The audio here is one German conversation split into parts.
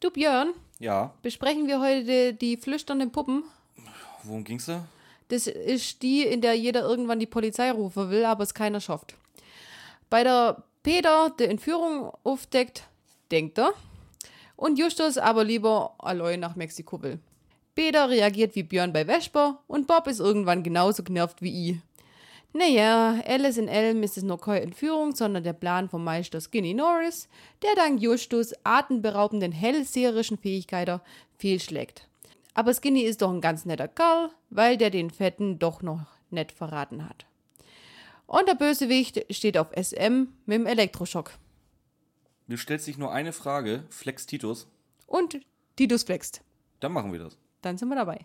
Du Björn, Ja, besprechen wir heute die flüsternden Puppen. worum ging's da? Das ist die, in der jeder irgendwann die Polizei rufen will, aber es keiner schafft. Bei der Peter die Entführung aufdeckt, denkt er. Und Justus aber lieber allein nach Mexiko will. Peter reagiert wie Björn bei Vesper und Bob ist irgendwann genauso genervt wie ich. Naja, Alice in Elm ist es noch keine Entführung, sondern der Plan vom Meister Skinny Norris, der dank Justus atemberaubenden hellseherischen Fähigkeiten fehlschlägt. Aber Skinny ist doch ein ganz netter Kerl, weil der den Fetten doch noch nett verraten hat. Und der Bösewicht steht auf SM mit dem Elektroschock. Mir stellt sich nur eine Frage. Flex Titus. Und Titus flext. Dann machen wir das. Dann sind wir dabei.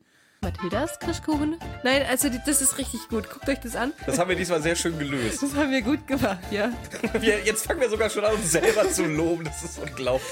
Mathildas Kirschkuchen? Nein, also die- das ist richtig gut. Guckt euch das an. Das haben wir diesmal sehr schön gelöst. Das haben wir gut gemacht, ja. Wir, jetzt fangen wir sogar schon an, uns selber zu loben. Das ist unglaublich.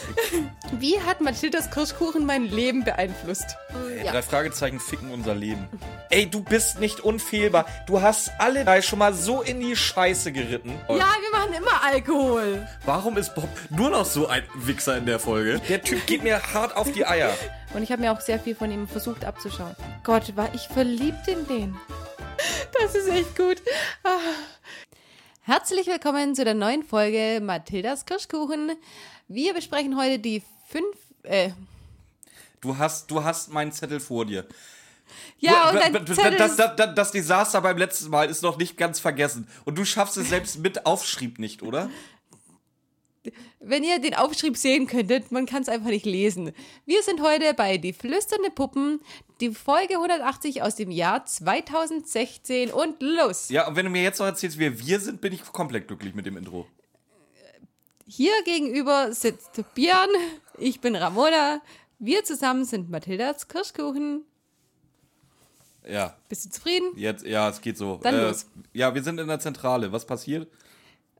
Wie hat Mathildas Kirschkuchen mein Leben beeinflusst? Ja. Drei Fragezeichen ficken unser Leben. Ey, du bist nicht unfehlbar. Du hast alle drei schon mal so in die Scheiße geritten. Ja, wir machen immer Alkohol. Warum ist Bob nur noch so ein Wichser in der Folge? Der Typ geht mir hart auf die Eier. Und ich habe mir auch sehr viel von ihm versucht abzuschauen. Gott, war ich verliebt in den. Das ist echt gut. Ah. Herzlich willkommen zu der neuen Folge Mathildas Kirschkuchen. Wir besprechen heute die fünf. Äh, Du hast, du hast meinen Zettel vor dir. ja, und Du- ein das, Zettel das, das, das, das Desaster beim letzten Mal ist noch nicht ganz vergessen. Und du schaffst es selbst mit Aufschrieb nicht, oder? Wenn ihr den Aufschrieb sehen könntet, man kann es einfach nicht lesen. Wir sind heute bei Die flüsternde Puppen, die Folge 180 aus dem Jahr 2016 und los. Ja, und wenn du mir jetzt noch erzählst, wer wir sind, bin ich komplett glücklich mit dem Intro. Hier gegenüber sitzt Björn, ich bin Ramona, wir zusammen sind Mathildas Kirschkuchen. Ja, Bist du zufrieden? jetzt, ja, es geht so. Dann los. Ja, wir sind in der Zentrale. Was passiert?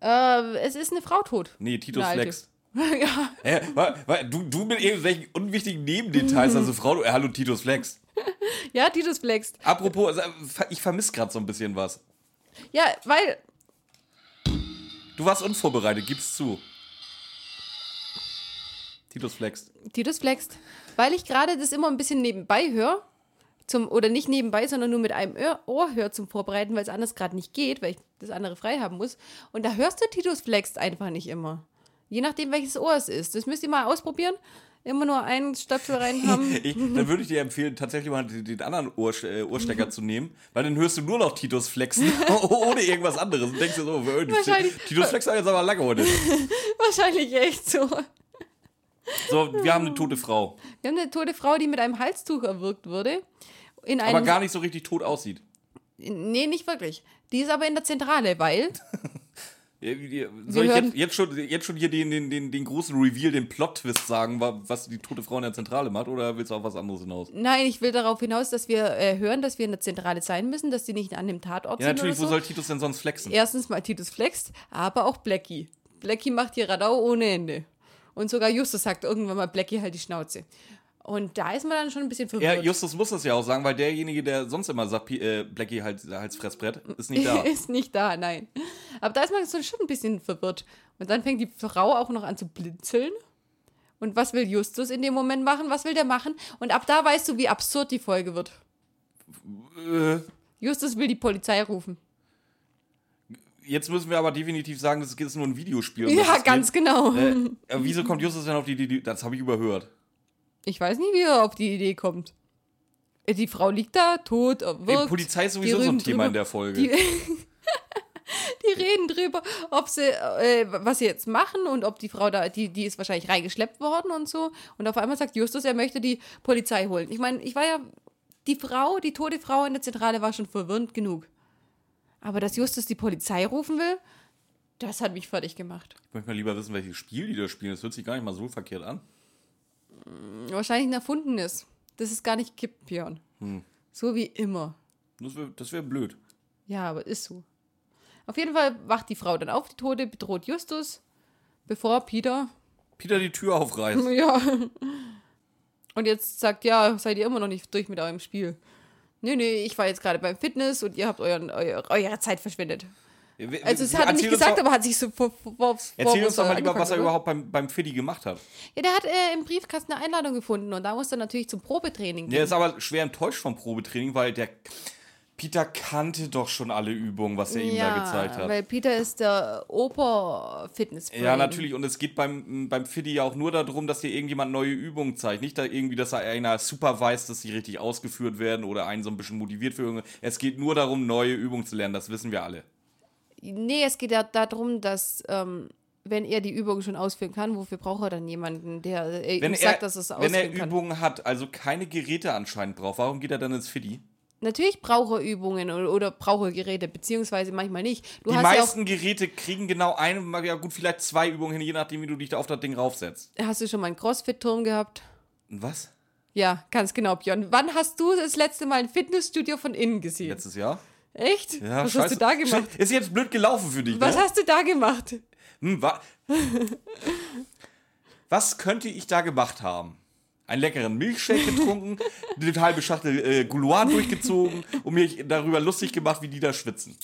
Äh, es ist eine Frau tot. Nee, Titus. Flex. ja, Hä? Wa- wa- Du, du mit irgendwelchen unwichtigen Nebendetails, also Frau, äh, hallo Titus Flex. ja, Titus flext. Apropos, also, ich vermisse gerade so ein bisschen was. Ja, weil Du warst unvorbereitet, gib's zu. Titus Flex. Titus flext, weil ich gerade das immer ein bisschen nebenbei höre. Zum, oder nicht nebenbei, sondern nur mit einem Ohr, Ohr höre zum Vorbereiten, weil es anders gerade nicht geht, weil ich das andere frei haben muss. Und da hörst du Titus flext einfach nicht immer. Je nachdem, welches Ohr es ist. Das müsst ihr mal ausprobieren. Immer nur einen Stöpsel rein haben. Ich, dann würde ich dir empfehlen, tatsächlich mal den, den anderen Ohr, äh, Ohrstecker zu nehmen, weil dann hörst du nur noch Titus flexen, ohne irgendwas anderes. Und denkst dir so, Wahrscheinlich. Titus flex hat jetzt aber lange heute. Wahrscheinlich echt so. So, wir haben eine tote Frau, Wir haben eine tote Frau, die mit einem Halstuch erwürgt wurde. In einem, aber gar nicht so richtig tot aussieht. Nee, nicht wirklich. Die ist aber in der Zentrale, weil Ja, Soll ich jetzt, jetzt, schon, jetzt schon hier den, den, den, den großen Reveal, den Plot-Twist sagen, wa- was die tote Frau in der Zentrale macht, oder willst du auf was anderes hinaus? Nein, ich will darauf hinaus, dass wir äh, hören, dass wir in der Zentrale sein müssen, dass die nicht an dem Tatort Ja, sind natürlich, oder wo so. soll Titus denn sonst flexen? Erstens mal Titus flext, aber auch Blackie. Blackie macht hier Radau ohne Ende. Und sogar Justus sagt irgendwann mal Blackie halt die Schnauze. Und da ist man dann schon ein bisschen Ja, verwirrt. Justus muss das ja auch sagen, weil derjenige, der sonst immer sagt, äh, Blackie halt als Fressbrett, ist nicht da. ist nicht da, nein. Aber da ist man schon ein bisschen verwirrt. Und dann fängt die Frau auch noch an zu blinzeln. Und was will Justus in dem Moment machen? Was will der machen? Und ab da weißt du, wie absurd die Folge wird. äh, Justus will die Polizei rufen. jetzt müssen wir aber definitiv sagen, das ist nur ein Videospiel. Ja, ganz geht. genau. Äh, wieso kommt Justus denn auf die Idee? Das habe ich überhört. Ich weiß nicht, wie er auf die Idee kommt. Äh, Die Frau liegt da, tot, Ey, wirkt. Polizei ist die sowieso so ein Thema drüber- in der Folge. Die, die reden drüber, ob sie, äh, was sie jetzt machen und ob die Frau da, die, die ist wahrscheinlich reingeschleppt worden und so. Und auf einmal sagt Justus, er möchte die Polizei holen. Ich meine, ich war ja, die Frau, die tote Frau in der Zentrale war schon verwirrend genug. Aber dass Justus die Polizei rufen will, das hat mich fertig gemacht. Ich möchte mal lieber wissen, welches Spiel die da spielen. Das hört sich gar nicht mal so verkehrt an. Wahrscheinlich ein erfundenes. Das ist gar nicht kippt, Björn. So wie immer. Das wäre das wär blöd. Ja, aber ist so. Auf jeden Fall wacht die Frau dann auf, die Tote, bedroht Justus, bevor Peter. Peter die Tür aufreißt. Ja. Und jetzt sagt, ja, seid ihr immer noch nicht durch mit eurem Spiel. Nee, nee, ich war jetzt gerade beim Fitness und ihr habt euren, euer, eure Zeit verschwendet. Also es hat er nicht gesagt, doch- aber hat sich so vor, vor, Erzähl uns doch mal lieber, was er oder? überhaupt beim, beim Fiddy gemacht hat. Ja, der hat äh, im Briefkasten eine Einladung gefunden und da musste er natürlich zum Probetraining gehen. Der ist aber schwer enttäuscht vom Probetraining, weil der Peter kannte doch schon alle Übungen, was er ihm da gezeigt hat. weil Peter ist der oper-Fitness Ja, natürlich. Und es geht beim, beim Fiddy ja auch nur darum, dass dir irgendjemand neue Übungen zeigt. Nicht da irgendwie, dass er einer superweist, dass sie richtig ausgeführt werden oder einen so ein bisschen motiviert für irgendwas. Es geht nur darum, neue Übungen zu lernen. Das wissen wir alle. Nee, es geht ja darum, dass ähm, wenn er die Übung schon ausführen kann, wofür braucht er dann jemanden, der äh, Wenn ihm er, sagt, dass er es wenn ausführen er kann? Übungen hat, also keine Geräte anscheinend braucht, warum geht er dann ins Fiddy? Natürlich braucht er Übungen oder, oder braucht er Geräte, beziehungsweise manchmal nicht. Du Die hast ja auch, meisten Geräte kriegen genau eine, ja gut, vielleicht zwei Übungen hin, je nachdem, wie du dich da auf das Ding raufsetzt. hast du schon mal einen Crossfit-Turm gehabt? Was? Ja, ganz genau, Björn. Wann hast du das letzte Mal ein Fitnessstudio von innen gesehen? Letztes Jahr? Echt? Ja, Was scheiße. hast du da gemacht? Ist jetzt blöd gelaufen für dich, Was ne? hast du da gemacht? Hm, wa Was könnte ich da gemacht haben? Einen leckeren Milchshake getrunken, eine halbe Schachtel äh, Gouloir durchgezogen und mich darüber lustig gemacht, wie die da schwitzen.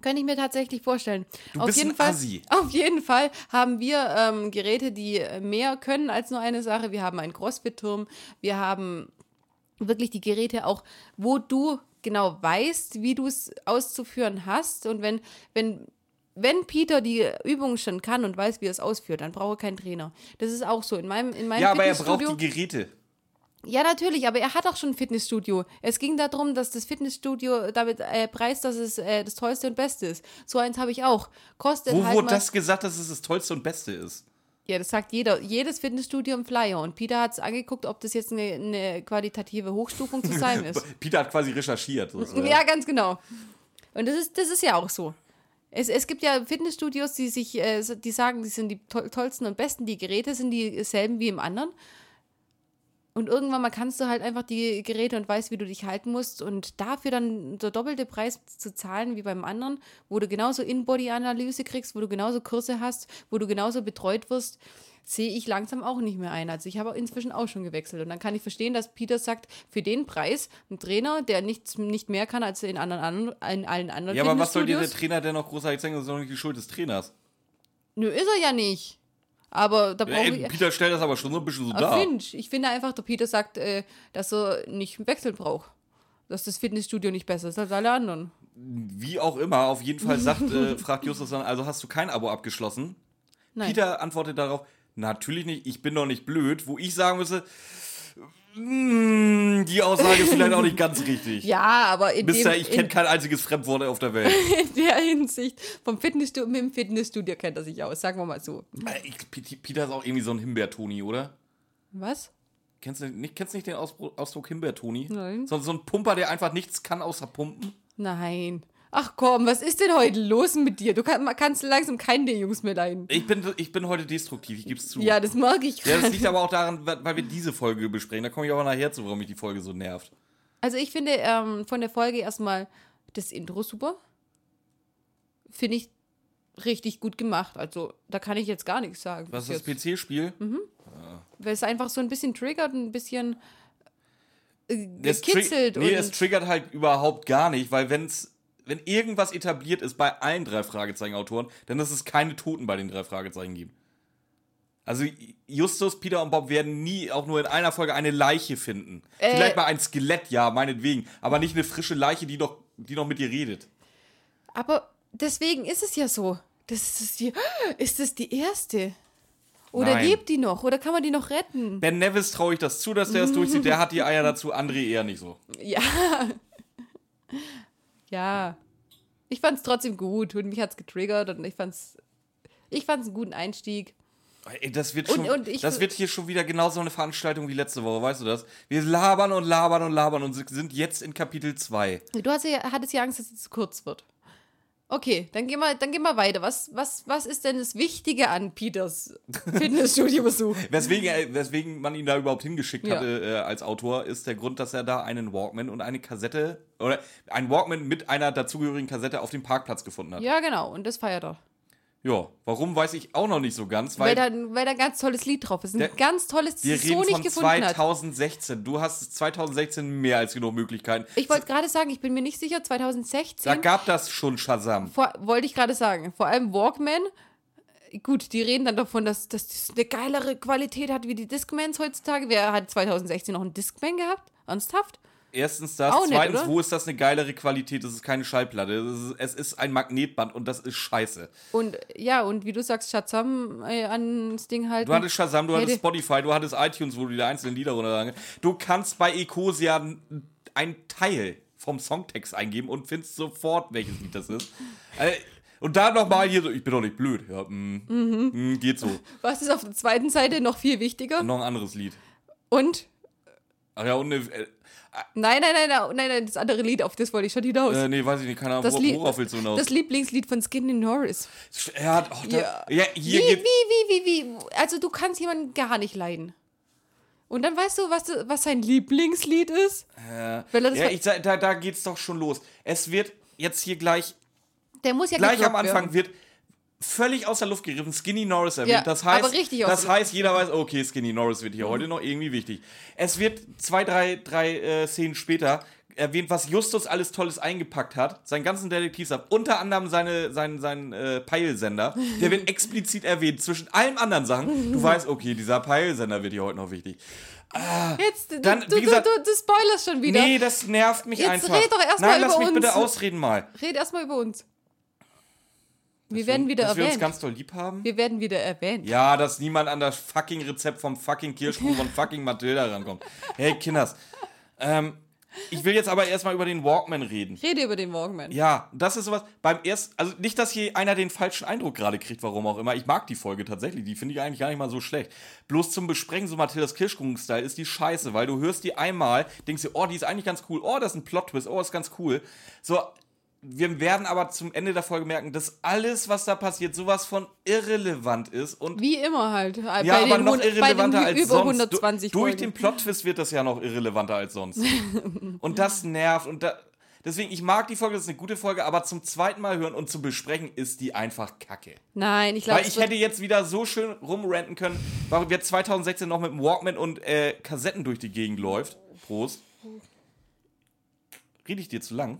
Könnte ich mir tatsächlich vorstellen. Du auf bist jeden ein Fall, Assi. Auf jeden Fall haben wir ähm, Geräte, die mehr können als nur eine Sache. Wir haben einen Crossfit-Turm. Wir haben wirklich die Geräte auch, wo du genau weißt, wie du es auszuführen hast. Und wenn, wenn, wenn Peter die Übung schon kann und weiß, wie er es ausführt, dann braucht er keinen Trainer. Das ist auch so. In meinem, in meinem Ja, aber er braucht die Geräte. ja, natürlich, aber er hat auch schon ein Fitnessstudio. Es ging darum, dass das Fitnessstudio damit äh, preist, dass es äh, das Tollste und Beste ist. So eins habe ich auch. Kostet Wo halt wurde das gesagt, dass es das Tollste und Beste ist? Ja, das sagt jeder. Jedes Fitnessstudio im Flyer. Und Peter hat es angeguckt, ob das jetzt eine, eine qualitative Hochstufung zu sein ist. Peter hat quasi recherchiert. sozusagen. ja, ganz genau. Und das ist, das ist ja auch so. Es, es gibt ja Fitnessstudios, die sich, äh, die sagen, die sind die to tollsten und besten. Die Geräte sind dieselben wie im anderen. Und irgendwann mal kannst du halt einfach die Geräte und weißt, wie du dich halten musst. Und dafür dann der doppelte Preis zu zahlen wie beim anderen, wo du genauso In-Body-Analyse kriegst, wo du genauso Kurse hast, wo du genauso betreut wirst, sehe ich langsam auch nicht mehr ein. Also ich habe inzwischen auch schon gewechselt. Und dann kann ich verstehen, dass Peter sagt, für den Preis ein Trainer, der nichts, nicht mehr kann als in, anderen, an- in allen anderen Ja, aber was soll dir der Fitnessstudios. Trainer denn noch großartig sagen? Das ist doch nicht die Schuld des Trainers. Nö, ist er ja nicht. Aber da brauche ich... Peter stellt das aber schon so ein bisschen so dar. Finch, ich finde einfach, der Peter sagt, äh, dass er nicht wechseln braucht. Dass das Fitnessstudio nicht besser ist als alle anderen. Wie auch immer, auf jeden Fall sagt, äh, fragt Justus dann, also hast du kein Abo abgeschlossen? Nein. Peter antwortet darauf, natürlich nicht, ich bin doch nicht blöd, wo ich sagen müsste, "Mm, die Aussage ist vielleicht auch nicht ganz richtig. Ja, aber in, dem, Mister, ich kenne in, kein einziges Fremdwort auf der Welt. in der Hinsicht vom Fitnessstudio, mit dem Fitnessstudio kennt er sich aus, sagen wir mal so. Äh, ich, Peter ist auch irgendwie so ein Himbeer-Toni, oder? Was? Kennst du nicht, kennst du nicht den Ausdruck Himbeer-Toni? Nein. So, so ein Pumper, der einfach nichts kann außer pumpen? Nein. Ach komm, was ist denn heute los mit dir? Du kann, kannst langsam keinen der Jungs mehr leiden. Ich bin, ich bin heute destruktiv, ich gebe es zu. Ja, das mag ich Ja, das gerade. liegt aber auch daran, weil wir diese Folge besprechen. Da komme ich aber nachher zu, warum mich die Folge so nervt. Also ich finde ähm, von der Folge erstmal das Intro super. Finde ich richtig gut gemacht. Also da kann ich jetzt gar nichts sagen. Was ist das. PC-Spiel? Weil es einfach so ein bisschen triggert, ein bisschen äh, gekitzelt. Nee, es triggert halt überhaupt gar nicht, weil wenn's, wenn irgendwas etabliert ist bei allen drei Fragezeichen-Autoren, dann ist es keine Toten bei den drei Fragezeichen geben. Also Justus, Peter und Bob werden nie auch nur in einer Folge eine Leiche finden. Äh. Vielleicht mal ein Skelett, ja, meinetwegen. Aber nicht eine frische Leiche, die noch, die noch mit dir redet. Aber deswegen ist es ja so. Das ist, die, ist das die erste? Oder Nein. lebt die noch? Oder kann man die noch retten? Ben Nevis traue ich das zu, dass der es durchzieht. Der hat die Eier dazu, André eher nicht so. Ja. Ja. Ich fand es trotzdem gut und mich hat es getriggert und ich fand's, ich fand's einen guten Einstieg. Ey, das wird, Und- schon, und ich- das wird hier schon wieder genauso eine Veranstaltung wie letzte Woche, weißt du das? Wir labern und labern und labern und sind jetzt in Kapitel 2. Du hast ja, hattest ja Angst, dass es zu kurz wird. Okay, dann gehen wir, dann gehen wir weiter. Was, was, was ist denn das Wichtige an Peters Fitnessstudio-Besuch? Weswegen, weswegen man ihn da überhaupt hingeschickt Ja. hatte äh, als Autor, ist der Grund, dass er da einen Walkman und eine Kassette oder ein Walkman mit einer dazugehörigen Kassette auf dem Parkplatz gefunden hat. Ja, genau. Und das feiert er. Ja, warum weiß ich auch noch nicht so ganz, Weil, weil, da, weil da ein ganz tolles Lied drauf ist. Ein Der- ganz tolles, das wir so nicht gefunden hat. 2016. Du hast 2016 mehr als genug Möglichkeiten. Ich wollte gerade sagen, ich bin mir nicht sicher, Da 2016, gab das schon Shazam. vor, wollte ich gerade sagen, vor allem Walkman, gut, die reden dann davon, dass, dass das eine geilere Qualität hat wie die Discmans heutzutage. Wer hat 2016 noch einen Discman gehabt? Ernsthaft? Erstens das. Auch nicht, Zweitens, oder? wo ist das eine geilere Qualität? Das ist keine Schallplatte. Es ist, es ist ein Magnetband und das ist scheiße. Und ja, und wie du sagst, Shazam äh, ans Ding halten. Du hattest Shazam, du hattest Spotify, du hattest iTunes, wo du die einzelnen Lieder runterladen. Du kannst bei Ecosia einen Teil vom Songtext eingeben und findest sofort, welches Lied das ist. Äh, und da nochmal hier so, ich bin doch nicht blöd. Ja, mm, Mhm. mm, geht so. Was ist auf der zweiten Seite noch viel wichtiger? Noch ein anderes Lied. Und Ach ja, und eine, äh, nein, nein, nein, nein, nein, nein, das andere Lied, auf das wollte ich schon hinaus. äh, nee, weiß ich nicht, keine Ahnung, das wo, Lied, worauf willst du hinaus? das Lieblingslied von Skinny Norris. Er hat, oh, da, Ja. ja. Wie, hier wie, geht, wie, wie, wie? Also du kannst jemanden gar nicht leiden. Und dann weißt du, was, was sein Lieblingslied ist? äh, ja, ich, da, da geht's doch schon los. Es wird jetzt hier gleich Der muss ja gleich am Anfang werden. wird völlig aus der Luft gegriffen Skinny Norris erwähnt. Ja, das heißt, aber richtig aus das Mhm. heißt, jeder weiß, okay, Skinny Norris wird hier heute noch irgendwie wichtig. Es wird zwei, drei, drei äh, Szenen später erwähnt, was Justus alles Tolles eingepackt hat. Seinen ganzen Detektivstab, unter anderem seine, sein, sein äh, Peilsender. Der wird explizit erwähnt. Zwischen allen anderen Sachen. Du weißt, okay, dieser Peilsender wird hier heute noch wichtig. Jetzt, du, Dann, du, gesagt- du, du, spoilerst schon wieder. Nee, das nervt mich Jetzt einfach. red doch erst mal Nein, lass über mich bitte uns. ausreden mal. Red erstmal über uns. Wir werden wieder dass wir uns erwähnt. ganz doll lieb haben. Wir werden wieder erwähnt. Ja, dass niemand an das fucking Rezept vom fucking Kirschkuchen von fucking Mathilda rankommt. Hey, Kinders. Ähm, ich will jetzt aber erstmal über den Walkman reden. Rede über den Walkman. Ja, das ist sowas. Beim ersten, also nicht, dass hier einer den falschen Eindruck gerade kriegt, warum auch immer. Ich mag die Folge tatsächlich. Die finde ich eigentlich gar nicht mal so schlecht. Bloß zum Besprechen, so Mathildas Kirschkuchen-Style, ist die scheiße, weil du hörst die einmal, denkst dir, oh, die ist eigentlich ganz cool. Oh, das ist ein Plot-Twist. Oh, ist ganz cool. So, wir werden aber zum Ende der Folge merken, dass alles, was da passiert, sowas von irrelevant ist und Wie immer halt. Bei ja, aber den noch irrelevanter als über sonst. 120 Du, durch den Plot-Twist wird das ja noch irrelevanter als sonst. und das nervt. Und da, deswegen, ich mag die Folge, das ist eine gute Folge, aber zum zweiten Mal hören und zum Besprechen ist die einfach kacke. Nein, ich glaube, Weil ich hätte jetzt wieder so schön rumranten können, warum jetzt 2016 noch mit dem Walkman und äh, Kassetten durch die Gegend läuft. Prost. Rede ich dir zu lang?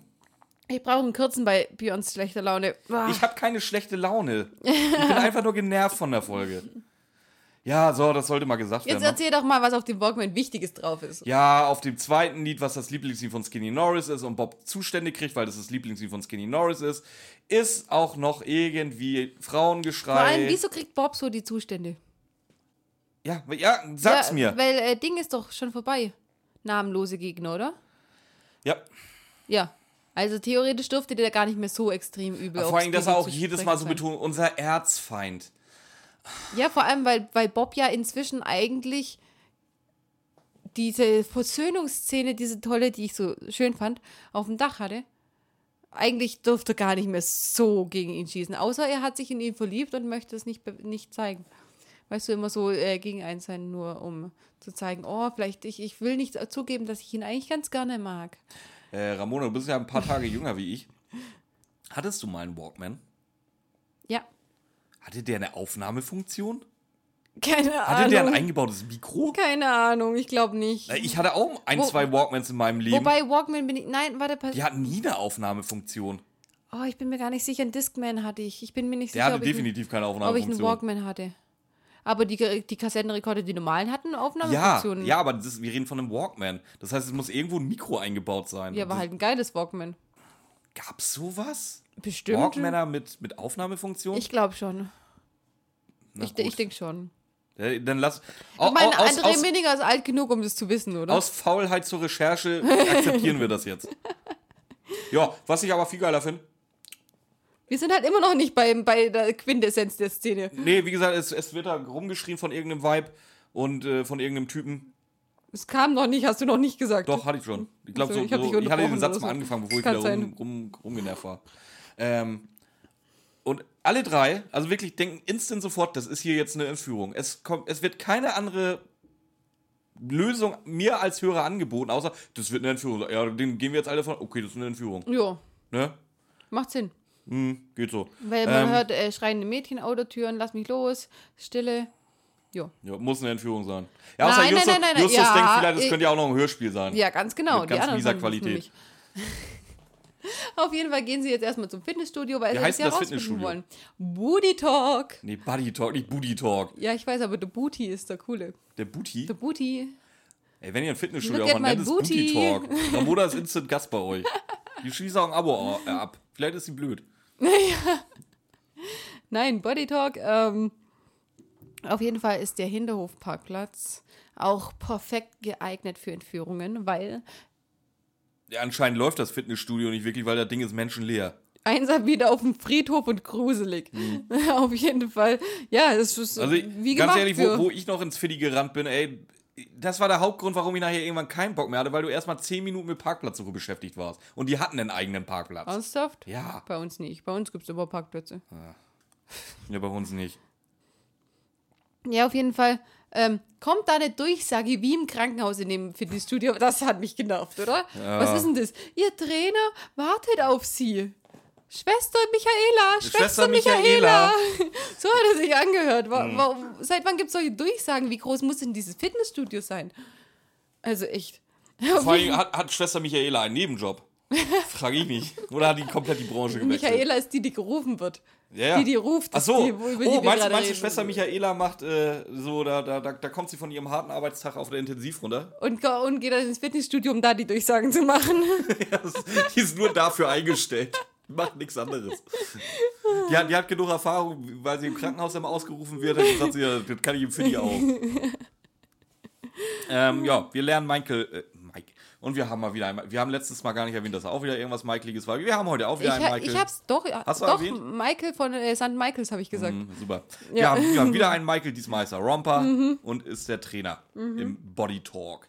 Ich brauche einen kurzen bei Björns schlechter Laune. Ah. Ich habe keine schlechte Laune. Ich bin einfach nur genervt von der Folge. Ja, so, das sollte mal gesagt Jetzt werden. ne? erzähl doch mal, was auf dem Walkman Wichtiges drauf ist. Ja, auf dem zweiten Lied, was das Lieblingslied von Skinny Norris ist und Bob Zustände kriegt, weil das das Lieblingslied von Skinny Norris ist, ist auch noch irgendwie Frauengeschrei. Vor allem, wieso kriegt Bob so die Zustände? Ja, ja, sag's ja, mir. Weil äh, Ding ist doch schon vorbei. Namenlose Gegner, oder? Ja, Ja. Also theoretisch dürfte der gar nicht mehr so extrem übel vor allem, dass er auch jedes Mal so sein. betont, unser Erzfeind. Ja, vor allem, weil, weil Bob ja inzwischen eigentlich diese Versöhnungsszene, diese tolle, die ich so schön fand, auf dem Dach hatte. Eigentlich dürfte gar nicht mehr so gegen ihn schießen, außer er hat sich in ihn verliebt und möchte es nicht, nicht zeigen. Weißt du, immer so äh, gegen einen sein, nur um zu zeigen, oh, vielleicht ich, ich will nicht zugeben, dass ich ihn eigentlich ganz gerne mag. Äh, Ramona, du bist ja ein paar Tage jünger wie ich. Hattest du mal einen Walkman? Ja, Hatte der eine Aufnahmefunktion? keine Hatte der ein Ahnung. eingebautes Mikro? Keine Ahnung, ich glaube nicht. Ich hatte auch ein, Wo- zwei Walkmans in meinem Leben. Wobei Walkman bin ich. Nein, warte, pass. die hatten nie eine Aufnahmefunktion. Oh, ich bin mir gar nicht sicher. Ein Discman hatte ich. Ich bin mir nicht Der sicher, hatte ob, ich, definitiv keine ob ich einen Aufnahmefunktion. Walkman hatte. Aber die, die Kassettenrekorder, die normalen hatten Ja, Aufnahmefunktionen. ja, aber das, wir reden von einem Walkman. Das heißt, es muss irgendwo ein Mikro eingebaut sein. Ja, aber halt ein geiles Walkman. Gab's sowas? Bestimmt. Walkmänner mit, mit Aufnahmefunktion? Ich glaube schon. Na Ich, ich denke schon. Dann lass. Ich Au- meine, au- aus, André aus, Minninger ist alt genug, um das zu wissen, oder? aus Faulheit zur Recherche akzeptieren wir das jetzt. Ja, was ich aber viel geiler finde. Wir sind halt immer noch nicht bei, bei der Quintessenz der Szene. Nee, wie gesagt, es, es wird da rumgeschrien von irgendeinem Vibe und äh, von irgendeinem Typen. Es kam noch nicht, hast du noch nicht gesagt. Doch, hatte ich schon. Ich glaube, so, ich so, ich hatte den Satz mal angefangen, bevor ich wieder rum, rum, rumgenervt war. Ähm, und alle drei, also wirklich denken instant sofort, das ist hier jetzt eine Entführung. Es, kommt, es wird keine andere Lösung mir als Hörer angeboten, außer, das wird eine Entführung. Ja, den gehen wir jetzt alle von, okay, das ist eine Entführung. Ja, Ne? macht Sinn. Hm, geht so. Weil man Ähm, hört äh, schreiende Mädchen, Autotüren, lass mich los, Stille. Jo. Ja, muss eine Entführung sein. Ja, Nein, außer nein, Justus, nein, nein, nein, Justus ja, denkt vielleicht, es könnte ja auch noch ein Hörspiel sein. Ja, ganz genau. Mit ganz mieser Qualität. Auf jeden Fall gehen sie jetzt erstmal zum Fitnessstudio, weil Wie sie heißt das Fitnessstudio? wollen. Booty Talk. Nee, Buddy Talk, nicht Booty Talk. Ja, ich weiß, aber der Booty ist der coole. Der Booty? Der Booty. Ey, wenn ihr ein Fitnessstudio aufmacht, nennt es Booty. Talk. Ramona ist Instant Gast bei euch. Die schließt auch ein Abo äh, ab. Vielleicht ist sie blöd. Nein, Body Talk. Ähm, auf jeden Fall ist der Hinterhofparkplatz auch perfekt geeignet für Entführungen, weil Ja, anscheinend läuft das Fitnessstudio nicht wirklich, weil das Ding ist menschenleer. einsam wieder auf dem Friedhof und gruselig. auf jeden Fall. Ja, es ist Mhm. Also, wie ganz gemacht ehrlich, für, wo, wo ich noch ins Fitti gerannt bin, ey, das war der Hauptgrund, warum ich nachher irgendwann keinen Bock mehr hatte, weil du erstmal 10 Minuten mit Parkplatzsuche beschäftigt warst. Und die hatten einen eigenen Parkplatz. Ernsthaft? Ja, Bei uns nicht. Bei uns gibt es immer Parkplätze. ja, bei uns nicht. Ja, auf jeden Fall. Ähm, kommt da eine Durchsage wie im Krankenhaus in dem Fitnessstudio? Das hat mich genervt, oder? Ja. Was ist denn das? Ihr Trainer wartet auf Sie. Schwester Michaela, Schwester, Schwester Michaela. Michaela. so hat er sich angehört. Wa Hm. warum, seit wann gibt es solche Durchsagen? Wie groß muss denn dieses Fitnessstudio sein? Also echt. Vor allem hat, hat Schwester Michaela einen Nebenjob. Frage ich mich. Oder hat die komplett die Branche gewechselt? Michaela ist die, die gerufen wird. Ja, ja. Die, die ruft. Ach so. die, oh, meinst, meinst du. Schwester Michaela macht äh, so, da, da, da, da kommt sie von ihrem harten Arbeitstag auf der Intensiv runter? Und, und geht dann ins Fitnessstudio, um da die Durchsagen zu machen. Ja, die ist nur dafür eingestellt. Macht nichts anderes. Die hat, die hat genug Erfahrung, weil sie im Krankenhaus immer ausgerufen wird. Hat gesagt, ja, das kann ich im Fini auch. ähm, ja, wir lernen Michael. Äh, Mike. Und wir haben mal wieder einmal. Wir haben letztes Mal gar nicht erwähnt, dass da auch wieder irgendwas Michaeliges war. Wir haben heute auch Ich, wieder einen ha- Michael. ich hab's doch. Hast du doch, erwähnt? Michael von äh, St. Michaels habe ich gesagt. Mhm, super. Ja. Mhm. Wir, haben, wir haben wieder einen Michael, diesmal ist er Romper und ist der Trainer im Body Talk.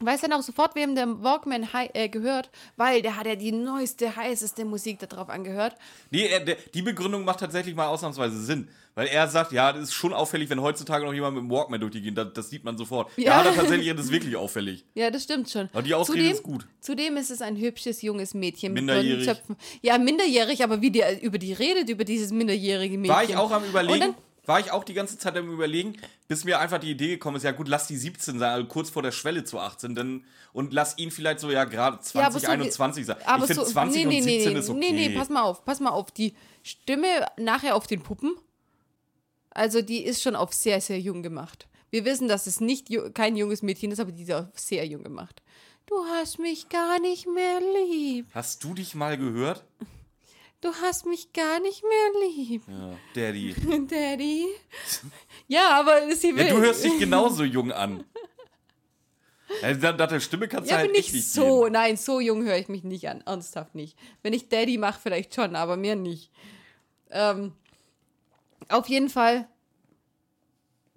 Weiß dann auch sofort, wem der Walkman äh, gehört, weil der hat ja die neueste, heißeste Musik da drauf angehört. Nee, er, der, die Begründung macht tatsächlich mal ausnahmsweise Sinn. Weil er sagt, ja, das ist schon auffällig, wenn heutzutage noch jemand mit dem Walkman durch die gehen. Das, das sieht man sofort. Ja, Ja. ja das tatsächlich, das ist wirklich auffällig. Ja, das stimmt schon. Aber die Ausrede zudem, ist gut. Zudem ist es ein hübsches junges Mädchen Minderjährig. blonden Zöpfen. Ja, minderjährig, aber wie der über die redet, über dieses minderjährige Mädchen. War ich auch am überlegen, war ich auch die ganze Zeit am überlegen, bis mir einfach die Idee gekommen ist, ja gut, lass die 17 sein, also kurz vor der Schwelle zu 18, dann, und lass ihn vielleicht so, ja, gerade 20, Ja, aber so wie- 21 sein. Aber ich finde so, 20 nee, nee, und 17 nee, ist okay. Nee, nee, pass mal auf, pass mal auf. Die Stimme nachher auf den Puppen, also die ist schon auf sehr, sehr jung gemacht. Wir wissen, dass es nicht kein junges Mädchen ist, aber die ist auf sehr jung gemacht. Du hast mich gar nicht mehr lieb. Hast du dich mal gehört? Du hast mich gar nicht mehr lieb. Ja, Daddy. Daddy. Ja, aber sie will. Ja, du hörst dich genauso jung an. Ja, nach der Stimme kannst du Ja, halt ich nicht so. gehen. Nein, so jung höre ich mich nicht an. Ernsthaft nicht. Wenn ich Daddy mache, vielleicht schon, aber mehr nicht. Ähm, auf jeden Fall.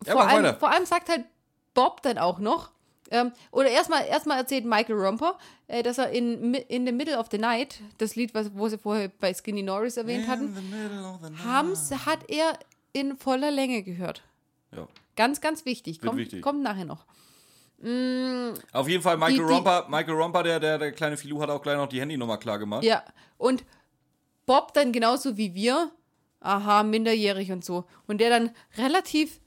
Ja, vor, allem, weiter. vor allem sagt halt Bob dann auch noch. Ähm, oder erstmal erstmal erzählt Michael Romper, äh, dass er in, in the Middle of the Night, das Lied, was, wo sie vorher bei Skinny Norris erwähnt hatten, In night. haben's, hat er in voller Länge gehört. Ja. Ganz, ganz wichtig. Kommt, wichtig. kommt nachher noch. Auf jeden Fall, Michael Die- die- Romper, Michael Romper, der, der, der kleine Filou, hat auch gleich noch die Handynummer klar gemacht. Ja, und Bob dann genauso wie wir, aha, minderjährig und so. Und der dann relativ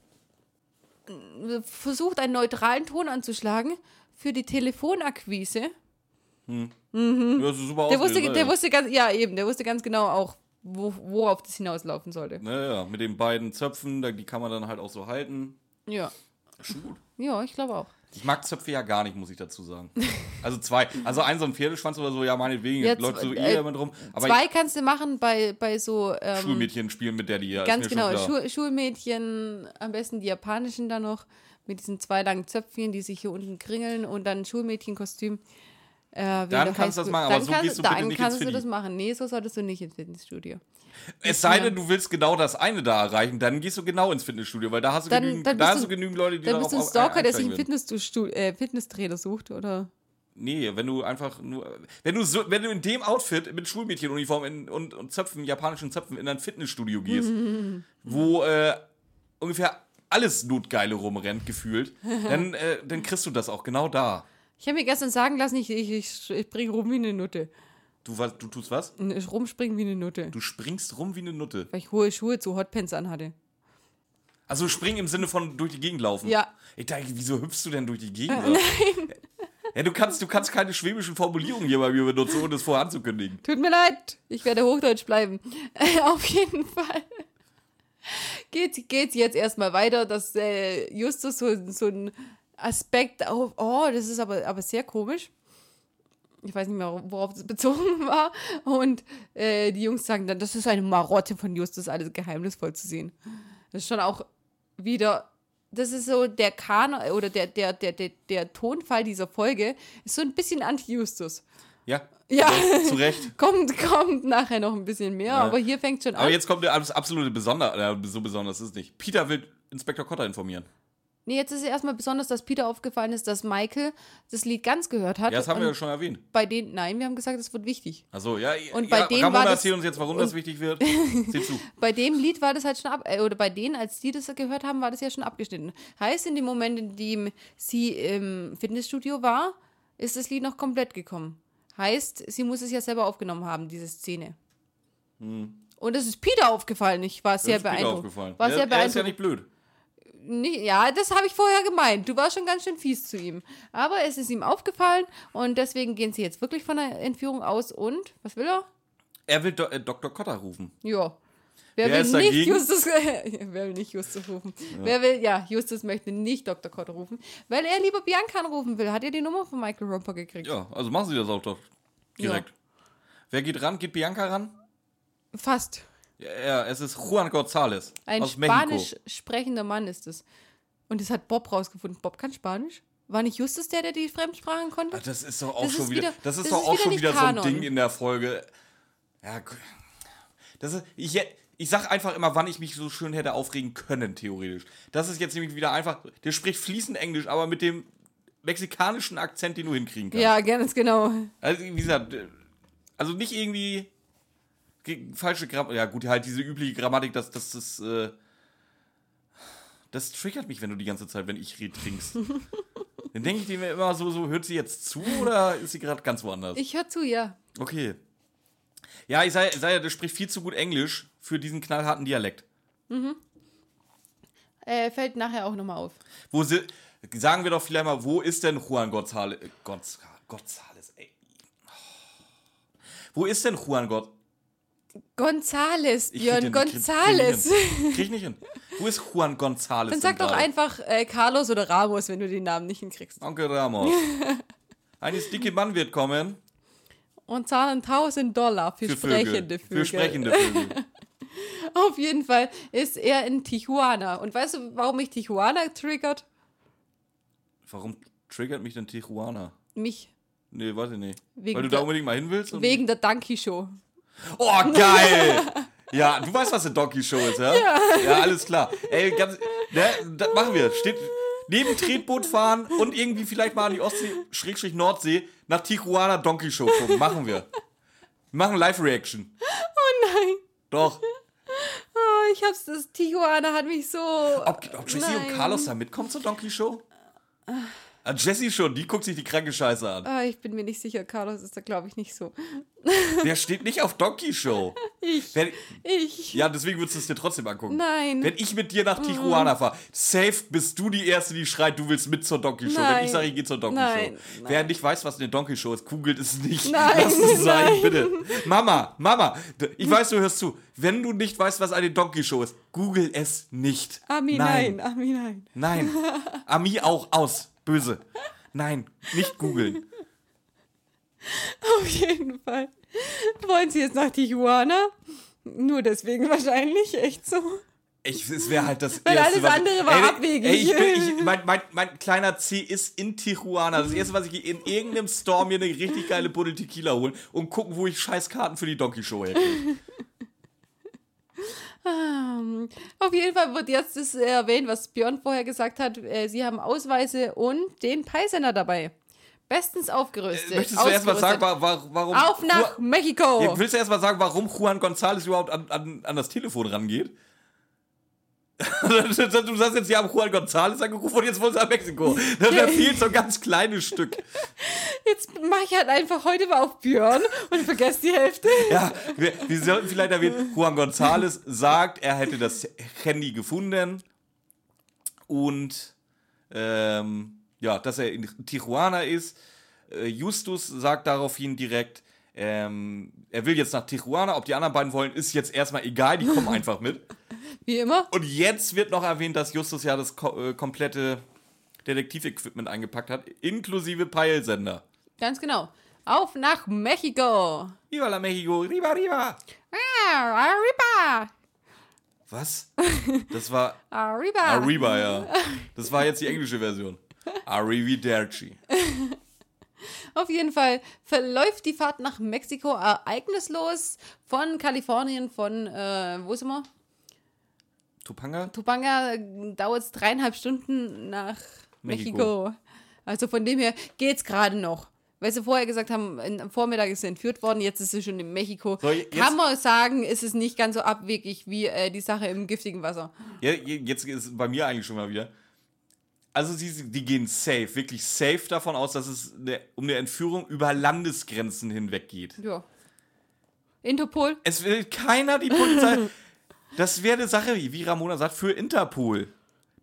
versucht, einen neutralen Ton anzuschlagen für die Telefonakquise. Ja, das ist super Der wusste, der ja. wusste ganz, ja eben, der wusste ganz genau auch, wo, worauf das hinauslaufen sollte. Naja, mit den beiden Zöpfen, die kann man dann halt auch so halten. Ja. Schon gut. Ja, ich glaube auch. Ich mag Zöpfe ja gar nicht, muss ich dazu sagen. Also zwei. Also ein so ein Pferdeschwanz oder so, ja, meinetwegen, Ja, läuft so zw- eh äh, damit rum. Aber Zwei kannst du machen bei, bei so ähm, Schulmädchen spielen mit Daddy, ja. ist Ganz genau. Schul Schulmädchen, am besten die japanischen dann noch, mit diesen zwei langen Zöpfchen, die sich hier unten kringeln und dann Schulmädchenkostüm. Äh, Dann der kannst du das machen, aber dann so kannst, gehst du bitte dann nicht kannst ins du das machen. Nee, so solltest du nicht ins Fitnessstudio. Es sei denn, du willst genau das eine da erreichen, dann gehst du genau ins Fitnessstudio, weil da hast du, Dann- genügend, dann da hast du du- genügend Leute, die Dann bist du ein Stalker, der sich einen einsteigen werden. Fitnessstu äh, Fitnesstrainer sucht, oder? Nee, wenn du einfach nur. Wenn du so, wenn du in dem Outfit mit Schulmädchenuniform in, und, und Zöpfen, japanischen Zöpfen in ein Fitnessstudio gehst, wo äh, ungefähr alles Notgeile rumrennt, gefühlt, dann, äh, dann kriegst du das auch genau da. Ich habe mir gestern sagen lassen, ich, ich, ich, ich bringe Rumi eine Nutte. Du, was, du tust was? Ich rumspringen wie eine Nutte. Du springst rum wie eine Nutte. Weil ich hohe Schuhe zu Hotpants anhatte. Also springen im Sinne von durch die Gegend laufen. Ja. Ich dachte, wieso hüpfst du denn durch die Gegend? Nein. Ja, du kannst, du kannst keine schwäbischen Formulierungen hier bei mir benutzen, ohne das vorher anzukündigen. Tut mir leid, ich werde Hochdeutsch bleiben. Auf jeden Fall geht geht's jetzt erstmal weiter, dass äh, Justus so, so ein Aspekt auf, oh, das ist aber, aber sehr komisch. Ich weiß nicht mehr, worauf das bezogen war. Und äh, die Jungs sagen dann, das ist eine Marotte von Justus, alles geheimnisvoll zu sehen. Das ist schon auch wieder das ist so der Kanon oder der, der, der, der, der Tonfall dieser Folge ist so ein bisschen anti-Justus. Ja. Ja. Zu Recht. kommt, kommt nachher noch ein bisschen mehr, Ja. aber hier fängt schon an. Aber jetzt kommt der abs- absolute Besonder, äh, so besonders ist es nicht. Peter will Inspektor Cotter informieren. Nee, jetzt ist es erstmal besonders, dass Peter aufgefallen ist, dass Michael das Lied ganz gehört hat. Ja, das haben wir ja schon erwähnt. Bei denen, nein, wir haben gesagt, es wird wichtig. Achso, ja. Und ja, bei denen Ramona war das- erzählt uns jetzt, warum das wichtig wird. Sieh zu. Bei dem Lied war das halt schon ab, äh, oder bei denen, als die das gehört haben, war das ja schon abgeschnitten. Heißt, in dem Moment, in dem sie im Fitnessstudio war, ist das Lied noch komplett gekommen. Heißt, sie muss es ja selber aufgenommen haben, diese Szene. Und es ist Peter aufgefallen. Ich war sehr Hm. Das ist Peter beeindruckt. War sehr er ist ja beeindruckt. nicht blöd. Nee, ja, das habe ich vorher gemeint. Du warst schon ganz schön fies zu ihm. Aber es ist ihm aufgefallen und deswegen gehen sie jetzt wirklich von der Entführung aus. Und, was will er? Er will Do äh, Dr. Cotter rufen. Ja. Wer, Wer will nicht? Justus, wer will nicht Justus rufen? Wer will, ja, Justus möchte nicht Dr. Cotter rufen, weil er lieber Bianca anrufen will. Hat er die Nummer von Michael Romper gekriegt? Ja, also machen sie das auch doch direkt. Wer geht ran? Geht Bianca ran? Fast. Ja, ja es ist Juan González Ein aus Mexiko. spanisch sprechender Mann ist es. Und das hat Bob rausgefunden. Bob kann Spanisch? War nicht Justus der, der die Fremdsprachen konnte? Ach, das ist doch auch Das schon wieder, wieder- das ist das doch ist auch wieder schon wieder so ein. Ding in der Folge. Ja, das ist, ich, ich sag einfach immer, wann ich mich so schön hätte aufregen können, theoretisch. Das ist jetzt nämlich wieder einfach, der spricht fließend Englisch, aber mit dem mexikanischen Akzent, den du hinkriegen kannst. Ja, ganz genau. Also, wie gesagt, äh, also nicht irgendwie ge- falsche Grammatik. Ja, gut, halt diese übliche Grammatik, dass das, das, äh, das triggert mich, wenn du die ganze Zeit, wenn ich rede, trinkst. Dann denke ich mir immer so, so, hört sie jetzt zu oder ist sie gerade ganz woanders? Ich höre zu, ja. Okay. Ja, ich sage, sag ja, der spricht viel zu gut Englisch für diesen knallharten Dialekt. Äh, fällt nachher auch nochmal auf. Wo sie, sagen wir doch vielleicht mal, wo ist denn Juan González? äh, Gonz, González, ey. Wo ist denn Juan González? Gonzales, Björn Gonzales. Krieg, ich nicht hin. Wo ist Juan González? Dann sag doch gerade? einfach äh, Carlos oder Ramos, wenn du den Namen nicht hinkriegst. Onkel Ramos. Ein dicke Mann wird kommen. Und zahlen 1000 Dollar für, Für Vögel. sprechende Vögel. Für sprechende Vögel. Auf jeden Fall ist er in Tijuana. Und weißt du, warum mich Tijuana triggert? Warum triggert mich denn Tijuana? Mich. Nee, weiß ich nicht. Wegen Weil du da unbedingt mal hin willst? Wegen der Donkey Show. Oh, geil! Ja, du weißt, was eine Donkey Show ist, ja? Ja, alles klar. Ey, ganz, ne, das machen wir. Steht neben Tretboot fahren und irgendwie vielleicht mal an die Ostsee, Schrägstrich Nordsee, nach Tijuana Donkey Show gucken. Machen wir. Wir machen Live-Reaction. Oh nein. Doch. Oh, ich hab's, das Tijuana hat mich so. Ob, ob und Nein. Carlos da mitkommen zur Donkey Show? Ah, Jessie schon, die guckt sich die kranke Scheiße an. Ah, ich bin mir nicht sicher. Carlos ist da, glaube ich, nicht so. Der steht nicht auf Donkey Show. Ich. Wenn, Ich. ja, deswegen würdest du es dir trotzdem angucken. Nein. Wenn ich mit dir nach Tijuana fahre, safe bist du die Erste, die schreit, du willst mit zur Donkey Show. Wenn Nein. ich sage, ich gehe zur Donkey Nein, Show. nein. Wer nicht weiß, was eine Donkey Show ist, googelt es nicht. Nein, Lass es sein, nein. bitte. Mama, Mama, ich weiß, du hörst zu. Wenn du nicht weißt, was eine Donkey Show ist, google es nicht. Ami, nein. Ami, nein. Nein. Ami auch aus. Böse. Nein, nicht googeln. Auf jeden Fall. Wollen Sie jetzt nach Tijuana? Nur deswegen wahrscheinlich, echt so. Ich, es wäre halt das Weil erste, alles andere war ey, abwegig. Ey, ich bin, ich, mein, mein, mein kleiner C ist in Tijuana. Das erste, was ich in irgendeinem Store mir eine richtig geile Buddel Tequila holen und gucken, wo ich Scheißkarten für die Donkey Show herkriege. Ähm, Auf jeden Fall wird jetzt das erwähnt, was Björn vorher gesagt hat. Äh, Sie haben Ausweise und den Peisender dabei. Bestens aufgerüstet. Äh, Möchtest du erstmal sagen, warum. Auf nach Juan- Mexiko! Willst du erstmal sagen, warum Juan González überhaupt an, an, an das Telefon rangeht? Du sagst jetzt, sie haben Juan González angerufen und jetzt wollen sie nach Mexiko. Da da fehlt so ein ganz kleines Stück. Jetzt mache ich halt einfach heute mal auf Björn und vergesse die Hälfte. Ja, wir, wir sollten vielleicht erwähnen, Juan González sagt, er hätte das Handy gefunden und ähm, ja, dass er in Tijuana ist. Äh, Justus sagt daraufhin direkt, ähm, er will jetzt nach Tijuana, ob die anderen beiden wollen, ist jetzt erstmal egal, die kommen einfach mit. Wie immer. Und jetzt wird noch erwähnt, dass Justus ja das ko äh, komplette Detektivequipment eingepackt hat, inklusive Peilsender. Ganz genau. Auf nach Mexiko. Viva la Mexico, riba, riba. Ah, Arriba. Was? Das war Arriba. Arriba, ja. Das war jetzt die englische Version. Arrivederci. Auf jeden Fall verläuft die Fahrt nach Mexiko ereignislos von Kalifornien, von, äh, wo sind wir? Topanga? Topanga dauert es dreieinhalb Stunden nach Mexiko. Mexiko. Also von dem her geht's gerade noch. Weil sie vorher gesagt haben, am Vormittag ist sie entführt worden, jetzt ist sie schon in Mexiko. So, jetzt- Kann man sagen, ist es nicht ganz so abwegig wie äh, die Sache im giftigen Wasser. Ja, jetzt ist bei mir eigentlich schon mal wieder. Also sie, die gehen safe, wirklich safe davon aus, dass es eine, um eine Entführung über Landesgrenzen hinweg geht. Ja. Interpol? Es will keiner die Polizei. Das wäre eine Sache, wie Ramona sagt, für Interpol.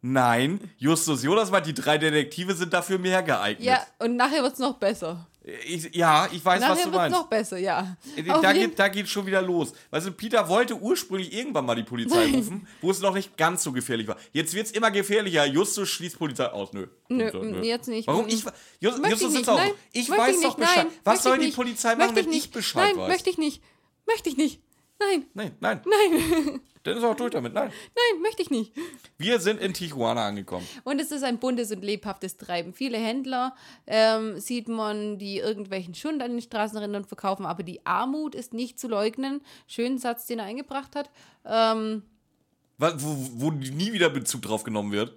Nein, Justus Jonas meint, die drei Detektive sind dafür mehr geeignet. Ja, und nachher wird's noch besser. ich, ja ich weiß, was nachher du wird's meinst. noch besser, ja. Äh, Da geht, da geht schon wieder los. Weißt du, Peter wollte ursprünglich irgendwann mal die Polizei rufen, wo es noch nicht ganz so gefährlich war. Jetzt wird es immer gefährlicher. Justus schließt Polizei aus. Nö. Nö, Polizei, jetzt nicht. Warum? Ich, Just, Justus ich sitzt auch. Ich Möchte weiß ich doch nicht, Bescheid. nein. Was soll ich die. Polizei machen, wenn nicht. ich Bescheid Nein, weiß? möchte ich nicht. Möchte ich nicht. Nein, Nein, nein. nein, Dann ist auch durch damit. Nein. nein, möchte ich nicht. Wir sind in Tijuana angekommen. Und es ist ein buntes und lebhaftes Treiben. Viele Händler ähm, sieht man, die irgendwelchen Schund an den Straßenrändern verkaufen, aber die Armut ist nicht zu leugnen. Schönen Satz, den er eingebracht hat. Ähm, Wa- Wo, wo nie wieder Bezug drauf genommen wird.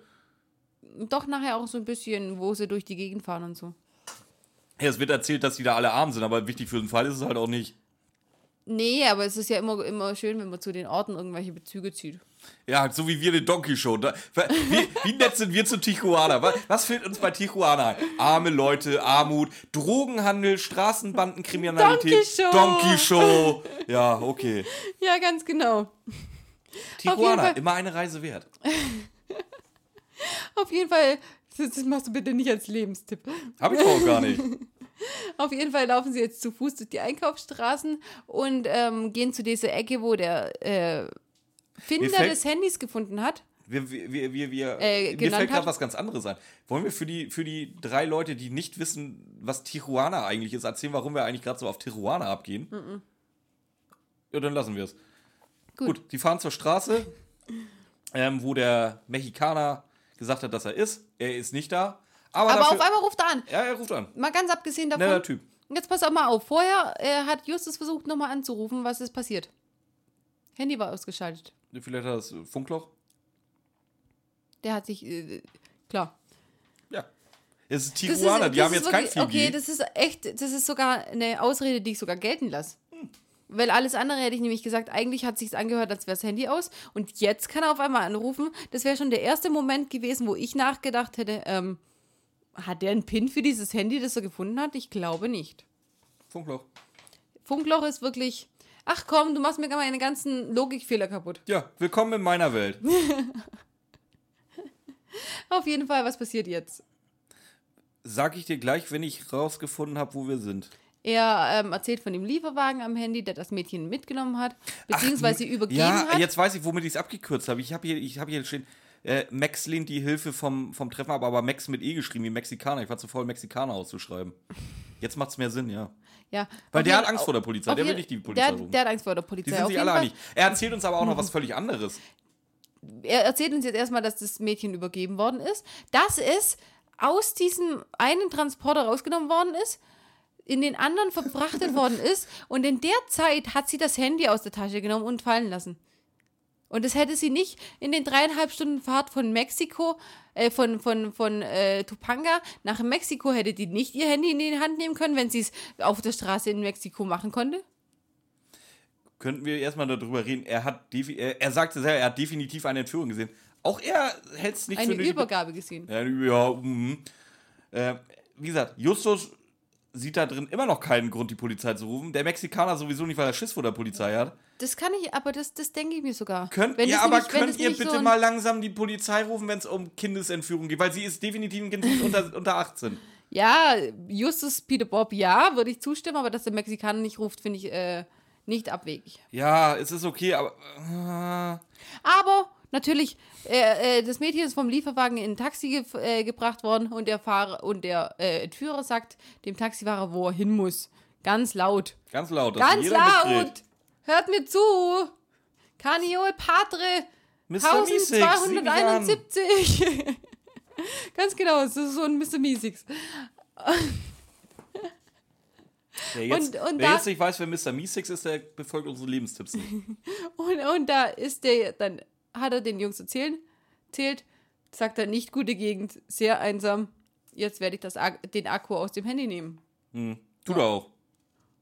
doch nachher auch so ein bisschen, wo sie durch die Gegend fahren und so. Ja, es wird erzählt, dass die da alle arm sind, aber wichtig für den Fall ist es halt auch nicht. Nee, aber es ist ja immer, immer schön, wenn man zu den Orten irgendwelche Bezüge zieht. Ja, so wie wir den Donkey Show. Da, wie, wie nett sind wir zu Tijuana? Was, was fehlt uns bei Tijuana ein? Arme Leute, Armut, Drogenhandel, Straßenbandenkriminalität. Donkey Show. Donkey Show. Ja, okay. Ja, ganz genau. Tijuana, immer eine Reise wert. Auf jeden Fall, das, das machst du bitte nicht als Lebenstipp. Hab ich auch gar nicht. Auf jeden Fall laufen sie jetzt zu Fuß durch die Einkaufsstraßen und ähm, gehen zu dieser Ecke, wo der äh, Finder fällt- des Handys gefunden hat. Wir, wir, wir, wir, Äh, mir fällt gerade was ganz anderes ein. Wollen wir für die, für die drei Leute, die nicht wissen, was Tijuana eigentlich ist, erzählen, warum wir eigentlich gerade so auf Tijuana abgehen? Ja, dann lassen wir es. Gut. Gut, die fahren zur Straße, ähm, wo der Mexikaner gesagt hat, dass er ist. Er ist nicht da. Aber, Aber dafür, auf einmal ruft er an. Ja, er ruft an. Mal ganz abgesehen davon. Netter Typ. Jetzt pass auch mal auf. Vorher äh, hat Justus versucht, nochmal anzurufen, was ist passiert. Handy war ausgeschaltet. Vielleicht hat das Funkloch. Der hat sich. Äh, klar. Ja. Es ist Tijuana, die haben jetzt kein wirklich- 4G. Okay, das ist echt, das ist sogar eine Ausrede, die ich sogar gelten lasse. Weil alles andere hätte ich nämlich gesagt, eigentlich hat sich's angehört, als wäre das Handy aus. Und jetzt kann er auf einmal anrufen. Das wäre schon der erste Moment gewesen, wo ich nachgedacht hätte, ähm, hat der einen PIN für dieses Handy, das er gefunden hat? Ich glaube nicht. Funkloch. Funkloch ist wirklich. Ach komm, du machst mir gar meine ganzen Logikfehler kaputt. Ja, willkommen in meiner Welt. Auf jeden Fall, was passiert jetzt? Sag ich dir gleich, wenn ich rausgefunden habe, wo wir sind. Er ähm, erzählt von dem Lieferwagen am Handy, der das Mädchen mitgenommen hat, beziehungsweise Ach, übergeben ja, hat. jetzt weiß ich, womit ich es abgekürzt habe. Ich habe hier, ich habe hier stehen, äh, Max lehnt die Hilfe vom, vom Treffen ab, aber Max mit E geschrieben, wie Mexikaner. Ich war zu voll, Mexikaner auszuschreiben. Jetzt macht es mehr Sinn, ja. Ja, Weil der hat Angst vor der Polizei, der will nicht die Polizei der, der hat Angst vor der Polizei. Die sind sich alle einig. Er erzählt uns aber auch noch was völlig anderes. Er erzählt uns jetzt erstmal, dass das Mädchen übergeben worden ist, dass es aus diesem einen Transporter rausgenommen worden ist, in den anderen verfrachtet worden ist und in der Zeit hat sie das Handy aus der Tasche genommen und fallen lassen. Und das hätte sie nicht in den dreieinhalb Stunden Fahrt von Mexiko, äh, von, von, von äh, Topanga nach Mexiko, hätte die nicht ihr Handy in die Hand nehmen können, wenn sie es auf der Straße in Mexiko machen konnte? könnten wir erstmal darüber reden. Er hat er, er sagte selber, er hat definitiv eine Entführung gesehen. Auch er hält es nicht Eine für nötig. Übergabe gesehen. Ja, ja mhm. äh, wie gesagt, Justus sieht da drin immer noch keinen Grund, die Polizei zu rufen. Der Mexikaner sowieso nicht, weil er Schiss vor der Polizei hat. Das kann ich, aber das, das denke ich mir sogar. Könnt Wenn ihr aber wenn könnt ihr bitte so mal langsam die Polizei rufen, wenn es um Kindesentführung geht, weil sie ist definitiv ein Kind unter, unter 18. Ja, Justus Peter Bob, ja, würde ich zustimmen, aber dass der Mexikaner nicht ruft, finde ich äh, nicht abwegig. Ja, es ist okay, aber äh, Aber natürlich, äh, äh, das Mädchen ist vom Lieferwagen in ein Taxi ge äh, gebracht worden und der Fahrer und der äh, Entführer sagt dem Taxifahrer, wo er hin muss. Ganz laut. ganz laut, Ganz laut! mitkriegt. Hört mir zu! Caniol Padre Mr. Meeseeks, sieh mich an. 1271. Ganz genau, es ist so ein Mr. Meeseeks. Wer jetzt, Und- und wer da- jetzt nicht weiß, wer Mr. Meeseeks ist, der befolgt unsere Lebenstipps nicht. Und, und da ist der, dann hat er den Jungs erzählt, erzählt, sagt er, nicht gute Gegend, sehr einsam. Jetzt werde ich das, den Akku aus dem Handy nehmen. Hm. Tut er auch.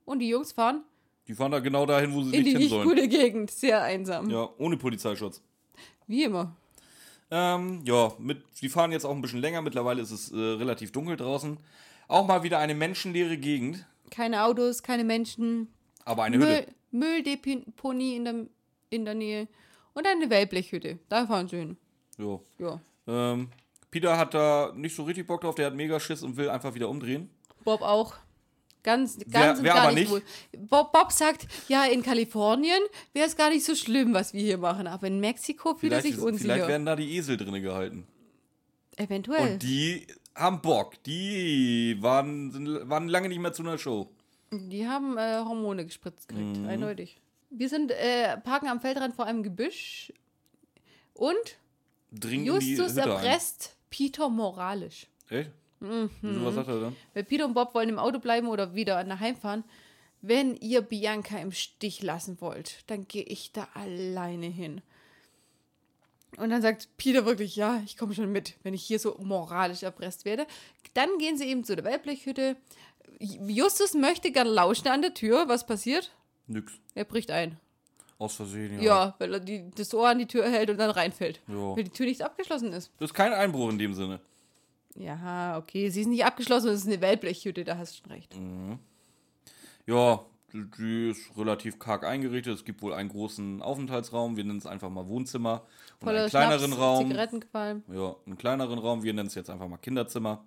Und die Jungs fahren Die fahren da genau dahin, wo sie in die nicht hin nicht sollen. gute Gegend, sehr einsam. Ja, ohne Polizeischutz. Wie immer. Ähm, ja, mit, die fahren jetzt auch ein bisschen länger. Mittlerweile ist es äh, relativ dunkel draußen. Auch mal wieder eine menschenleere Gegend, Keine Autos, keine Menschen, aber eine Hütte. Müll, Mülldeponie in der, in der Nähe und eine Wellblechhütte. Da fahren sie hin. Ja. Ja. Ähm, Peter hat da nicht so richtig Bock drauf, der hat mega Schiss und will einfach wieder umdrehen. Bob auch. Ganz, ganz Wer- wer gar nicht, nicht? Bob, Bob sagt, ja, in Kalifornien wäre es gar nicht so schlimm, was wir hier machen, aber in Mexiko fühlt er sich ist- vielleicht unsicher. werden da die Esel drinne gehalten. Eventuell. Und die haben Bock. Die waren, sind, waren lange nicht mehr zu einer Show. Die haben äh, Hormone gespritzt gekriegt, Mhm. eindeutig. Wir sind, äh, parken am Feldrand vor einem Gebüsch und Dringen Justus erpresst Peter moralisch. Echt? Mhm. Wieso, was sagt er dann? Weil Peter und Bob wollen im Auto bleiben oder wieder nach Heim fahren. Wenn ihr Bianca im Stich lassen wollt, dann gehe ich da alleine hin. Und dann sagt Peter wirklich, ja, ich komme schon mit, wenn ich hier so moralisch erpresst werde. Dann gehen sie eben zu der Wellblechhütte. Justus möchte gern lauschen an der Tür. Was passiert? Nix. Er bricht ein. Aus Versehen, ja. Ja, weil er die, das Ohr an die Tür hält und dann reinfällt. Ja. Weil die Tür nicht abgeschlossen ist. Das ist kein Einbruch in dem Sinne. Ja, okay, sie ist nicht abgeschlossen, es ist eine Wellblechhütte, da hast du schon recht. Ja, die- die ist relativ karg eingerichtet. Es gibt wohl einen großen Aufenthaltsraum. Wir nennen es einfach mal Wohnzimmer. Und Voller einen kleineren Schnaps, Raum. Zigarettenqualm. Ja, einen kleineren Raum. Wir nennen es jetzt einfach mal Kinderzimmer.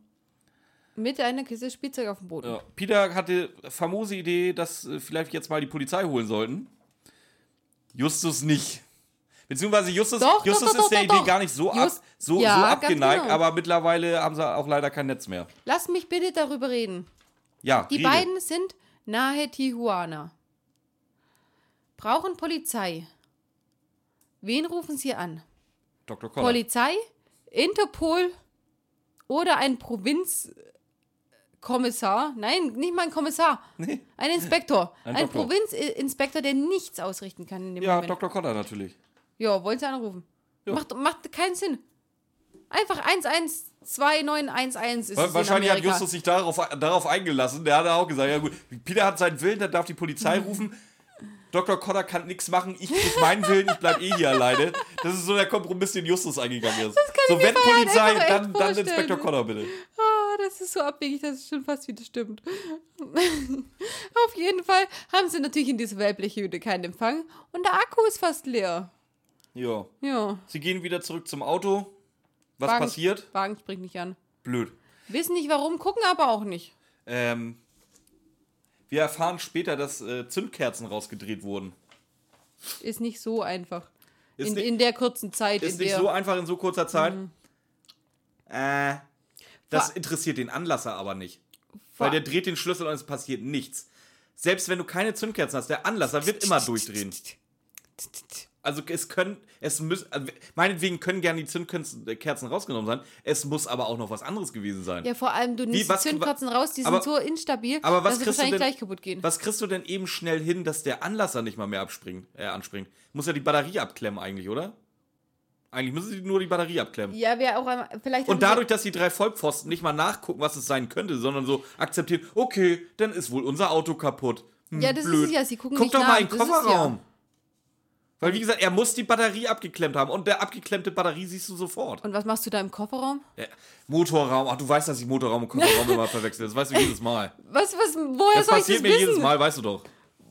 Mit einer Kiste Spielzeug auf dem Boden. Ja. Peter hatte famose Idee, dass äh, vielleicht jetzt mal die Polizei holen sollten. Justus nicht. Beziehungsweise Justus, Doch, Justus doch, ist doch, der doch, Idee gar nicht so, ab, so, Ja, so abgeneigt, genau. aber mittlerweile haben sie auch leider kein Netz mehr. Lass mich bitte darüber reden. Ja, Die rede. beiden sind nahe Tijuana. Brauchen Polizei. Wen rufen sie an? Dr. Koller. Polizei, Interpol oder ein Provinzkommissar? Nein, nicht mal ein Kommissar. Nee. Ein Inspektor. Ein Ein. Provinzinspektor, der nichts ausrichten kann in dem Ja, Moment. Dr. Koller natürlich. Ja, wollen Sie anrufen? Ja. Macht, macht keinen Sinn. Einfach 112911 ist es in Wahrscheinlich hat. Justus sich darauf, darauf eingelassen. Der hat auch gesagt, ja gut, Peter hat seinen Willen, dann darf die Polizei rufen. Dr. Koller kann nichts machen, ich krieg meinen Willen, ich bleib eh hier alleine. Das ist so der Kompromiss, den Justus eingegangen ist. so, wenn Polizei, echt dann, dann. Inspektor Koller bitte. Ah, das ist so abwegig, dass es schon fast wieder stimmt. Auf jeden Fall haben sie natürlich in dieser Wellblechhütte keinen Empfang und der Akku ist fast leer. Ja. Ja. Sie gehen wieder zurück zum Auto. Was Wagen, passiert? Wagen springt nicht an. Blöd. Wissen nicht warum, gucken aber auch nicht. Ähm, wir erfahren später, dass äh, Zündkerzen rausgedreht wurden. Ist nicht so einfach. Ist In, nicht- in der kurzen Zeit, Ist nicht so einfach in so kurzer Zeit. Mhm. Äh, das Vor- interessiert den Anlasser aber nicht. Vor- Weil der dreht den Schlüssel und es passiert nichts. Selbst wenn du keine Zündkerzen hast, der Anlasser wird immer durchdrehen. Also es können, es müssen, also meinetwegen können gerne die Zündkerzen rausgenommen sein. Es muss aber auch noch was anderes gewesen sein. ja, vor allem, du nimmst die Zündkerzen raus, die aber- sind so instabil, aber was dass sie wahrscheinlich denn- gleich kaputt gehen. Was kriegst du denn eben schnell hin, dass der Anlasser nicht mal mehr abspringt, äh, anspringt? Muss ja die Batterie abklemmen eigentlich, oder? Eigentlich müssen sie nur die Batterie abklemmen. Ja, wäre auch einmal, vielleicht. Und dadurch, dass die drei Vollpfosten nicht mal nachgucken, was es sein könnte, sondern so akzeptieren, okay, dann ist wohl unser Auto kaputt. Hm, Ja, das ist blöd. es ja, sie gucken Guck nicht doch nach, mal in den ist ja- Kofferraum. Weil, wie gesagt, er muss die Batterie abgeklemmt haben. Und der abgeklemmte Batterie siehst du sofort. Und was machst du da im Kofferraum? Ja, Motorraum. Ach, du weißt, dass ich Motorraum und Kofferraum immer verwechsel. Das weißt du jedes Mal. Was, was, woher Das soll ich passiert das mir wissen? jedes Mal, weißt du doch.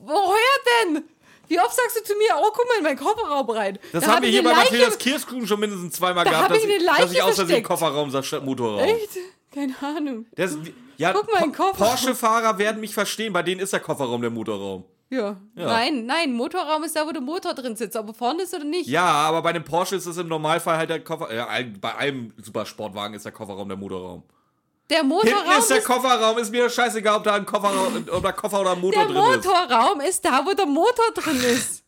Woher denn? Wie oft sagst du zu mir, oh, guck mal in meinen Kofferraum rein? Das Da haben hab wir hier bei Matthias Kirschkuchen schon mindestens zweimal Da gehabt, dass, ich, dass ich aus Versehen. Kofferraum sag statt Motorraum. Echt? Keine Ahnung. Das, ja, Guck mal in den Kofferraum. Porsche-Fahrer werden mich verstehen, bei denen ist der Kofferraum der Motorraum. Ja. Ja. Nein, nein, Motorraum ist da, wo der Motor drin sitzt, aber vorne ist oder nicht. Ja, aber bei einem Porsche ist es im Normalfall halt der Koffer. Ja, bei einem Supersportwagen ist der Kofferraum der Motorraum. Der Hinten Motorraum ist der ist, Kofferraum, ist mir scheißegal, ob da ein Kofferraum, ob da Koffer oder ein Motor der drin ist. Motorraum ist da, wo der Motor drin ist.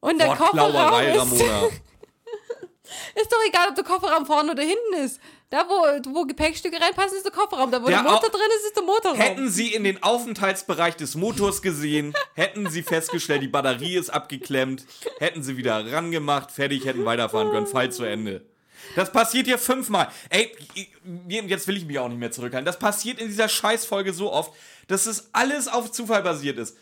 Und der Kofferraum ist, ist doch egal, ob der Kofferraum vorne oder hinten ist. Da, wo, wo Gepäckstücke reinpassen, ist der Kofferraum. Da, wo Der der, Motor drin ist, ist der Motorraum. Hätten Sie in den Aufenthaltsbereich des Motors gesehen, hätten Sie festgestellt, die Batterie ist abgeklemmt, hätten Sie wieder rangemacht, fertig, hätten weiterfahren können, Fall zu Ende. Das passiert hier fünfmal. Ey, jetzt will ich mich auch nicht mehr zurückhalten. Das passiert in dieser Scheißfolge so oft, dass es alles auf Zufall basiert ist.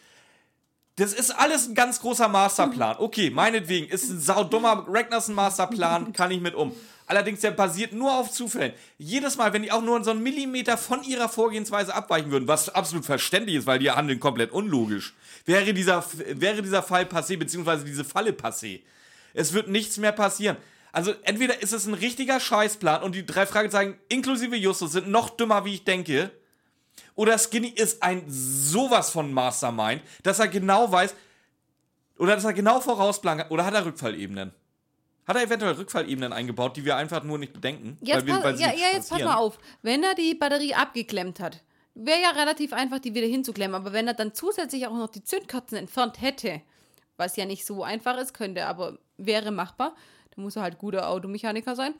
Das ist alles ein ganz großer Masterplan. Okay, meinetwegen, ist ein saudummer Ragnarsson-Masterplan, kann ich mit um. Allerdings, der basiert nur auf Zufällen. Jedes Mal, wenn die auch nur so einen Millimeter von ihrer Vorgehensweise abweichen würden, was absolut verständlich ist, weil die handeln komplett unlogisch, wäre dieser, wäre dieser Fall passé, beziehungsweise diese Falle passé. Es wird nichts mehr passieren. Also entweder ist es ein richtiger Scheißplan und die drei Fragezeichen inklusive Justus sind noch dümmer, wie ich denke, oder Skinny ist ein sowas von Mastermind, dass er genau weiß, oder dass er genau vorausplant oder hat er Rückfallebenen? Hat er eventuell Rückfallebenen eingebaut, die wir einfach nur nicht bedenken? Jetzt, wir- pass, ja, ja, jetzt pass mal auf. Wenn er die Batterie abgeklemmt hat, wäre ja relativ einfach, die wieder hinzuklemmen. Aber wenn er dann zusätzlich auch noch die Zündkerzen entfernt hätte, was ja nicht so einfach ist, könnte, aber wäre machbar, dann muss er halt guter Automechaniker sein.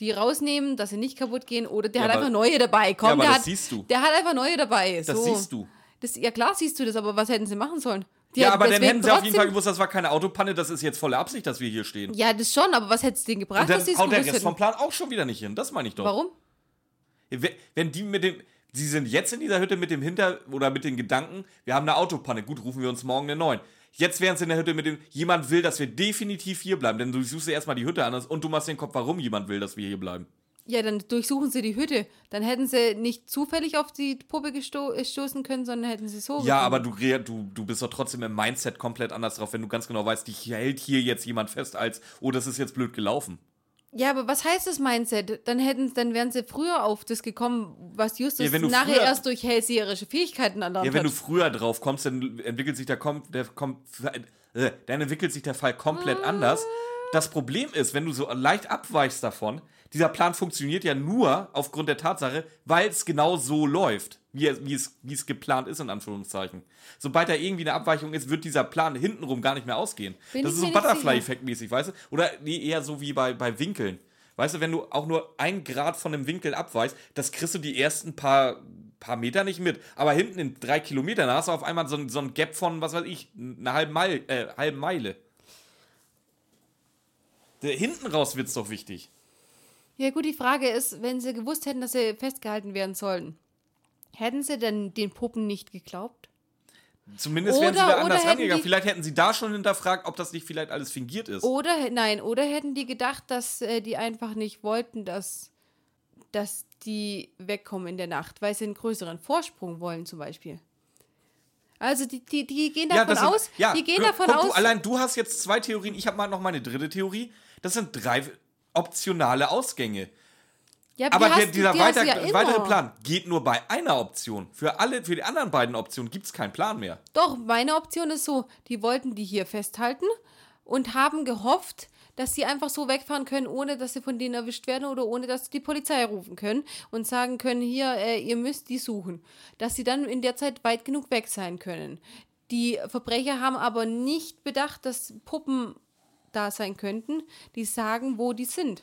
Die rausnehmen, dass sie nicht kaputt gehen, oder der Ja, hat einfach neue dabei. Komm, Ja, aber der das hat, siehst du. Der hat einfach neue dabei. Das so. siehst du. Das, ja, klar siehst du das, aber was hätten sie machen sollen? Die Ja, aber dann hätten sie auf jeden Fall gewusst, das war keine Autopanne, das ist jetzt volle Absicht, dass wir hier stehen. Ja, das schon, aber was hätte es denen gebracht, Und dann dass sie es haut der Rest vom? Plan auch schon wieder nicht hin. Das meine ich doch. Warum? Wenn- Wenn die mit dem. Sie sind jetzt in dieser Hütte mit dem Hinter- oder mit den Gedanken, wir haben eine Autopanne, gut, rufen wir uns morgen eine neuen. Jetzt wären sie in der Hütte mit dem, jemand will, dass wir definitiv hier bleiben, denn du suchst dir erstmal die Hütte an und du machst den Kopf, warum jemand will, dass wir hier bleiben. Ja, dann durchsuchen sie die Hütte. Dann hätten sie nicht zufällig auf die Puppe gesto äh, stoßen können, sondern hätten sie so. Ja, aber du, du, du bist doch trotzdem im Mindset komplett anders drauf, wenn du ganz genau weißt, dich hält hier jetzt jemand fest, als, oh, das ist jetzt blöd gelaufen. Ja, aber was heißt das Mindset? Dann hätten, dann wären sie früher auf das gekommen, was Justus Ja, du nachher früher- erst durch hellseherische Fähigkeiten erlernt Ja, wenn du hat. früher drauf kommst, dann entwickelt sich der, der kom äh, dann entwickelt sich der Fall komplett anders. Das Problem ist, wenn du so leicht abweichst davon, dieser Plan funktioniert ja nur aufgrund der Tatsache, weil es genau so läuft, wie es, wie, es, wie es geplant ist, in Anführungszeichen. Sobald da irgendwie eine Abweichung ist, wird dieser Plan hintenrum gar nicht mehr ausgehen. Bin das ist so Butterfly-Effekt-mäßig, weißt du? Oder nee, eher so wie bei, bei Winkeln. Weißt du, wenn du auch nur ein Grad von einem Winkel abweichst, das kriegst du die ersten paar, paar Meter nicht mit. Aber hinten in drei Kilometern, hast du auf einmal so, ein- so ein Gap von, was weiß ich, einer halben Meile. Äh, halben Meile. Hinten raus wird's doch wichtig. Ja, gut, die Frage ist, wenn sie gewusst hätten, dass sie festgehalten werden sollen, hätten sie denn den Puppen nicht geglaubt? Zumindest wären sie Oder- da oder anders die- Vielleicht hätten sie da schon hinterfragt, ob das nicht vielleicht alles fingiert ist. Oder, nein, oder hätten die gedacht, dass äh, die einfach nicht wollten, dass, dass die wegkommen in der Nacht, weil sie einen größeren Vorsprung wollen, zum Beispiel. Also, die, die, die gehen davon das sind- aus, ja, die gehen guck, davon guck, aus, Du, allein du hast jetzt zwei Theorien, ich habe mal noch meine dritte Theorie. Das sind drei optionale Ausgänge. ja, Aber der, dieser die weiter, ja weitere Plan geht nur bei einer Option. Für alle, für die anderen beiden Optionen gibt es keinen Plan mehr. Doch, meine Option ist so, die wollten die hier festhalten und haben gehofft, dass sie einfach so wegfahren können, ohne dass sie von denen erwischt werden oder ohne dass sie die Polizei rufen können und sagen können, hier, äh, ihr müsst die suchen. Dass sie dann in der Zeit weit genug weg sein können. Die Verbrecher haben aber nicht bedacht, dass Puppen da sein könnten, die sagen, wo die sind.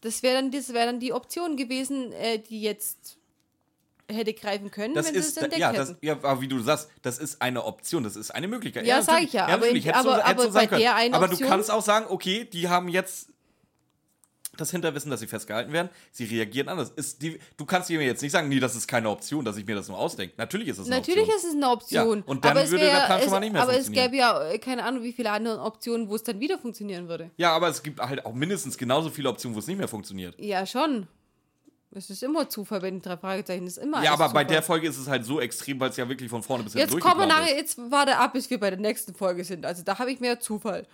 Das wäre dann, das wär dann die Option gewesen, äh, die jetzt hätte greifen können, Das wenn sie ist, es entdeckt ja, das, ja, aber wie du sagst, das ist eine Option, das ist eine Möglichkeit. Ja, sag ich ja, aber in- hättest du- aber- du aber sagen bei der einen Aber Option- du kannst auch sagen, okay, die haben jetzt das Hinterwissen, dass sie festgehalten werden. Sie reagieren anders. Ist die, du kannst mir jetzt nicht sagen, nee, das ist keine Option, dass ich mir das nur ausdenke. Natürlich ist es eine Natürlich Option. ist es eine Option. Ja, und dann aber es würde wär, der Plan schon es, mal nicht mehr Aber es funktionieren. gäbe ja äh, keine Ahnung, wie viele andere Optionen, wo es dann wieder funktionieren würde. Ja, aber es gibt halt auch mindestens genauso viele Optionen, wo es nicht mehr funktioniert. Ja, schon. Es ist immer Zufall bei den drei. Es ist immer Ja, aber bei Zufall. der Folge ist es halt so extrem, weil es ja wirklich von vorne bis hinten Jetzt kommen nachher, jetzt warte ab, bis wir bei der nächsten Folge sind. Also da habe ich mehr Zufall.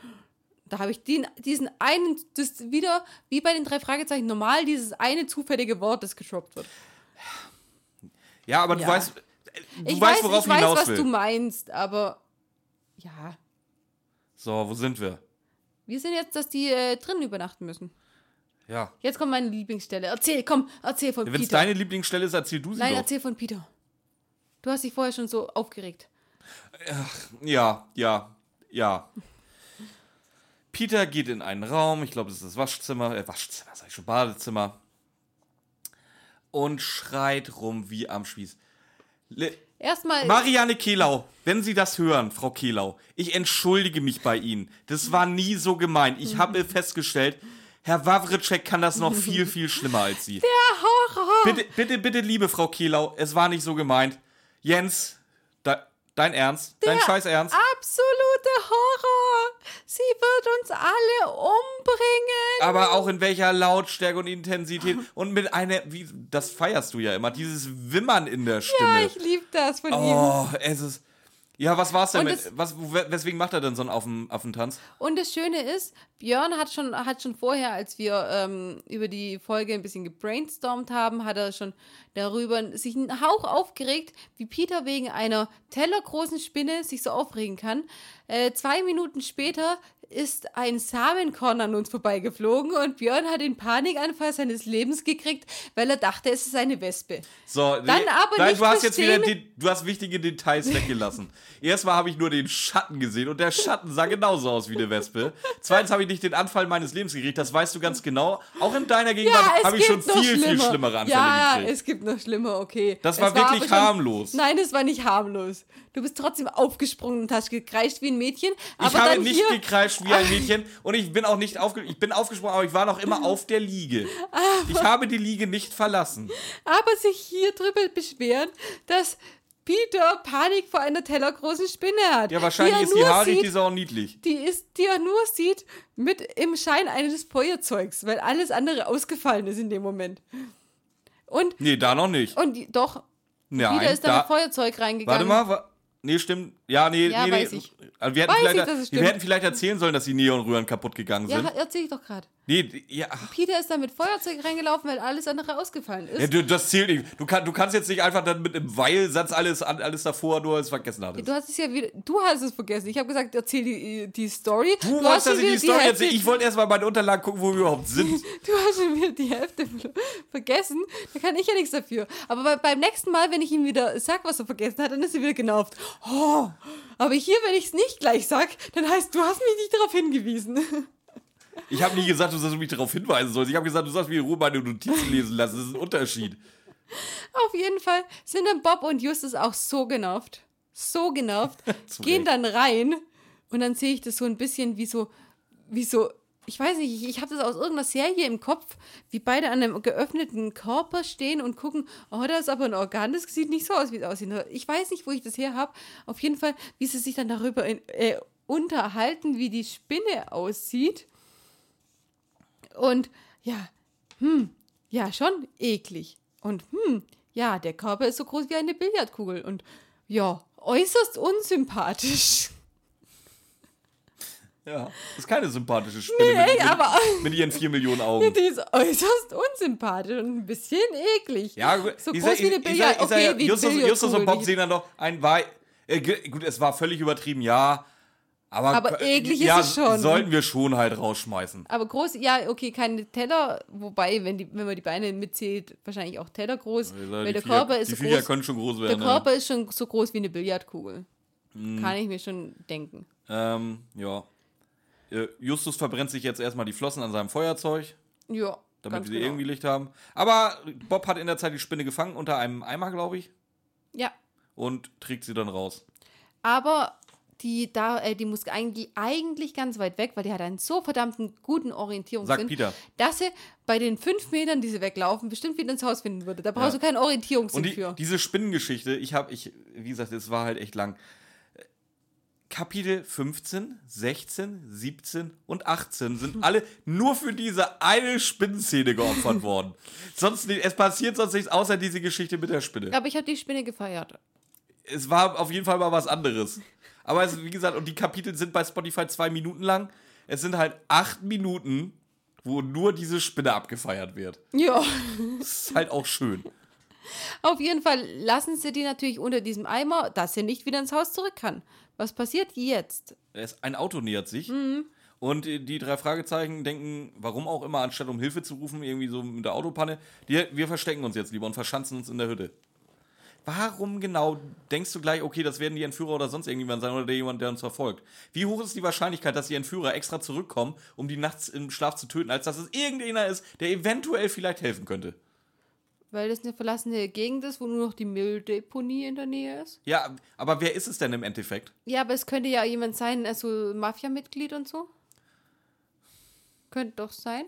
Da habe ich den, diesen einen, das wieder, wie bei den drei Fragezeichen, normal dieses eine zufällige Wort, das gedroppt wird. Ja, aber du Ja. weißt, du Ich weißt, weiß, worauf ich ich weiß hinaus was will. du meinst, aber ja. So, wo sind wir? Wir sind jetzt, dass die äh, drinnen übernachten müssen. Ja. Jetzt kommt meine Lieblingsstelle. Erzähl, komm, erzähl von Wenn es Peter. deine Lieblingsstelle ist, erzähl du sie Nein, doch. erzähl von Peter. Du hast dich vorher schon so aufgeregt. Ja, ja, ja. Peter geht in einen Raum, ich glaube, das ist das Waschzimmer, äh, Waschzimmer, sag ich schon, Badezimmer. Und schreit rum wie am Spieß. Le Erstmal. Marianne Kehlau, wenn Sie das hören, Frau Kehlau, ich entschuldige mich bei Ihnen. Das war nie so gemeint. Ich habe festgestellt, Herr Wawritschek kann das noch viel, viel schlimmer als Sie. Der Horror. Bitte, bitte, bitte, liebe Frau Kehlau, es war nicht so gemeint. Jens, dein Ernst? dein Der Scheiß Ernst? Absolute Horror. Sie wird uns alle umbringen. Aber auch in welcher Lautstärke und Intensität und mit einer, wie, das feierst du ja immer, dieses Wimmern in der Ja, Stimme. ich liebe das von ihm. oh, es ist. Ja, was war's denn mit, was, weswegen macht er denn so einen Affen, Affentanz? Und das Schöne ist, Björn hat schon, hat schon vorher, als wir ähm, über die Folge ein bisschen gebrainstormt haben, hat er schon darüber sich einen Hauch aufgeregt, wie Peter wegen einer tellergroßen Spinne sich so aufregen kann. Äh, zwei Minuten später ist ein Samenkorn an uns vorbeigeflogen und Björn hat den Panikanfall seines Lebens gekriegt, weil er dachte, es ist eine Wespe. So, Dann nee, aber nein, nicht du hast jetzt wieder, die, du hast wichtige Details weggelassen. Erstmal habe ich nur den Schatten gesehen und der Schatten sah genauso aus wie eine Wespe. Zweitens habe ich nicht den Anfall meines Lebens gekriegt, das weißt du ganz genau. Auch in deiner Gegenwart habe ich schon viel, viel schlimmer. schlimmere Anfälle Ja, gekriegt. es gibt noch schlimmer, okay. Das Es war wirklich aber schon- harmlos. Nein, es war nicht harmlos. Du bist trotzdem aufgesprungen und hast gekreischt wie ein Mädchen. Aber ich habe nicht hier, gekreischt wie ein Mädchen und ich bin auch nicht aufge ich bin aufgesprungen, aber ich war noch immer auf der Liege. Ich habe die Liege nicht verlassen. aber sich hier drüber beschweren, dass Peter Panik vor einer tellergroßen Spinne hat. Ja, wahrscheinlich er ist die haarig, sieht, die ist auch niedlich. die ist, die er nur sieht mit im Schein eines Feuerzeugs, weil alles andere ausgefallen ist in dem Moment. Und, Nee, da noch nicht. und die, doch, Nein, Peter ist da da, mit Feuerzeug reingegangen. Warte mal, wa nee, stimmt. Ja, nee, Ja, nee, weiß nee. ich. Also wir, hätten Weiß vielleicht, ich, wir hätten vielleicht erzählen sollen, dass die Neonröhren kaputt gegangen Ja, sind. erzähl ich doch gerade. Nee, ja. Peter ist da mit Feuerzeug reingelaufen, weil alles andere ausgefallen ist. ja du, das zählt nicht. Du, kann, du kannst jetzt nicht einfach dann mit einem Weil-Satz alles, alles davor nur vergessen hattest. Du hast es ja wieder, du hast es vergessen. Ich habe gesagt, erzähl die, die Story. Du hast wolltest, dass ich die Story erzähle. Ich wollte erstmal meine Unterlagen gucken, wo wir überhaupt sind. Du hast schon wieder die Hälfte vergessen. Da kann ich ja nichts dafür. Aber bei, beim nächsten Mal, wenn ich ihm wieder sag, was er vergessen hat, dann ist er wieder genervt. Oh. Aber hier, wenn ich es nicht gleich sag, dann heißt, du hast mich nicht darauf hingewiesen. Ich habe nie gesagt, du sollst mich darauf hinweisen sollst. Ich habe gesagt, du sollst mir in Ruhe meine Notizen lesen lassen. Das ist ein Unterschied. Auf jeden Fall sind dann Bob und Justus auch so genervt. So genervt. Gehen dann rein und dann sehe ich das so ein bisschen wie so, wie so, ich weiß nicht, ich, ich habe das aus irgendeiner Serie im Kopf, wie beide an einem geöffneten Körper stehen und gucken, oh, da ist aber ein Organ, das sieht nicht so aus, wie es aussieht. Ich weiß nicht, wo ich das her habe. Auf jeden Fall, wie sie sich dann darüber in, äh, unterhalten, wie die Spinne aussieht. Und ja, hm, ja, schon eklig. Und hm, ja, der Körper ist so groß wie eine Billardkugel. Und ja, äußerst unsympathisch. Ja. Das ist keine sympathische Spinne Nee, mit, aber- mit ihren vier Millionen Augen. Die ist äußerst unsympathisch und ein bisschen eklig. Ja. So Isa- groß wie eine Billard. Isa- Okay, wie Justus, Billardkugel, Justus und Bob sehen dann noch ein Wei. Äh, gut, es war völlig übertrieben, ja. Aber, Aber eklig ist ja, es schon. Sollten wir schon halt rausschmeißen. Aber groß, ja, okay, keine Teller, wobei, wenn, die, wenn man die Beine mitzählt, wahrscheinlich auch Teller groß. weil die der Viecher, Körper ist die so groß. können schon groß Der werden. Körper ist schon so groß wie eine Billardkugel. Mhm. Kann ich mir schon denken. Ja. Ähm, ja. Äh, Justus verbrennt sich jetzt erstmal die Flossen an seinem Feuerzeug, Ja. damit sie genau. irgendwie Licht haben. Aber Bob hat in der Zeit die Spinne gefangen unter einem Eimer, glaube ich, Ja. und trägt sie dann raus. Aber die da, äh, die muss eigentlich, eigentlich ganz weit weg, weil die hat einen so verdammten guten Orientierungssinn, Sagt Peter. dass sie bei den fünf Metern, die sie weglaufen, bestimmt wieder ins Haus finden würde. Da brauchst Ja. du keinen Orientierungssinn die, für. diese Spinnengeschichte, ich habe, ich, wie gesagt, es war halt echt lang. Kapitel 15, 16, 17 und 18 sind alle nur für diese eine Spinnenszene geopfert worden. Sonst nicht, es passiert sonst nichts außer diese Geschichte mit der Spinne. Aber ich habe die Spinne gefeiert. Es war auf jeden Fall mal was anderes. Aber es, wie gesagt, und die Kapitel sind bei Spotify zwei Minuten lang. Es sind halt acht Minuten, wo nur diese Spinne abgefeiert wird. Ja. Das ist halt auch schön. Auf jeden Fall lassen sie die natürlich unter diesem Eimer, dass sie nicht wieder ins Haus zurück kann. Was passiert jetzt? Es, ein Auto nähert sich. Mhm. Und die die drei Fragezeichen denken, warum auch immer, anstatt um Hilfe zu rufen, irgendwie so mit der Autopanne, die, wir verstecken uns jetzt lieber und verschanzen uns in der Hütte. Warum genau denkst du gleich, okay, das werden die Entführer oder sonst irgendjemand sein oder der jemand, der uns verfolgt? Wie hoch ist die Wahrscheinlichkeit, dass die Entführer extra zurückkommen, um die nachts im Schlaf zu töten, als dass es irgendeiner ist, der eventuell vielleicht helfen könnte? Weil das eine verlassene Gegend ist, wo nur noch die Mülldeponie in der Nähe ist. Ja, aber wer ist es denn im Endeffekt? Ja, aber es könnte ja jemand sein, also Mafia-Mitglied und so. Könnte doch sein.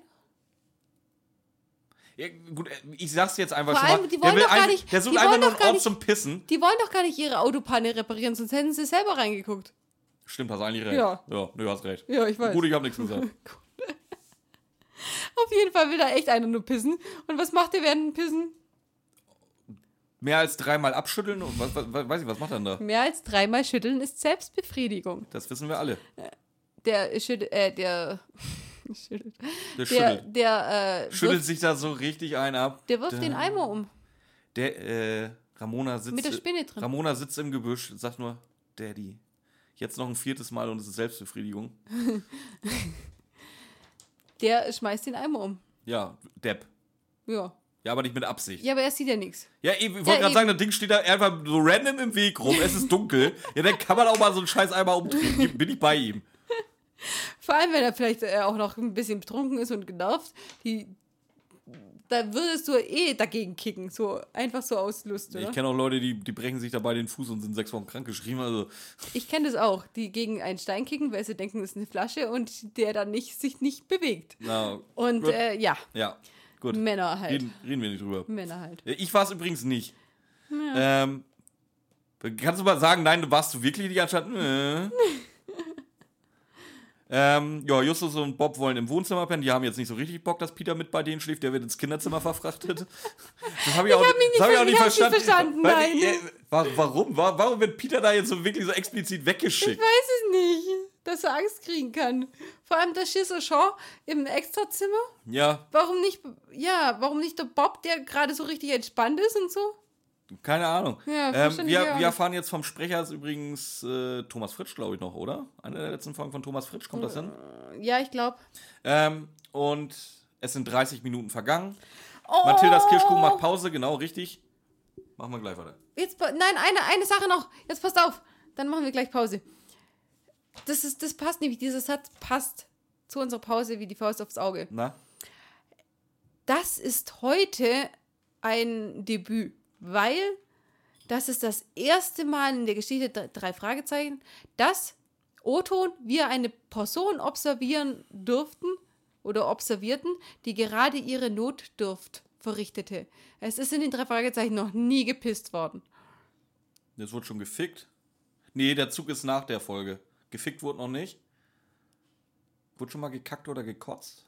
Ja, gut, äh, ich sag's jetzt einfach Vor schon allem, mal. die der, wollen doch gar nicht- der sucht einfach nur einen Ort nicht- zum Pissen. Die wollen doch gar nicht ihre Autopanne reparieren, sonst hätten sie selber reingeguckt. Stimmt, hast eigentlich recht. Ja. Ja, du hast recht. Ja, ich weiß. Gut, ich hab nichts gesagt. Auf jeden Fall will da echt einer nur pissen. Und was macht der während dem Pissen? Mehr als dreimal abschütteln und was, was, weiß ich, was macht er denn da? Mehr als dreimal schütteln ist Selbstbefriedigung. Das wissen wir alle. Der schüttelt, äh, der. schüttelt. Der schüttelt. der, äh, Schüttelt wirft, sich da so richtig ein ab. der wirft den Eimer um. Der, äh, Ramona sitzt. Mit der Spinne drin. Ramona sitzt im Gebüsch, sagt nur, Daddy. Jetzt noch ein viertes Mal und es ist Selbstbefriedigung. Der schmeißt den Eimer um. Ja, Depp. Ja. Ja, aber nicht mit Absicht. Ja, aber er sieht ja nichts. Ja, ich wollte Ja, gerade sagen, das Ding steht da einfach so random im Weg rum. Es ist dunkel. ja, dann kann man auch mal so einen Scheiß einmal umdrehen. Bin ich bei ihm. Vor allem, wenn er vielleicht äh, auch noch ein bisschen betrunken ist und genervt. Die, da würdest du eh dagegen kicken. So einfach so aus Lust, oder? Ich kenne auch Leute, die, die brechen sich dabei den Fuß und sind sechs Wochen krank geschrieben. Also, Ich kenne das auch, die gegen einen Stein kicken, weil sie denken, es ist eine Flasche und der dann nicht, sich nicht bewegt. na, Und äh, ja, ja, gut. Männer halt. Reden, reden wir nicht drüber. Männer halt. Ich war es übrigens nicht. Ähm, kannst du mal sagen, nein, warst du wirklich nicht anstatt. Äh. Ähm, ja, Justus und Bob wollen im Wohnzimmer pennen. Die haben jetzt nicht so richtig Bock, dass Peter mit bei denen schläft. Der wird ins Kinderzimmer verfrachtet. Das habe ich, auch, hab mich nicht das hab ich auch nicht ich verstanden. verstanden, Weil, nein. äh, wa- warum? Wa- Warum wird Peter da jetzt so wirklich so explizit weggeschickt? Ich weiß es nicht, dass er Angst kriegen kann. Vor allem der Schisser Shaw im Extrazimmer. Ja, Warum nicht, ja, warum nicht der Bob, der gerade so richtig entspannt ist und so? Keine Ahnung. Ja, ähm, wir, wir erfahren jetzt vom Sprecher ist übrigens äh, Thomas Fritsch, glaube ich noch, oder? Eine der letzten Folgen von Thomas Fritsch, kommt das hin? Ja, ich glaube. Ähm, und es sind 30 Minuten vergangen. Oh, Mathildas Kirschkuchen macht Pause, genau, richtig. Machen wir gleich weiter. Jetzt, nein, eine, eine Sache noch. Jetzt passt auf. Dann machen wir gleich Pause. Das, ist, das passt nämlich. Dieser Satz passt zu unserer Pause wie die Faust aufs Auge. Na? Das ist heute ein Debüt, weil das ist das erste Mal in der Geschichte drei Fragezeichen, dass Oton wir eine Person observieren durften oder observierten, die gerade ihre Notdurft verrichtete. Es ist in den drei Fragezeichen noch nie gepisst worden. Jetzt wurde schon gefickt. Nee, der Zug ist nach der Folge. Gefickt wurde noch nicht. Wurde schon mal gekackt oder gekotzt?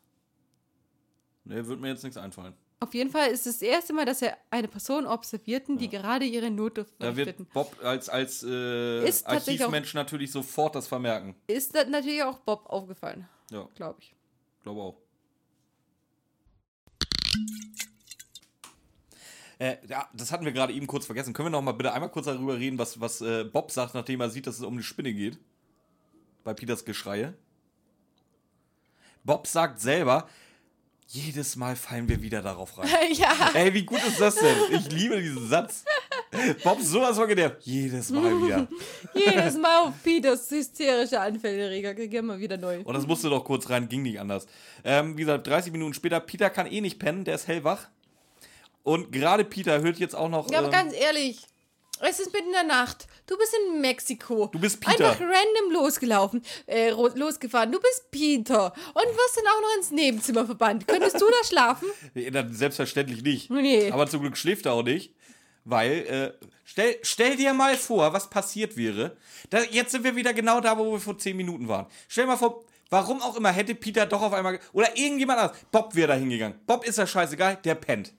Nee, wird mir jetzt nichts einfallen. Auf jeden Fall ist es das erste Mal, dass wir eine Person observierten, die gerade ihre Notdurft Da verrichteten. wird Bob als, als äh, tatsächlich auch- Archivmensch natürlich sofort das vermerken. Ist das natürlich auch Bob aufgefallen, Ja, glaube ich. glaube auch. Äh, ja, das hatten wir gerade eben kurz vergessen. Können wir noch mal bitte einmal kurz darüber reden, was, was äh, Bob sagt, nachdem er sieht, dass es um eine Spinne geht? Bei Peters Geschreie. Bob sagt selber, jedes Mal fallen wir wieder darauf rein. ja. Ey, wie gut ist das denn? Ich liebe diesen Satz. Bob sowas von genervt. Jedes Mal wieder. Jedes Mal auf Peters hysterische Anfälle regen wir immer wieder neu. Und das musste doch kurz rein, ging nicht anders. Ähm, wie gesagt, 30 Minuten später, Peter kann eh nicht pennen, der ist hellwach. Und gerade Peter hört jetzt auch noch. Ja, aber ähm, ganz ehrlich, es ist mitten in der Nacht. Du bist in Mexiko. Du bist Peter. Einfach random losgelaufen, äh, losgefahren. Du bist Peter. Und wirst dann auch noch ins Nebenzimmer verbannt. Könntest du da schlafen? Nee, Selbstverständlich nicht. Nee. Aber zum Glück schläft er auch nicht. Weil, äh, stell, stell dir mal vor, was passiert wäre. Da, jetzt sind wir wieder genau da, wo wir vor 10 Minuten waren. Stell dir mal vor, warum auch immer hätte Peter doch auf einmal. Oder irgendjemand anders. Bob wäre da hingegangen. Bob ist ja scheißegal, der pennt.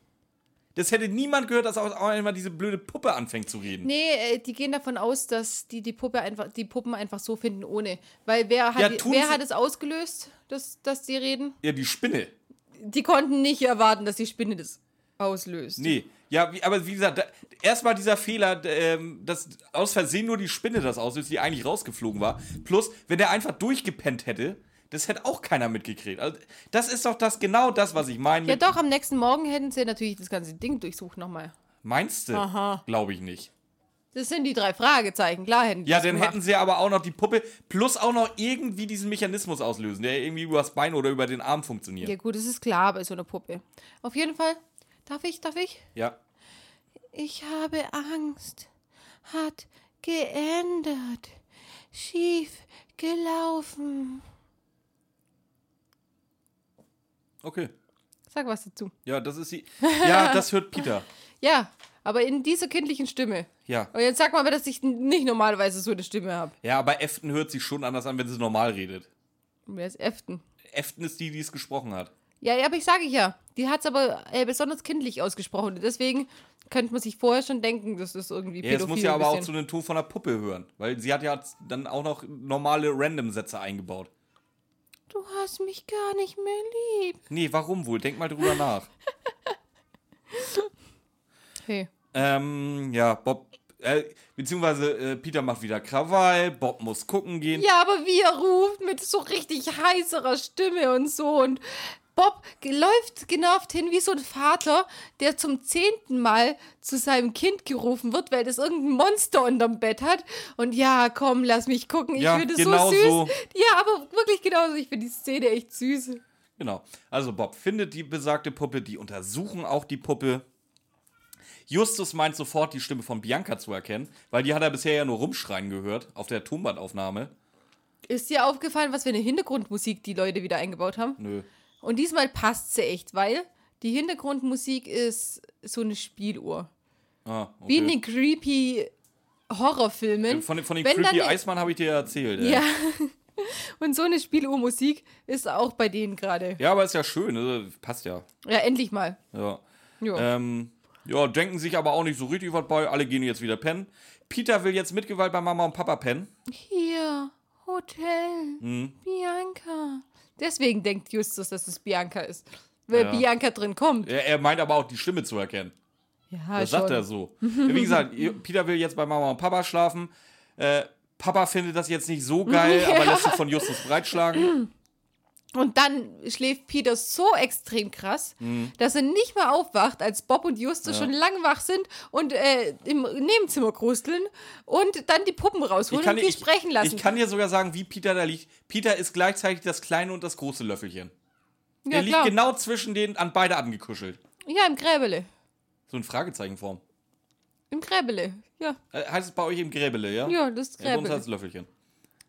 Das hätte niemand gehört, dass auch einmal diese blöde Puppe anfängt zu reden. Nee, äh, die gehen davon aus, dass die die Puppe einfach, die Puppen einfach so finden ohne. Weil wer hat, Ja, die, wer hat es ausgelöst, dass, dass die reden? Ja, die Spinne. Die konnten nicht erwarten, dass die Spinne das auslöst. Nee. Ja, wie, aber wie gesagt, erstmal dieser Fehler, ähm, dass aus Versehen nur die Spinne das auslöst, die eigentlich rausgeflogen war. Plus, wenn der einfach durchgepennt hätte, das hätte auch keiner mitgekriegt. Also, das ist doch das genau das, was ich meine. Ja, doch, am nächsten Morgen hätten sie natürlich das ganze Ding durchsucht nochmal. Meinst du? Glaube ich nicht. Das sind die drei Fragezeichen, klar hätten die Ja, das dann gemacht. hätten sie aber auch noch die Puppe plus auch noch irgendwie diesen Mechanismus auslösen, der irgendwie übers Bein oder über den Arm funktioniert. Ja, gut, das ist klar bei so einer Puppe. Auf jeden Fall, darf ich, darf ich? Ja. Ich habe Angst. Hat geändert. Schief gelaufen. Okay. Sag was dazu. Ja, das ist sie. Ja, das hört Peter. Ja, aber in dieser kindlichen Stimme. Ja. Und jetzt sag mal, dass ich nicht normalerweise so eine Stimme habe. Ja, aber Efton hört sich schon anders an, wenn sie normal redet. Wer ist Efton? Efton ist die, die es gesprochen hat. Ja, ja, aber ich sage ja. Die hat es aber äh, besonders kindlich ausgesprochen. Deswegen könnte man sich vorher schon denken, das ist irgendwie Ja, jetzt muss ja aber auch bisschen. zu einem Ton von der Puppe hören. Weil sie hat ja dann auch noch normale Random-Sätze eingebaut. Du hast mich gar nicht mehr lieb. Nee, warum wohl? Denk mal drüber nach. Hey. ähm, ja, Bob. Äh, beziehungsweise äh, Peter macht wieder Krawall, Bob muss gucken gehen. Ja, aber wie er ruft mit so richtig heißerer Stimme und so und Bob läuft genervt hin wie so ein Vater, der zum zehnten Mal zu seinem Kind gerufen wird, weil das irgendein Monster unterm Bett hat. Und ja, komm, lass mich gucken. Ich Ja, finde es genau so süß. so. Ja, aber wirklich genauso. Ich finde die Szene echt süß. Genau. Also Bob findet die besagte Puppe, die untersuchen auch die Puppe. Justus meint sofort, die Stimme von Bianca zu erkennen, weil die hat er bisher ja nur rumschreien gehört auf der Tonbandaufnahme. Ist dir aufgefallen, was für eine Hintergrundmusik die Leute wieder eingebaut haben? Nö. Und diesmal passt sie echt, weil die Hintergrundmusik ist so eine Spieluhr. Ah, Wie in okay. den creepy Horrorfilmen. Von, den- von Wenn Creepy dann- Eismann habe ich dir ja erzählt. ey. Ja. Und so eine Spieluhrmusik ist auch bei denen gerade. ja, aber ist ja schön, also, passt ja. Ja, endlich mal. Ja. Ja. Ähm, ja, denken sich aber auch nicht so richtig was bei. Alle gehen jetzt wieder pennen. Peter will jetzt mit Gewalt bei Mama und Papa pennen. Hier, Hotel, Hm. Bianca. Deswegen denkt Justus, dass es Bianca ist. Weil Ja. Bianca drin kommt. Er, er meint aber auch, die Stimme zu erkennen. Ja, Das schon. sagt er so. Wie gesagt, Peter will jetzt bei Mama und Papa schlafen. Äh, Papa findet das jetzt nicht so geil, aber lässt sich von Justus breitschlagen. Und dann schläft Peter so extrem krass, dass er nicht mehr aufwacht, als Bob und Justus Mhm. Ja. schon lang wach sind und äh, im Nebenzimmer krusteln und dann die Puppen rausholen und die sprechen lassen. ich kann dir sogar sagen, wie Peter da liegt. Peter ist gleichzeitig das kleine und das große Löffelchen. ja, er liegt klar. genau zwischen denen an beide angekuschelt. ja, im Gräbele. So in Fragezeichenform. Im Gräbele. Ja, Äh, heißt es bei euch im Gräbele, ja? ja das ist Ja, bei uns Gräbele. heißt es Löffelchen.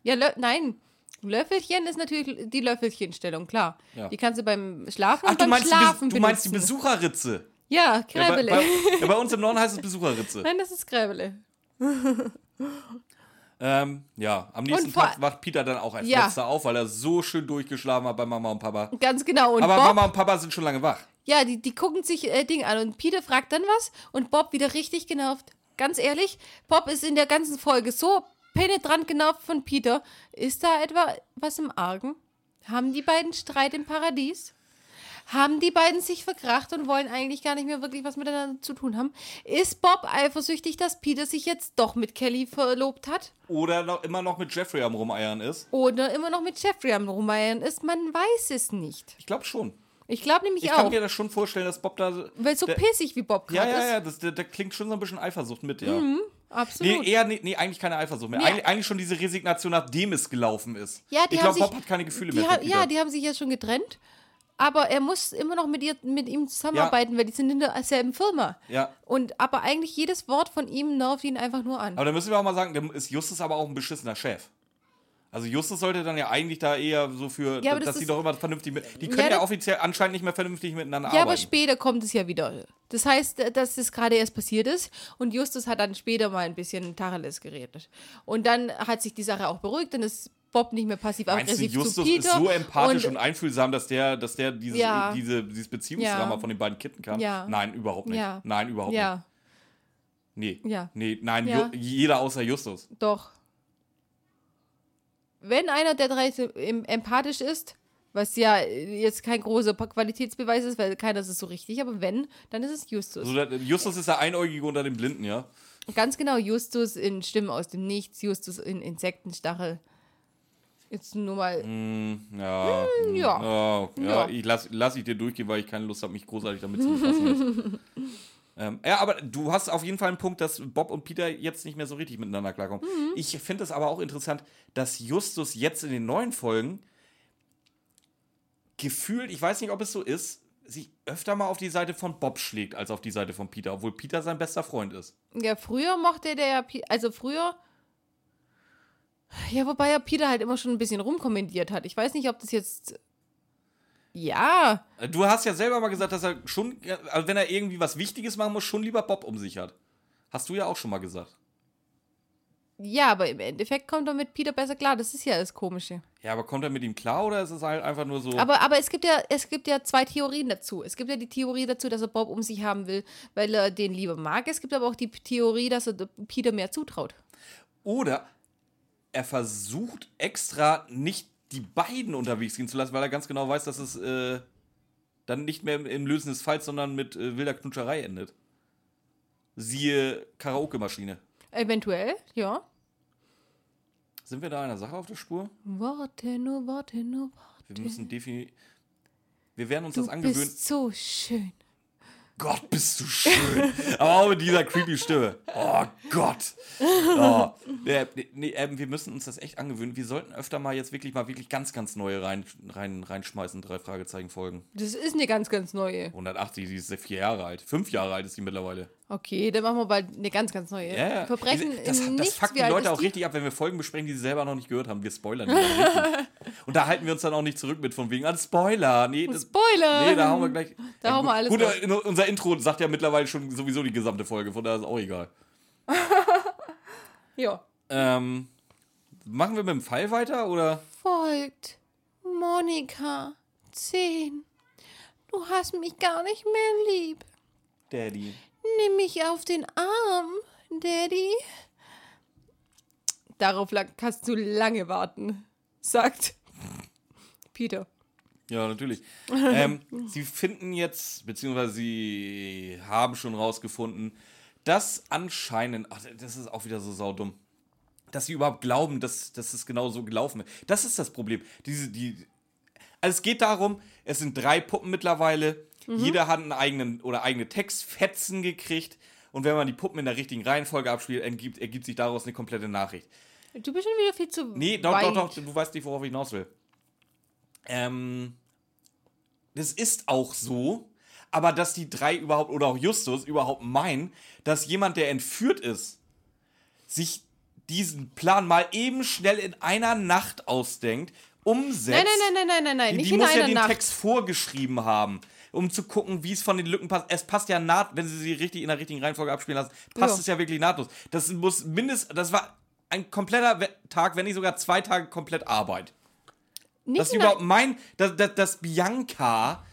Ja, nein. Löffelchen ist natürlich die Löffelchenstellung, klar. Ja. Die kannst du beim Schlafen Ach, und du beim meinst, die, Schlafen du meinst die. Besucherritze. Ja, Ja, bei, Gräbele. bei, ja, bei uns im Norden heißt es Besucherritze. nein, das ist Gräbele. Ähm, ja, am nächsten vor- Tag wacht Peter dann auch als Ja. letzter auf, weil er so schön durchgeschlafen hat bei Mama und Papa. Ganz genau. Und Aber Bob, Mama und Papa sind schon lange wach. ja, die, die gucken sich äh, Ding an und Peter fragt dann was und Bob wieder richtig genervt. Ganz ehrlich, Bob ist in der ganzen Folge so penetrant genervt von Peter. Ist da etwa was im Argen? Haben die beiden Streit im Paradies? Haben die beiden sich verkracht und wollen eigentlich gar nicht mehr wirklich was miteinander zu tun haben? Ist Bob eifersüchtig, dass Peter sich jetzt doch mit Kelly verlobt hat? Oder noch, immer noch mit Jeffrey am Rumeiern ist. Oder immer noch mit Jeffrey am Rumeiern ist? Man weiß es nicht. Ich glaube schon. Ich glaube nämlich Ich auch. kann mir das schon vorstellen, dass Bob da. weil so der, pissig wie Bob Ja, gerade ja, ist. ja, das, der, der klingt schon so ein bisschen Eifersucht mit, ja. Absolut. Nee, eher, nee, nee, eigentlich keine Eifersucht mehr. Nee. Eigentlich, eigentlich schon diese Resignation, nachdem es gelaufen ist. Ja, die ich haben glaube, Bob sich- hat keine Gefühle mehr. ha ja, die haben sich ja schon getrennt. aber er muss immer noch mit, ihr, mit ihm zusammenarbeiten, weil die sind in derselben Firma. Ja. Und aber eigentlich jedes Wort von ihm nervt ihn einfach nur an. Aber da müssen wir auch mal sagen, ist Justus aber auch ein beschissener Chef. Also Justus sollte dann ja eigentlich da eher so für, Ja, aber dass das die ist- doch immer vernünftig mit. Die Ja, können ja, das- offiziell anscheinend nicht mehr vernünftig miteinander Ja, aber arbeiten. später kommt es ja wieder. Das heißt, dass es gerade erst passiert ist und Justus hat dann später mal ein bisschen Tacheles geredet. Und dann hat sich die Sache auch beruhigt und ist Bob nicht mehr Meinst du, passiv-aggressiv zu Justus Peter. ist so empathisch und, und einfühlsam, dass der, dass der dieses, Ja. diese, dieses Beziehungsdrama Ja. von den beiden kitten kann? Ja. Nein, überhaupt nicht. Ja. Nein, überhaupt nicht. ja, Nee. Ja. Nee, nein, Ja. Jeder außer Justus. doch. Wenn einer der drei empathisch ist, was ja jetzt kein großer Qualitätsbeweis ist, weil keiner ist es so richtig, aber wenn, dann ist es Justus. Also, Justus ist der Einäugige unter den Blinden, ja? Ganz genau, Justus in Stimmen aus dem Nichts, Justus in Insektenstachel. Jetzt nur mal. Ja. Hm, ja. Oh, ja, Ja. ich lass, lass ich dir durchgehen, weil ich keine Lust habe, mich großartig damit zu befassen. ähm, ja, aber du hast auf jeden Fall einen Punkt, dass Bob und Peter jetzt nicht mehr so richtig miteinander klarkommen. Mhm. Ich finde es aber auch interessant, dass Justus jetzt in den neuen Folgen gefühlt, ich weiß nicht, ob es so ist, sich öfter mal auf die Seite von Bob schlägt, als auf die Seite von Peter, obwohl Peter sein bester Freund ist. Ja, früher mochte der ja. Also früher. Ja, wobei ja Peter halt immer schon ein bisschen rumkommentiert hat. Ich weiß nicht, ob das jetzt. Ja. Du hast ja selber mal gesagt, dass er schon, also wenn er irgendwie was Wichtiges machen muss, schon lieber Bob um sich hat. Hast du ja auch schon mal gesagt. Ja, aber im Endeffekt kommt er mit Peter besser klar. Das ist ja das Komische. Ja, aber kommt er mit ihm klar oder ist es halt einfach nur so? Aber, aber es, gibt ja, es gibt ja zwei Theorien dazu. Es gibt ja die Theorie dazu, dass er Bob um sich haben will, weil er den lieber mag. Es gibt aber auch die Theorie, dass er Peter mehr zutraut. Oder er versucht extra nicht die beiden unterwegs gehen zu lassen, weil er ganz genau weiß, dass es äh, dann nicht mehr im, im Lösen des Falls, sondern mit äh, wilder Knutscherei endet. Siehe Karaoke-Maschine. Eventuell, ja. Sind wir da einer Sache auf der Spur? Warte nur, warte nur, warte. Wir müssen definitiv. Wir werden uns Du das angewöhnen. bist so schön. Gott, bist du schön. Aber auch mit dieser creepy Stimme. Oh Gott. Oh. Nee, nee, ähm, wir müssen uns das echt angewöhnen. Wir sollten öfter mal jetzt wirklich mal wirklich ganz, ganz neue rein, rein, reinschmeißen. Drei Fragezeichen folgen. Das ist eine ganz, ganz neue. 180, die ist vier Jahre alt. Fünf Jahre alt ist die mittlerweile. Okay, dann machen wir bald eine ganz, ganz neue. Ja, ja. Verbrechen das, das Nichts. fuckt die Leute auch richtig ab, wenn wir Folgen besprechen, die sie selber noch nicht gehört haben. Wir spoilern die dann richtig. Und da halten wir uns dann auch nicht zurück mit von wegen, ah, Spoiler. Nee, das, Spoiler! Nee, da hauen wir gleich. Da hauen wir alles Gut, in- unser Intro sagt ja mittlerweile schon sowieso die gesamte Folge, von daher ist auch egal. Ja. Ähm, machen wir mit dem Fall weiter oder? Folgt Monika 10. Du hast mich gar nicht mehr lieb. Daddy. Nimm mich auf den Arm, Daddy. Darauf kannst du lange warten, sagt Peter. Ja, natürlich. ähm, sie finden jetzt, beziehungsweise sie haben schon rausgefunden, dass anscheinend, ach, das ist auch wieder so saudumm, dass sie überhaupt glauben, dass, dass es genau so gelaufen ist. Das ist das Problem. Diese, die, also es geht darum, es sind drei Puppen mittlerweile. Jeder hat einen eigenen oder eigene Textfetzen gekriegt. Und wenn man die Puppen in der richtigen Reihenfolge abspielt, ergibt, ergibt sich daraus eine komplette Nachricht. Du bist schon wieder viel zu Nee, doch, weit. doch, doch, du weißt nicht, worauf ich hinaus will. Ähm, das ist auch so, aber dass die drei überhaupt, oder auch Justus überhaupt meinen, dass jemand, der entführt ist, sich diesen Plan mal eben schnell in einer Nacht ausdenkt, umsetzt. Nein, nein, nein, nein, nein, nein, nein. Die, nicht die in muss einer ja den Nacht. Text vorgeschrieben haben, um zu gucken, wie es von den Lücken passt. Es passt ja naht, wenn sie sie richtig in der richtigen Reihenfolge abspielen lassen, passt Ja. es ja wirklich nahtlos. Das muss mindestens, das war ein kompletter Tag, wenn nicht sogar zwei Tage komplett Arbeit. Nicht Dass überhaupt meinen, dass, dass, dass Bianca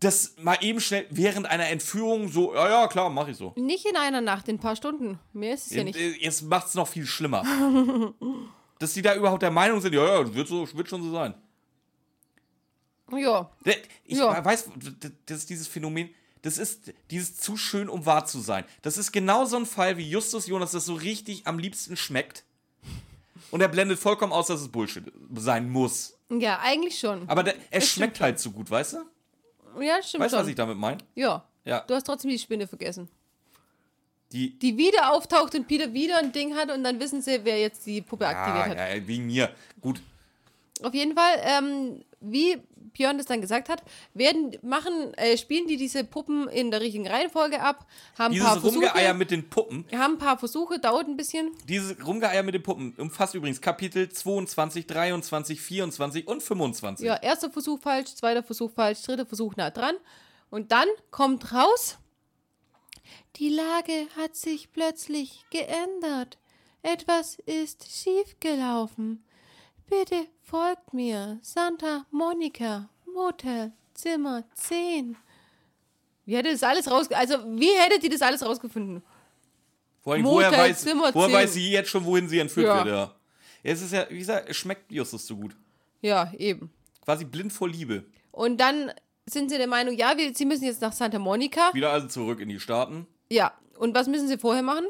das mal eben schnell während einer Entführung so, ja, ja, klar, mach ich so. nicht in einer Nacht, in ein paar Stunden. Mehr ist es ja nicht. Äh, Jetzt macht es noch viel schlimmer. dass sie da überhaupt der Meinung sind, ja, ja, das wird, so, wird schon so sein. Ja. Ich Ja. weiß, das ist dieses Phänomen, das ist dieses zu schön, um wahr zu sein. Das ist genau so ein Fall, wie Justus Jonas das so richtig am liebsten schmeckt. Und er blendet vollkommen aus, dass es Bullshit sein muss. Ja, eigentlich schon. Aber der, er Das schmeckt halt so gut, weißt du? ja, stimmt Weißt du, was ich damit meine? ja. Ja. Du hast trotzdem die Spinne vergessen. Die. Die wieder auftaucht und Peter wieder ein Ding hat und dann wissen sie, wer jetzt die Puppe aktiviert Ah, hat. ja, wegen mir. Gut. Auf jeden Fall, ähm, wie Björn das dann gesagt hat, werden machen, äh, spielen die diese Puppen in der richtigen Reihenfolge ab, haben ein paar Dieses Rumgeeier Versuche, mit den Puppen, haben ein paar Versuche, dauert ein bisschen. dieses Rumgeeier mit den Puppen umfasst übrigens Kapitel 22, 23, 24 und 25. Ja, erster Versuch falsch, zweiter Versuch falsch, dritter Versuch nah dran. Und dann kommt raus, die Lage hat sich plötzlich geändert. Etwas ist schiefgelaufen. Bitte folgt mir. Santa Monica, Motel, Zimmer 10. Wie hätte das alles raus... Also, wie hättet ihr das alles rausgefunden? Vor allem, Motel, woher, weiß, Zimmer woher 10. weiß sie jetzt schon, wohin sie entführt Ja. wird, ja. Es ist ja, wie gesagt, es schmeckt Justus so gut. Ja, eben. Quasi blind vor Liebe. Und dann sind sie der Meinung, ja, wir, sie müssen jetzt nach Santa Monica. Wieder also zurück in die Staaten. Ja. Und was müssen sie vorher machen?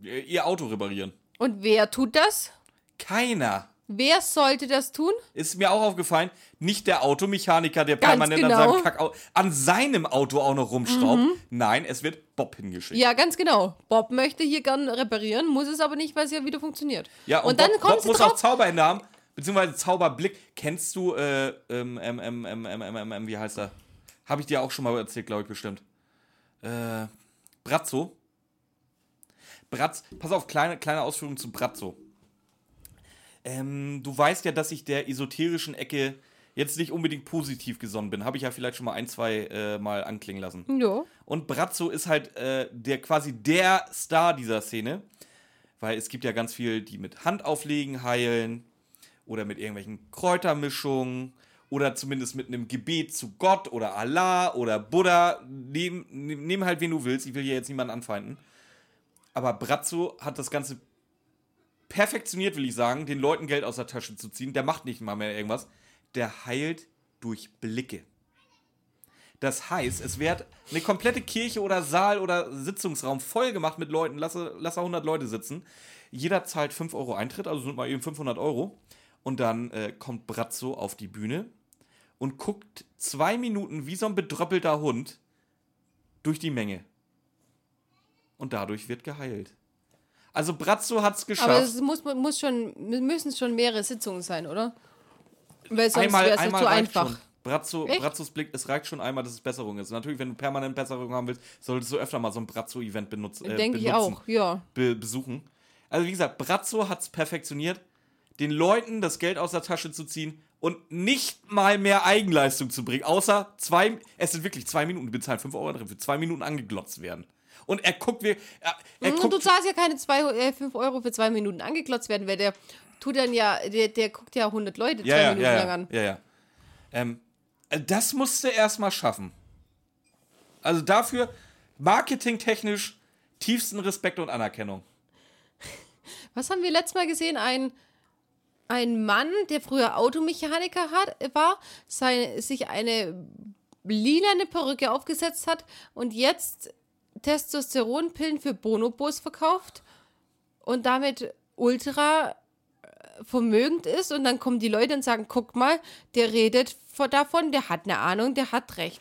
Ihr Auto reparieren. Und wer tut das? Keiner. Wer sollte das tun? Ist mir auch aufgefallen, nicht der Automechaniker, der Ganz permanent an, genau. seinem Kackau an seinem Auto auch noch rumschraubt. Nein, es wird Bob hingeschickt. Ja, ganz genau. Bob möchte hier gern reparieren, muss es aber nicht, weil es ja wieder funktioniert. Ja, und, und dann kommt Bob muss auch drauf. Zauberhände haben, beziehungsweise Zauberblick. Kennst du, äh, ähm, ähm, ähm, ähm, ähm, ähm, ähm, wie heißt er? Habe ich dir auch schon mal erzählt, glaube ich, bestimmt. Äh, Brazzo. Bratz, pass auf, kleine, kleine Ausführung zu Brazzo. Ähm, du weißt ja, dass ich der esoterischen Ecke jetzt nicht unbedingt positiv gesonnen bin. Habe ich ja vielleicht schon mal ein, zwei äh, Mal anklingen lassen. Ja. Und Brazzo ist halt äh, der quasi der Star dieser Szene. Weil es gibt ja ganz viel, die mit Handauflegen heilen oder mit irgendwelchen Kräutermischungen oder zumindest mit einem Gebet zu Gott oder Allah oder Buddha. Nehm, nehm nehm halt, wen du willst. Ich will hier jetzt niemanden anfeinden. Aber Brazzo hat das Ganze perfektioniert, will ich sagen, den Leuten Geld aus der Tasche zu ziehen. Der macht nicht mal mehr irgendwas. Der heilt durch Blicke. Das heißt, es wird eine komplette Kirche oder Saal oder Sitzungsraum voll gemacht mit Leuten. Lasse, lasse 100 Leute sitzen. Jeder zahlt 5 Euro Eintritt, also sind mal eben 500 Euro. Und dann äh, kommt Brazzo auf die Bühne und guckt zwei Minuten wie so ein bedröppelter Hund durch die Menge. Und dadurch wird geheilt. Also Brazzo hat es geschafft. Aber es muss, muss schon, müssen schon mehrere Sitzungen sein, oder? Weil sonst wäre es zu einfach. Schon. Brazzo, Echt? Brazzos Blick, es reicht schon einmal, dass es Besserung ist. Natürlich, wenn du permanent Besserung haben willst, solltest du öfter mal so ein Brazzo-Event benutzt, äh, Denke ich benutzen, auch, ja. be besuchen. Also wie gesagt, Brazzo hat es perfektioniert, den Leuten das Geld aus der Tasche zu ziehen und nicht mal mehr Eigenleistung zu bringen, außer zwei, es sind wirklich zwei Minuten, die bezahlen 5 Euro drin, für zwei Minuten angeglotzt werden. Und er guckt, wie, er, er Und guckt, du zahlst ja keine 5 Euro für zwei Minuten angeklotzt werden, weil der tut dann ja, der, der guckt ja 100 Leute zwei ja, ja, Minuten ja, lang ja, an. ja, ja. Ähm, äh, das musste er erstmal schaffen. Also dafür marketingtechnisch tiefsten Respekt und Anerkennung. Was haben wir letztes Mal gesehen? Ein, ein Mann, der früher Automechaniker hat, war, sein, sich eine lilane Perücke aufgesetzt hat und jetzt Testosteronpillen für Bonobos verkauft und damit ultra äh, vermögend ist und dann kommen die Leute und sagen, guck mal, der redet davon, der hat eine Ahnung, der hat recht.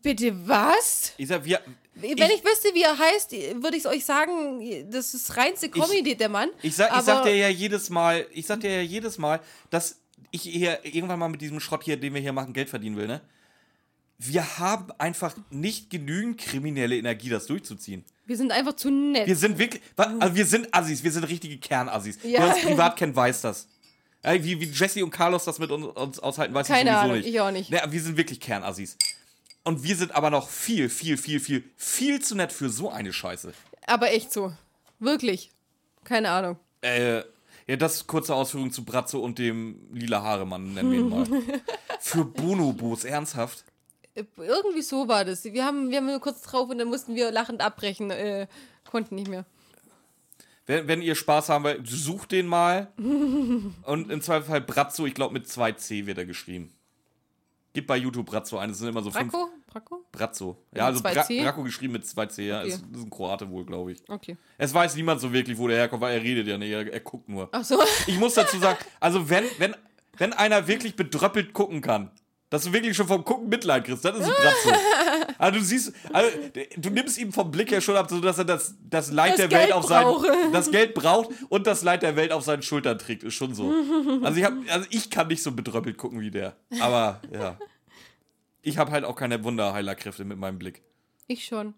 Bitte was? Ich sag, wir, Wenn ich, wüsste, wie er heißt, würde ich es euch sagen, das ist reinste Comedy, der Mann. Ich sag, ich sag dir ja jedes Mal, ich sag dir ja jedes Mal, dass ich hier irgendwann mal mit diesem Schrott hier, den wir hier machen, Geld verdienen will, ne? Wir haben einfach nicht genügend kriminelle Energie, das durchzuziehen. Wir sind einfach zu nett. Wir sind wirklich, also wir sind Assis, wir sind richtige Kernassis. Ja. Wer uns privat kennt, weiß das. Wie, wie Jesse und Carlos das mit uns, uns aushalten, weiß Keine ich sowieso Ahnung, nicht. ich auch nicht. Ja, wir sind wirklich Kernassis. Und wir sind aber noch viel, viel, viel, viel, viel zu nett für so eine Scheiße. Aber echt so. Wirklich. Keine Ahnung. Äh, ja, das kurze Ausführung zu Bratzo und dem lila Haaremann, nennen wir ihn mal. Für Bonobos, ernsthaft? Irgendwie so war das. Wir haben, wir haben nur kurz drauf und dann mussten wir lachend abbrechen. Äh, konnten nicht mehr. Wenn, wenn ihr Spaß haben wollt, sucht den mal. Und im Zweifelsfall Bratzo, ich glaube mit 2C wird er geschrieben. Gib bei YouTube Bratzo ein, das sind immer so fünf. Bracco? Bracco? Bratzo. Mit Ja, also Bra 2C? Bracco geschrieben mit 2C, ja. Okay. Ist, ist ein Kroate wohl, glaube ich. Okay. Es weiß niemand so wirklich, wo der herkommt, weil er redet ja nicht, er, er guckt nur. Ach so. Ich muss dazu sagen, also wenn, wenn, wenn einer wirklich bedröppelt gucken kann, Dass du wirklich schon vom Gucken Mitleid kriegst, das ist ein Bratzo. also du siehst, also, du nimmst ihm vom Blick her schon ab, so dass er das, das Leid Das der Geld Welt auf sein, das Geld braucht und das Leid der Welt auf seinen Schultern trägt, ist schon so. Also ich, hab, also ich kann nicht so bedröppelt gucken wie der. Aber ja. Ich habe halt auch keine Wunderheilerkräfte mit meinem Blick. Ich schon.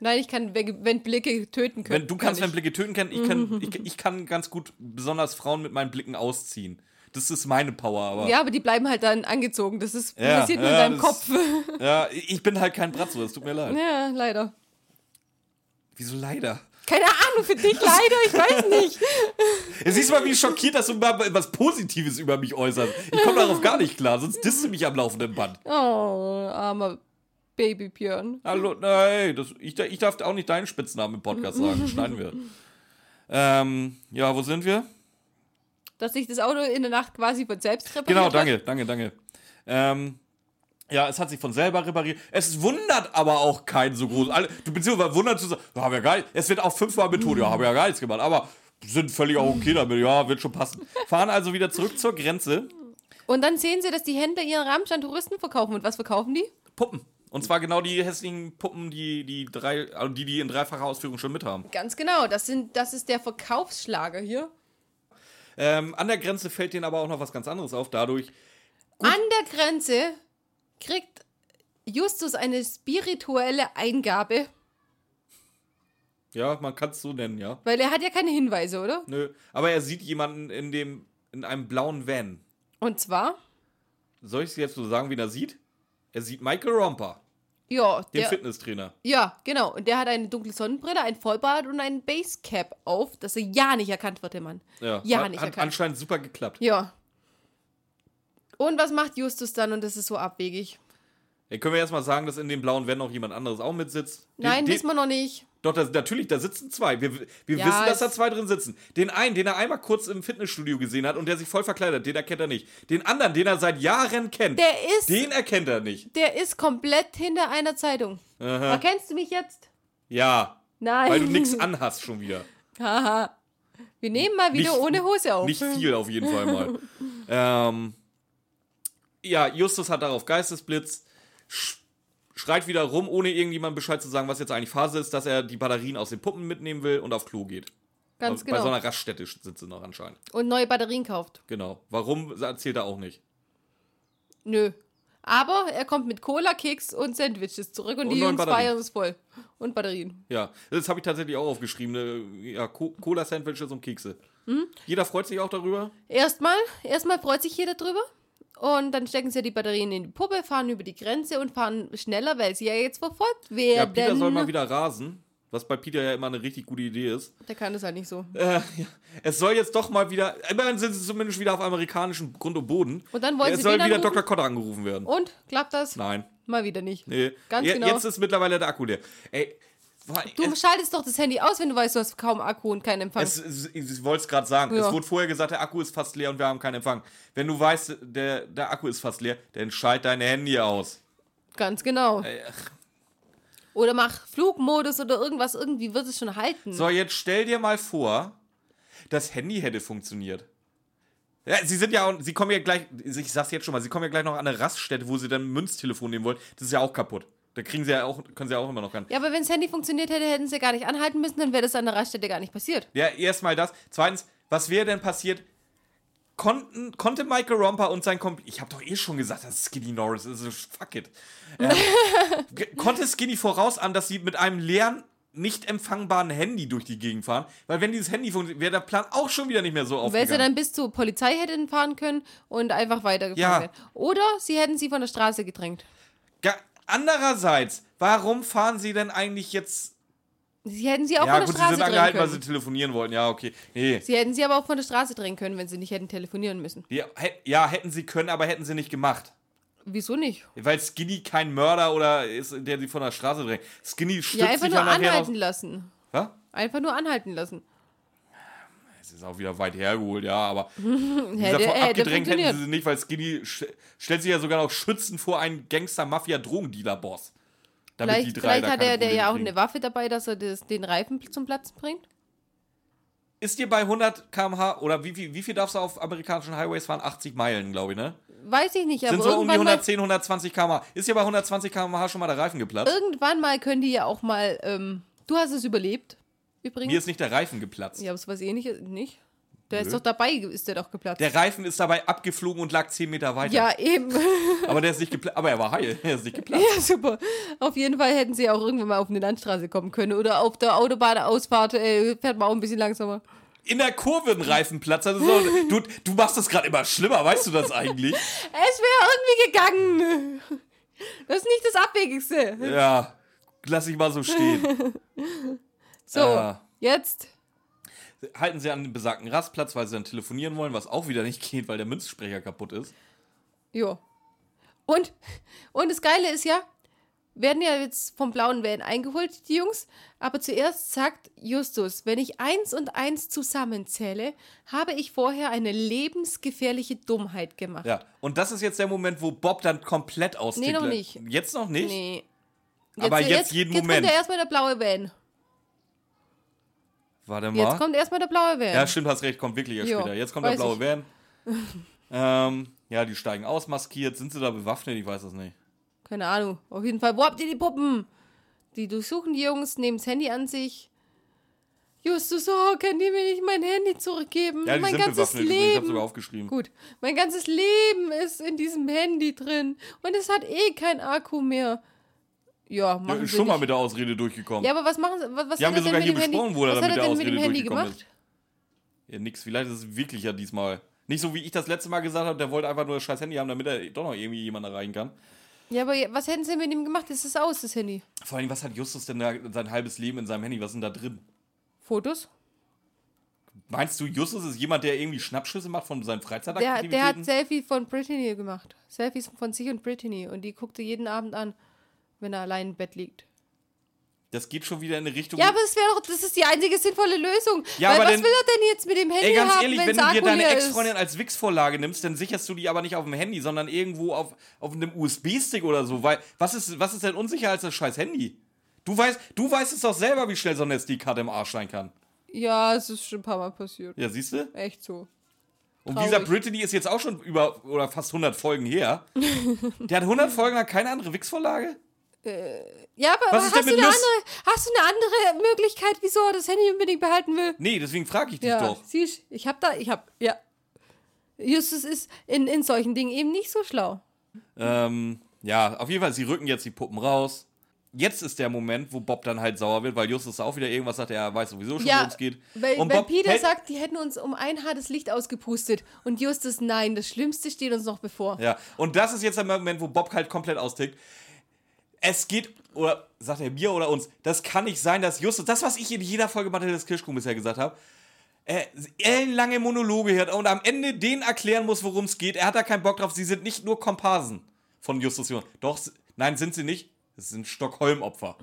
Nein, ich kann, wenn wenn Blicke töten können. Wenn, du kannst, kann wenn Blicke töten können, ich kann, ich, ich kann ganz gut besonders Frauen mit meinen Blicken ausziehen. Das ist meine Power, aber. Ja, aber die bleiben halt dann angezogen. Das ist Ja, passiert nur ja, in deinem das- Kopf. Ja, ich bin halt kein Bratzo, das tut mir leid. ja, leider. Wieso leider? Keine Ahnung, für dich leider, ich weiß nicht. Siehst du mal, wie schockiert, dass du mal was Positives über mich äußerst. Ich komme darauf gar nicht klar, sonst disst du mich am laufenden Band. Oh, armer Baby Björn. Hallo, nein, das, ich, ich darf auch nicht deinen Spitznamen im Podcast sagen. Schneiden wir. Ähm, ja, wo sind wir? Dass sich das Auto in der Nacht quasi von selbst repariert Genau, hat. danke, danke, danke. Ähm, ja, es hat sich von selber repariert. Es wundert aber auch keinen so groß. Alle, du beziehungsweise wundert zu sagen, ja, haben ja geil. Es wird auch fünfmal betont, ja, haben ja gar nichts gemacht. Aber sind völlig auch okay damit. Ja, wird schon passen. Fahren also wieder zurück zur Grenze. Und dann sehen sie, dass die Händler ihren Rammstein Touristen verkaufen. Und was verkaufen die? Puppen. Und zwar genau die hässlichen Puppen, die die drei, also die, die in dreifacher Ausführung schon mit haben. Ganz genau, das, sind, das ist der Verkaufsschlager hier. Ähm, an der Grenze fällt denen aber auch noch was ganz anderes auf. Dadurch, An der Grenze kriegt Justus eine spirituelle Eingabe, ja, man kann es so nennen, ja. weil er hat ja keine Hinweise, oder? Nö. Aber er sieht jemanden in dem, in einem blauen Van. Und zwar, Soll ich es jetzt so sagen, wie er sieht? Er sieht Michael Romper, ja, den der, Fitnesstrainer. ja, genau. Und der hat eine dunkle Sonnenbrille, ein Vollbart und ein Basecap auf, dass er ja nicht erkannt wird, der Mann. Ja, Ja, hat, nicht hat erkannt. anscheinend super geklappt. Ja. Und was macht Justus dann? Und das ist so abwegig. Ja, können wir erstmal sagen, dass in dem blauen Van noch jemand anderes auch mitsitzt? Den- Nein, den, wissen wir noch nicht. Doch, das, natürlich, da sitzen zwei. Wir, wir Ja, wissen, dass da zwei drin sitzen. Den einen, den er einmal kurz im Fitnessstudio gesehen hat und der sich voll verkleidet, den erkennt er nicht. Den anderen, den er seit Jahren kennt, Der ist, den erkennt er nicht. der ist komplett hinter einer Zeitung. Aha. Erkennst du mich jetzt? Ja, Nein. weil du nichts anhast schon wieder. Haha. Wir nehmen mal wieder Nicht- ohne Hose auf. Nicht viel auf jeden Fall mal. ähm, ja, Justus hat darauf Geistesblitz, sch schreit wieder rum, ohne irgendjemand Bescheid zu sagen, was jetzt eigentlich Phase ist, dass er die Batterien aus den Puppen mitnehmen will und auf Klo geht. Ganz Bei so genau. einer Raststätte sitzt er noch anscheinend. Und neue Batterien kauft. Genau. Warum, erzählt er auch nicht. Nö. Aber er kommt mit Cola, Keks und Sandwiches zurück und, Und die Jungs feiern es voll. Und Batterien. Ja, das habe ich tatsächlich auch aufgeschrieben. ne, Ja, Co- Cola-Sandwiches und Kekse. Hm? Jeder freut sich auch darüber. Erstmal, erstmal freut sich jeder drüber. Und dann stecken sie die Batterien in die Puppe, fahren über die Grenze und fahren schneller, weil sie ja jetzt verfolgt Ja, werden. Peter soll mal wieder rasen. Was bei Peter ja immer eine richtig gute Idee ist. Der kann das halt nicht so. Äh, ja. Es soll jetzt doch mal wieder, immerhin sind sie zumindest wieder auf amerikanischem Grund und Boden. Und dann wollen es sie soll wieder anrufen? Dr. Kotter angerufen werden. Und? Klappt das? Nein, Mal wieder nicht. nee. Ganz Je- genau. Jetzt ist mittlerweile der Akku leer. Ey, Du es, schaltest doch das Handy aus, wenn du weißt, du hast kaum Akku und keinen Empfang. es, es, ich wollte es gerade sagen. Ja. Es wurde vorher gesagt, der Akku ist fast leer und wir haben keinen Empfang. Wenn du weißt, der, der Akku ist fast leer, dann schalt dein Handy aus. Ganz genau. Ey, ach. Oder mach Flugmodus oder irgendwas, irgendwie wird es schon halten. So, jetzt stell dir mal vor, das Handy hätte funktioniert. Ja, sie sind ja sie kommen ja gleich, ich sag's jetzt schon mal, sie kommen ja gleich noch an eine Raststätte, wo sie dann ein Münztelefon nehmen wollen. Das ist ja auch kaputt. Da kriegen sie ja auch, können sie ja auch immer noch ran. Ja, aber wenn das Handy funktioniert hätte, hätten sie gar nicht anhalten müssen, dann wäre das an der Raststätte gar nicht passiert. Ja, erstmal das. Zweitens, was wäre denn passiert? Konnten, konnte Michael Romper und sein Kompl Ich habe doch eh schon gesagt, das ist Skinny Norris. Ist fuck it. Ähm, konnte Skinny vorausahnen, dass sie mit einem leeren, nicht empfangbaren Handy durch die Gegend fahren? Weil wenn dieses Handy funktioniert, wäre der Plan auch schon wieder nicht mehr so Weil sie aufgegangen. dann bis zur Polizei hätten fahren können und einfach weitergefahren Ja. wären. Oder sie hätten sie von der Straße gedrängt. Andererseits, warum fahren sie denn eigentlich jetzt... Sie hätten sie auch ja von der gut, sie Straße sind drängen angehalten, weil können. sie telefonieren wollten. Ja, okay. Nee. Sie hätten sie aber auch von der Straße drängen können, wenn sie nicht hätten telefonieren müssen. Ja, ja, hätten sie können, aber hätten sie nicht gemacht. Wieso nicht? Weil Skinny kein Mörder oder ist, der sie von der Straße drängt. Skinny stützt Ja, einfach sich nur anhalten auf. lassen. Was? Einfach nur anhalten lassen. Es ist auch wieder weit hergeholt, ja, aber wie Hätte, gesagt, hätte abgedrängt hätten funktioniert. sie sie nicht, weil Skinny sch stellt sich ja sogar noch schützend vor einen Gangster-Mafia-Drogendealer-Boss. Vielleicht, vielleicht da hat er der ja auch Probleme eine Waffe dabei, dass er das, den Reifen zum Platzen bringt. kriegen. ist dir bei 100 km/h oder wie, wie, wie viel darfst du auf amerikanischen Highways fahren? 80 Meilen, glaube ich, ne? Weiß ich nicht, aber Sind so um die irgendwann, mal, 110, 120 km/h. Ist dir bei 120 km/h schon mal der Reifen geplatzt? irgendwann mal können die ja auch mal. Ähm, du hast es überlebt, übrigens. Mir ist nicht der Reifen geplatzt. ja, aber es was ähnliches. Nicht? Der ist Nö. doch dabei, ist der doch geplatzt. Der Reifen ist dabei abgeflogen und lag 10 Meter weiter. ja, eben. Aber der ist nicht geplatzt. Aber er war heil. Er ist nicht geplatzt. ja, super. Auf jeden Fall hätten sie auch irgendwann mal auf eine Landstraße kommen können. Oder auf der Autobahnausfahrt äh, fährt man auch ein bisschen langsamer. In der Kurve ein Reifenplatz. Also so, du, du machst das gerade immer schlimmer, weißt du das eigentlich? Es wäre irgendwie gegangen. Das ist nicht das Abwegigste. Ja, lass ich mal so stehen. So, Ah. jetzt. Halten sie an den besagten Rastplatz, weil sie dann telefonieren wollen, was auch wieder nicht geht, weil der Münzsprecher kaputt ist. Jo. Und, und das Geile ist ja, werden ja jetzt vom blauen Van eingeholt, die Jungs. Aber zuerst sagt Justus, wenn ich eins und eins zusammenzähle, habe ich vorher eine lebensgefährliche Dummheit gemacht. Ja, und das ist jetzt der Moment, wo Bob dann komplett austickt. Nee, noch nicht. Jetzt noch nicht? Nee. Aber jetzt jeden jetzt Moment. kommt ja erstmal der blaue Van. Warte mal. Jetzt kommt erstmal der blaue Van. Ja, stimmt, hast recht, kommt wirklich erst Jo, später. Jetzt kommt der blaue ich. Van. ähm, ja, die steigen aus, maskiert. Sind sie da bewaffnet? Ich weiß es nicht. Keine Ahnung. Auf jeden Fall, wo habt ihr die Puppen? Die durchsuchen die Jungs, nehmen das Handy an sich. Justus, oh, könnt ihr mir nicht mein Handy zurückgeben? Ja, die mein sind ganzes bewaffnet. übrigens. Ich hab's Leben. sogar aufgeschrieben. Gut, mein ganzes Leben ist in diesem Handy drin. Und es hat eh kein Akku mehr. Ja, Ja, machen ist sie schon mal nicht. mit der Ausrede durchgekommen. Ja, aber was machen sie? Was, was Die haben wir sogar hier besprochen, wo er was da hat mit er der denn mit dem Ausrede Handy durchgekommen gemacht? Ja, nix. Vielleicht ist es wirklich ja diesmal. Nicht so wie ich das letzte Mal gesagt habe, der wollte einfach nur das scheiß Handy haben, damit er doch noch irgendwie jemanden erreichen kann. Ja, aber was hätten sie mit ihm gemacht? Das ist aus, das Handy. Vor allem, was hat Justus denn da sein halbes Leben in seinem Handy? Was ist denn da drin? Fotos? Meinst du, Justus ist jemand, der irgendwie Schnappschüsse macht von seinen Der, Freizeitaktivitäten? der hat Selfie von Brittany gemacht. Selfies von sich und Brittany. Und die guckte jeden Abend an, wenn er allein im Bett liegt. das geht schon wieder in eine Richtung. Ja, aber das wäre doch, das ist die einzige sinnvolle Lösung. Ja, Weil aber was denn- will er denn jetzt mit dem Handy Ey, ganz haben, ehrlich, wenn du dir deine Ex-Freundin als Wix-Vorlage nimmst, dann sicherst du die aber nicht auf dem Handy, sondern irgendwo auf, auf einem USB-Stick oder so. Weil, was ist, was ist denn unsicher als das scheiß Handy? Du weißt, du weißt es doch selber, wie schnell so eine SD-Karte im Arsch sein kann. Ja, es ist schon ein paar Mal passiert. Ja, siehst du? Echt so. Und dieser Brittany ist jetzt auch schon über oder fast 100 Folgen her. Der hat 100 Folgen lang keine andere Wix-Vorlage? Ja, aber hast, du eine andere, hast du eine andere Möglichkeit, wieso er das Handy unbedingt behalten will? Nee, deswegen frage ich dich Ja, doch. siehst ich hab da, ich hab, ja. Justus ist in, in solchen Dingen eben nicht so schlau. Ähm, ja, auf jeden Fall, sie rücken jetzt die Puppen raus. Jetzt ist der Moment, wo Bob dann halt sauer wird, weil Justus auch wieder irgendwas sagt, er weiß sowieso schon, Ja, worum es geht. Weil, Und weil Bob Peter sagt, die hätten uns um ein Haar das Licht ausgepustet. Und Justus, nein, das Schlimmste steht uns noch bevor. Ja, und das ist jetzt der Moment, wo Bob halt komplett austickt. Es geht, oder sagt er mir oder uns, das kann nicht sein, dass Justus, das, was ich in jeder Folge Mathe Kirschkuchen bisher gesagt habe, äh, ellenlange Monologe hört und am Ende denen erklären muss, worum es geht. Er hat da keinen Bock drauf. Sie sind nicht nur Komparsen von Justus Jonas. Doch, nein, sind sie nicht. Es sind Stockholm-Opfer.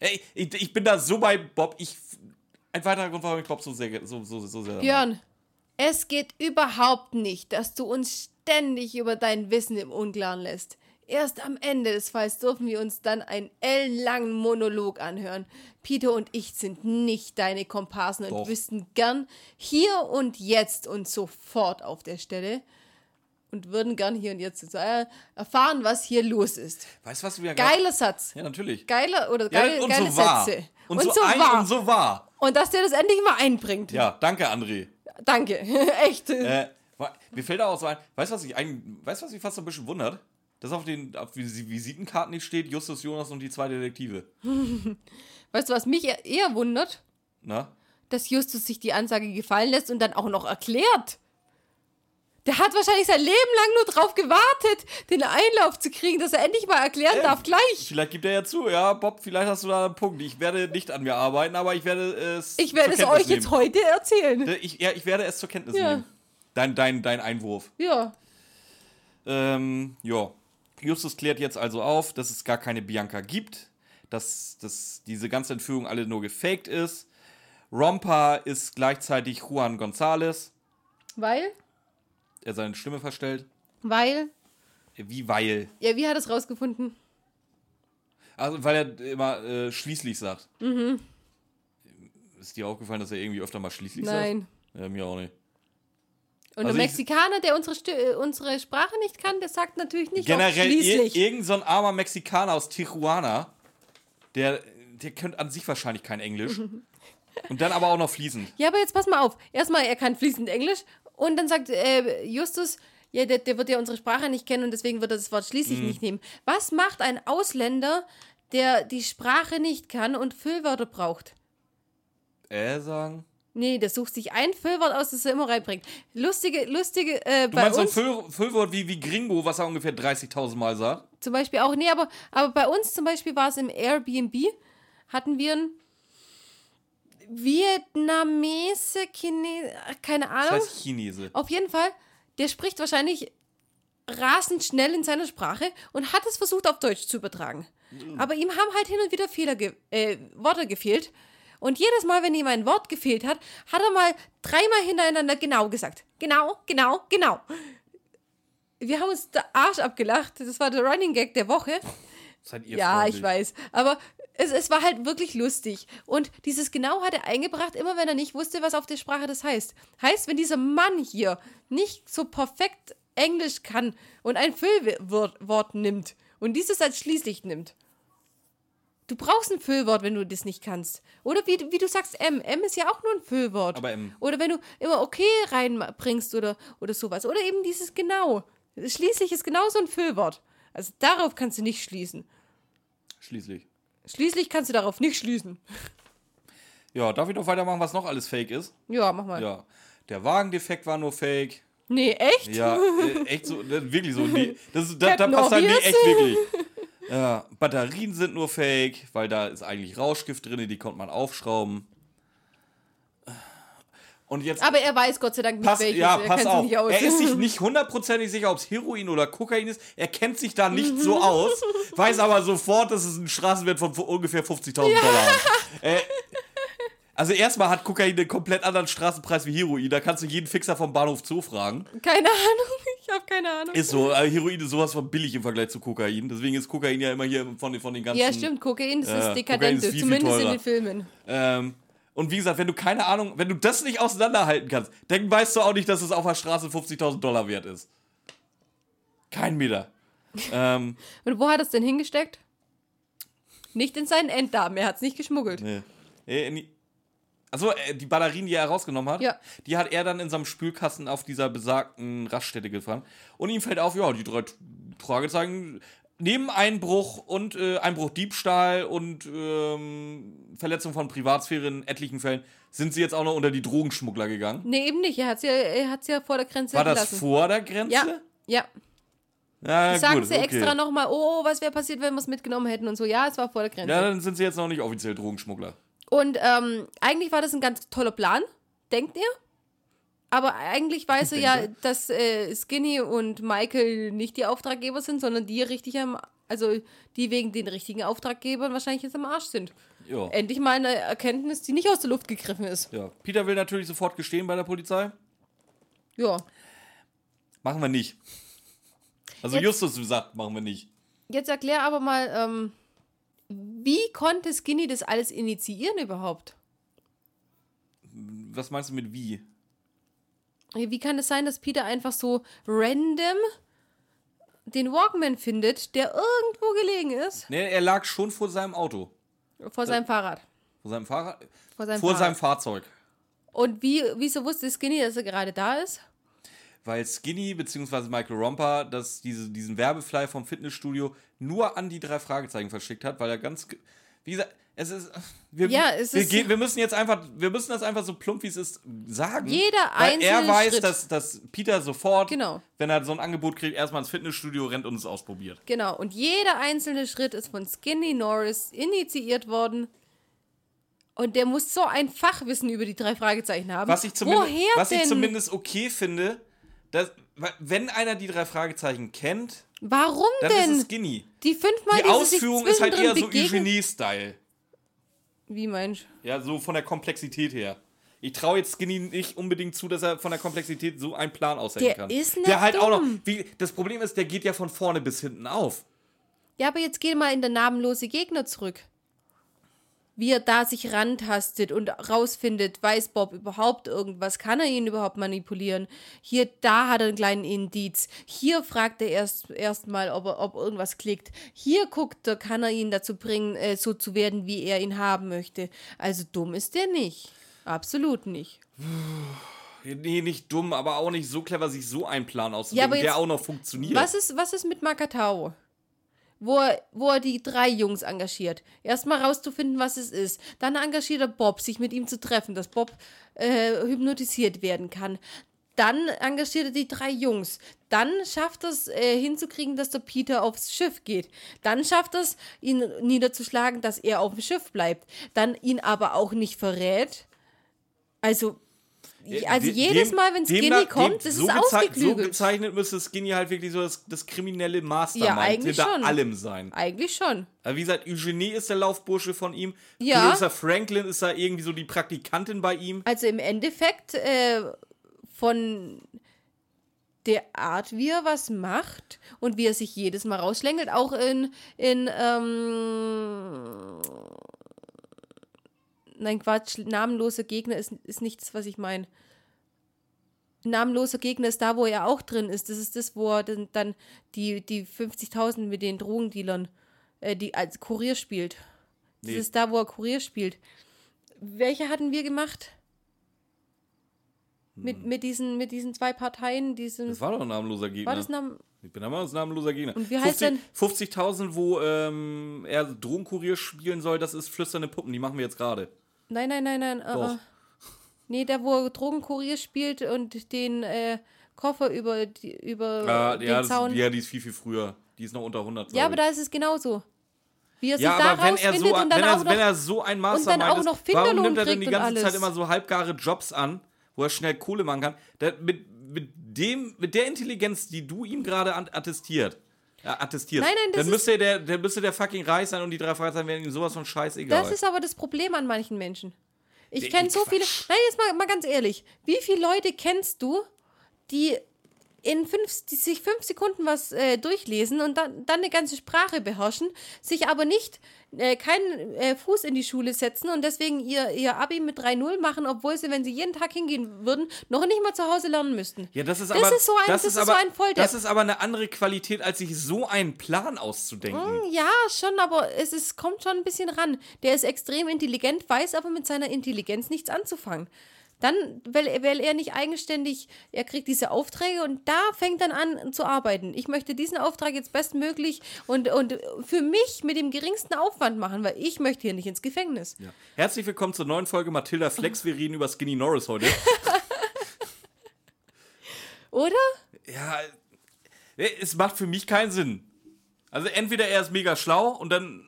Ey, ich, ich bin da so bei Bob. Ich, ein weiterer Grund, warum ich Bob so sehr, so, so, so sehr. Björn, es geht überhaupt nicht, dass du uns ständig über dein Wissen im Unklaren lässt. Erst am Ende des Falls dürfen wir uns dann einen ellenlangen Monolog anhören. Peter und ich sind nicht deine Komparsen und Doch. wüssten gern hier und jetzt und sofort auf der Stelle und würden gern hier und jetzt äh, erfahren, was hier los ist. Weißt du, was wir Geiler Satz. Ja, natürlich. Geiler oder Ja, geile, und geile so. Sätze. Und, so, ein wahr. und so wahr. Und dass der das endlich mal einbringt. Ja, danke, André. Danke. Echt. Äh, mir fällt da auch so ein, weißt du, was ich weißt was mich fast so ein bisschen wundert? Dass auf den auf Visitenkarten nicht steht, Justus Jonas und die zwei Detektive. Weißt du, was mich eher- eher wundert? Na? Dass Justus sich die Ansage gefallen lässt und dann auch noch erklärt. Der hat wahrscheinlich sein Leben lang nur drauf gewartet, den Einlauf zu kriegen, dass er endlich mal erklären Äh, darf, gleich. Vielleicht gibt er ja zu, ja, Bob, vielleicht hast du da einen Punkt. Ich werde nicht an mir arbeiten, aber ich werde es. Ich werde es Kenntnis euch jetzt nehmen. heute erzählen. Äh, Ich, ja, ich werde es zur Kenntnis Ja. nehmen. Dein, dein, dein Einwurf. Ja. Ähm, ja. Justus klärt jetzt also auf, dass es gar keine Bianca gibt, dass, dass diese ganze Entführung alle nur gefaked ist. Romper ist gleichzeitig Juan González, Weil? der seine Stimme verstellt. Weil? Wie weil? Ja, wie hat er es rausgefunden? Also, weil er immer äh, schließlich sagt. Ist dir aufgefallen, dass er irgendwie öfter mal schließlich Nein. sagt? Ja, mir auch nicht. Und Also der ich- Mexikaner, der unsere, äh, unsere Sprache nicht kann, der sagt natürlich nicht Generell ir schließlich. irgend so ein armer Mexikaner aus Tijuana, der, der könnte an sich wahrscheinlich kein Englisch. Und dann aber auch noch fließend. Ja, aber jetzt pass mal auf. Erstmal, er kann fließend Englisch und dann sagt äh, Justus, ja, der, der wird ja unsere Sprache nicht kennen und deswegen wird er das Wort schließlich nicht nehmen. Was macht ein Ausländer, der die Sprache nicht kann und Füllwörter braucht? Äh, sagen? Nee, der sucht sich ein Füllwort aus, das er immer reinbringt. Lustige, lustige, äh, Du bei meinst uns so ein Füll Füllwort wie, wie Gringo, was er ungefähr 30.000 Mal sagt? zum Beispiel auch, nee, aber, aber bei uns zum Beispiel war es im Airbnb, hatten wir einen Vietnamese, Chine, keine Das Ahnung. heißt Chinese. Auf jeden Fall, der spricht wahrscheinlich rasend schnell in seiner Sprache und hat es versucht auf Deutsch zu übertragen. Aber ihm haben halt hin und wieder Fehler ge äh, Worte gefehlt. Und jedes Mal, wenn ihm ein Wort gefehlt hat, hat er mal dreimal hintereinander genau gesagt. Genau, genau, genau. Wir haben uns der Arsch abgelacht. Das war der Running Gag der Woche. Seid ihr Ja, freundlich. ich weiß. Aber es, es war halt wirklich lustig. Und dieses genau hat er eingebracht, immer wenn er nicht wusste, was auf der Sprache das heißt. Heißt, wenn dieser Mann hier nicht so perfekt Englisch kann und ein Füllwort Wort nimmt und dieses als schließlich nimmt. Du brauchst ein Füllwort, wenn du das nicht kannst. Oder wie, wie du sagst, M. M ist ja auch nur ein Füllwort. Aber M. Oder wenn du immer okay reinbringst oder, oder sowas. Oder eben dieses genau. Schließlich ist genauso ein Füllwort. Also darauf kannst du nicht schließen. Schließlich. Schließlich kannst du darauf nicht schließen. Ja, darf ich noch weitermachen, was noch alles fake ist? Ja, mach mal. Ja. Der Wagendefekt war nur fake. Nee, echt? Ja, äh, echt so, äh, wirklich so. Nee, das, da, da passt halt nee, echt wirklich. Ja, Batterien sind nur fake, weil da ist eigentlich Rauschgift drin, die konnte man aufschrauben. Und jetzt Aber er weiß Gott sei Dank nicht, pass, welches. ja, er pass auf. nicht aus. Er ist sich nicht hundertprozentig sicher, ob es Heroin oder Kokain ist. Er kennt sich da nicht so aus, weiß aber sofort, dass es einen Straßenwert von ungefähr 50.000 Dollar hat. Äh, also erstmal hat Kokain einen komplett anderen Straßenpreis wie Heroin. Da kannst du jeden Fixer vom Bahnhof Zoo fragen. Keine Ahnung. Ich habe keine Ahnung. Ist so, äh, Heroin ist sowas von billig im Vergleich zu Kokain. Deswegen ist Kokain ja immer hier von, den- von den ganzen. ja, stimmt. Kokain, das Ja, ist dekadent. ist viel, zumindest in den Filmen. Ähm, und wie gesagt, wenn du keine Ahnung, wenn du das nicht auseinanderhalten kannst, dann weißt du auch nicht, dass es auf der Straße 50.000 Dollar wert ist. Kein Meter. ähm, Und wo hat er es denn hingesteckt? Nicht in seinen Enddarm. Er hat es nicht geschmuggelt. nee. In die- Achso, äh, die er rausgenommen hat, Ja. die hat er dann in seinem Spülkasten auf dieser besagten Raststätte gefahren. Und ihm fällt auf, ja, die drei Fragezeichen, neben Einbruch und äh, Einbruch Diebstahl und ähm, Verletzung von Privatsphäre in etlichen Fällen, sind sie jetzt auch noch unter die Drogenschmuggler gegangen. Nee, eben nicht. Er hat es ja, er hat's ja vor der Grenze War das gelassen. vor der Grenze? Ja, ja. Ja, gut, sie okay. extra nochmal, oh, was wäre passiert, wenn wir es mitgenommen hätten und so. Ja, es war vor der Grenze. Ja, dann sind sie jetzt noch nicht offiziell Drogenschmuggler. Und ähm, eigentlich war das ein ganz toller Plan, denkt ihr? Aber eigentlich weiß er ja, dass äh, Skinny und Michael nicht die Auftraggeber sind, sondern die richtig am, also die wegen den richtigen Auftraggebern wahrscheinlich jetzt am Arsch sind. Ja. Endlich mal eine Erkenntnis, die nicht aus der Luft gegriffen ist. ja. Peter will natürlich sofort gestehen bei der Polizei. Ja. Machen wir nicht. Also Jetzt- Justus sagt, machen wir nicht. Jetzt erklär aber mal, ähm, wie konnte Skinny das alles initiieren überhaupt? Was meinst du mit wie? Wie kann es sein, dass Peter einfach so random den Walkman findet, der irgendwo gelegen ist, Ne, er lag schon vor seinem Auto. vor seinem Fahrrad? Vor seinem Fahrrad. Vor seinem vor Fahrrad. seinem Fahrzeug. Und wie, wieso wusste Skinny, dass er gerade da ist? Weil Skinny bzw. Michael Romper das, diese, diesen Werbefly vom Fitnessstudio nur an die drei Fragezeichen verschickt hat, weil er ganz. Wie gesagt, es ist. Wir, Ja, es wir, ist- gehen- wir müssen jetzt einfach. Wir müssen das einfach so plump wie es ist sagen. Jeder weil er einzelne weiß, Schritt. dass, dass Peter sofort, Genau. wenn er so ein Angebot kriegt, erstmal ins Fitnessstudio rennt und es ausprobiert. Genau, und jeder einzelne Schritt ist von Skinny Norris initiiert worden. Und der muss so ein Fachwissen über die drei Fragezeichen haben. Was ich zumindest, Woher was denn? ich zumindest okay finde, dass, wenn einer die drei Fragezeichen kennt, Warum dann denn? ist es Skinny. die fünfmal, Die Ausführung ist halt eher so Eugenie-Style. Wie meinst du? Ja, so von der Komplexität her. Ich traue jetzt Skinny nicht unbedingt zu, dass er von der Komplexität so einen Plan aussetzen Der kann. ist nicht Der halt auch noch. dumm. Wie, das Problem ist, der geht ja von vorne bis hinten auf. Ja, aber jetzt geh mal in der namenlose Gegner zurück. Wie er da sich rantastet und rausfindet, weiß Bob überhaupt irgendwas, kann er ihn überhaupt manipulieren. Hier, da hat er einen kleinen Indiz. Hier fragt er erst erstmal, ob, er, ob irgendwas klickt. Hier guckt er, kann er ihn dazu bringen, äh, so zu werden, wie er ihn haben möchte. Also dumm ist der nicht. Absolut nicht. Nee, nicht dumm, aber auch nicht so clever, sich so einen Plan Ja, auszudenken, jetzt- der auch noch funktioniert. Was ist, was ist mit Makatao? Wo er, wo er die drei Jungs engagiert. Erstmal rauszufinden, was es ist. Dann engagiert er Bob, sich mit ihm zu treffen, dass Bob äh, hypnotisiert werden kann. Dann engagiert er die drei Jungs. Dann schafft er es äh, hinzukriegen, dass der Peter aufs Schiff geht. Dann schafft er es, ihn niederzuschlagen, dass er auf dem Schiff bleibt. Dann ihn aber auch nicht verrät. Also, also Dem- jedes dem- Mal, wenn Skinny kommt, dem- das so ist gezei- So ausgeklügelt. gezeichnet müsste Skinny halt wirklich so das, das kriminelle Mastermind Ja, eigentlich hinter schon. allem sein. Eigentlich schon. Also wie gesagt, Eugenie ist der Laufbursche von ihm. Ja. Clarissa Franklin ist da irgendwie so die Praktikantin bei ihm. Also im Endeffekt äh, von der Art, wie er was macht und wie er sich jedes Mal rausschlängelt, auch in, in ähm, nein, Quatsch, namenloser Gegner ist, ist nichts, was ich meine. Namenloser Gegner ist da, wo er auch drin ist. Das ist das, wo er dann, dann die, die 50.000 mit den Drogendealern, äh, die als Kurier spielt. Das Nee. ist da, wo er Kurier spielt. Welche hatten wir gemacht? Mit, mit, diesen, mit diesen zwei Parteien, diesen. Das war doch ein namenloser Gegner. war das Nam ich bin ein namenloser Gegner. Und wie heißt denn- 50.000, wo ähm, er Drogenkurier spielen soll, das ist flüsternde Puppen, die machen wir jetzt gerade. Nein, nein, nein, nein. Doch. -uh. Nee, der, wo er Drogenkurier spielt und den äh, Koffer über, die, über Ah, den ja, Zaun. ja, die ist viel, viel früher. Die ist noch unter 100. ja, aber da ist es genauso. Wie er sich Ja, da aber wenn er, so, und dann wenn, auch er, noch. wenn er so ein Mastermind auch ist, noch warum Finderlohn nimmt er denn die und ganze Zeit immer so halbgare Jobs an, wo er schnell Kohle machen kann? Der, mit, mit, dem, mit der Intelligenz, die du ihm gerade attestiert, äh, attestierst, Nein, nein, das dann müsste der, der müsste der fucking reich sein und die drei Fragezeichen wären ihm sowas von scheißegal. Das ist aber das Problem an manchen Menschen. Ich kenne so Quatsch. viele. Nein, jetzt mal, mal ganz ehrlich. Wie viele Leute kennst du, die in fünf, sich fünf Sekunden was äh, durchlesen und dann, dann eine ganze Sprache beherrschen, sich aber nicht äh, keinen äh, Fuß in die Schule setzen und deswegen ihr, ihr Abi mit 3-0 machen, obwohl sie, wenn sie jeden Tag hingehen würden, noch nicht mal zu Hause lernen müssten. ja, das ist das aber, ist so ein- das ist so aber, ein Volldepp. Das ist aber eine andere Qualität, als sich so einen Plan auszudenken. Ja, schon, aber es ist, kommt schon ein bisschen ran. Der ist extrem intelligent, weiß aber mit seiner Intelligenz nichts anzufangen. Dann, weil, weil er nicht eigenständig, er kriegt diese Aufträge und da fängt dann an zu arbeiten. Ich möchte diesen Auftrag jetzt bestmöglich und, und für mich mit dem geringsten Aufwand machen, weil ich möchte hier nicht ins Gefängnis. Ja. Herzlich willkommen zur neuen Folge Matilda Flex. Wir reden über Skinny Norris heute. Oder? Ja, es macht für mich keinen Sinn. Also entweder er ist mega schlau und dann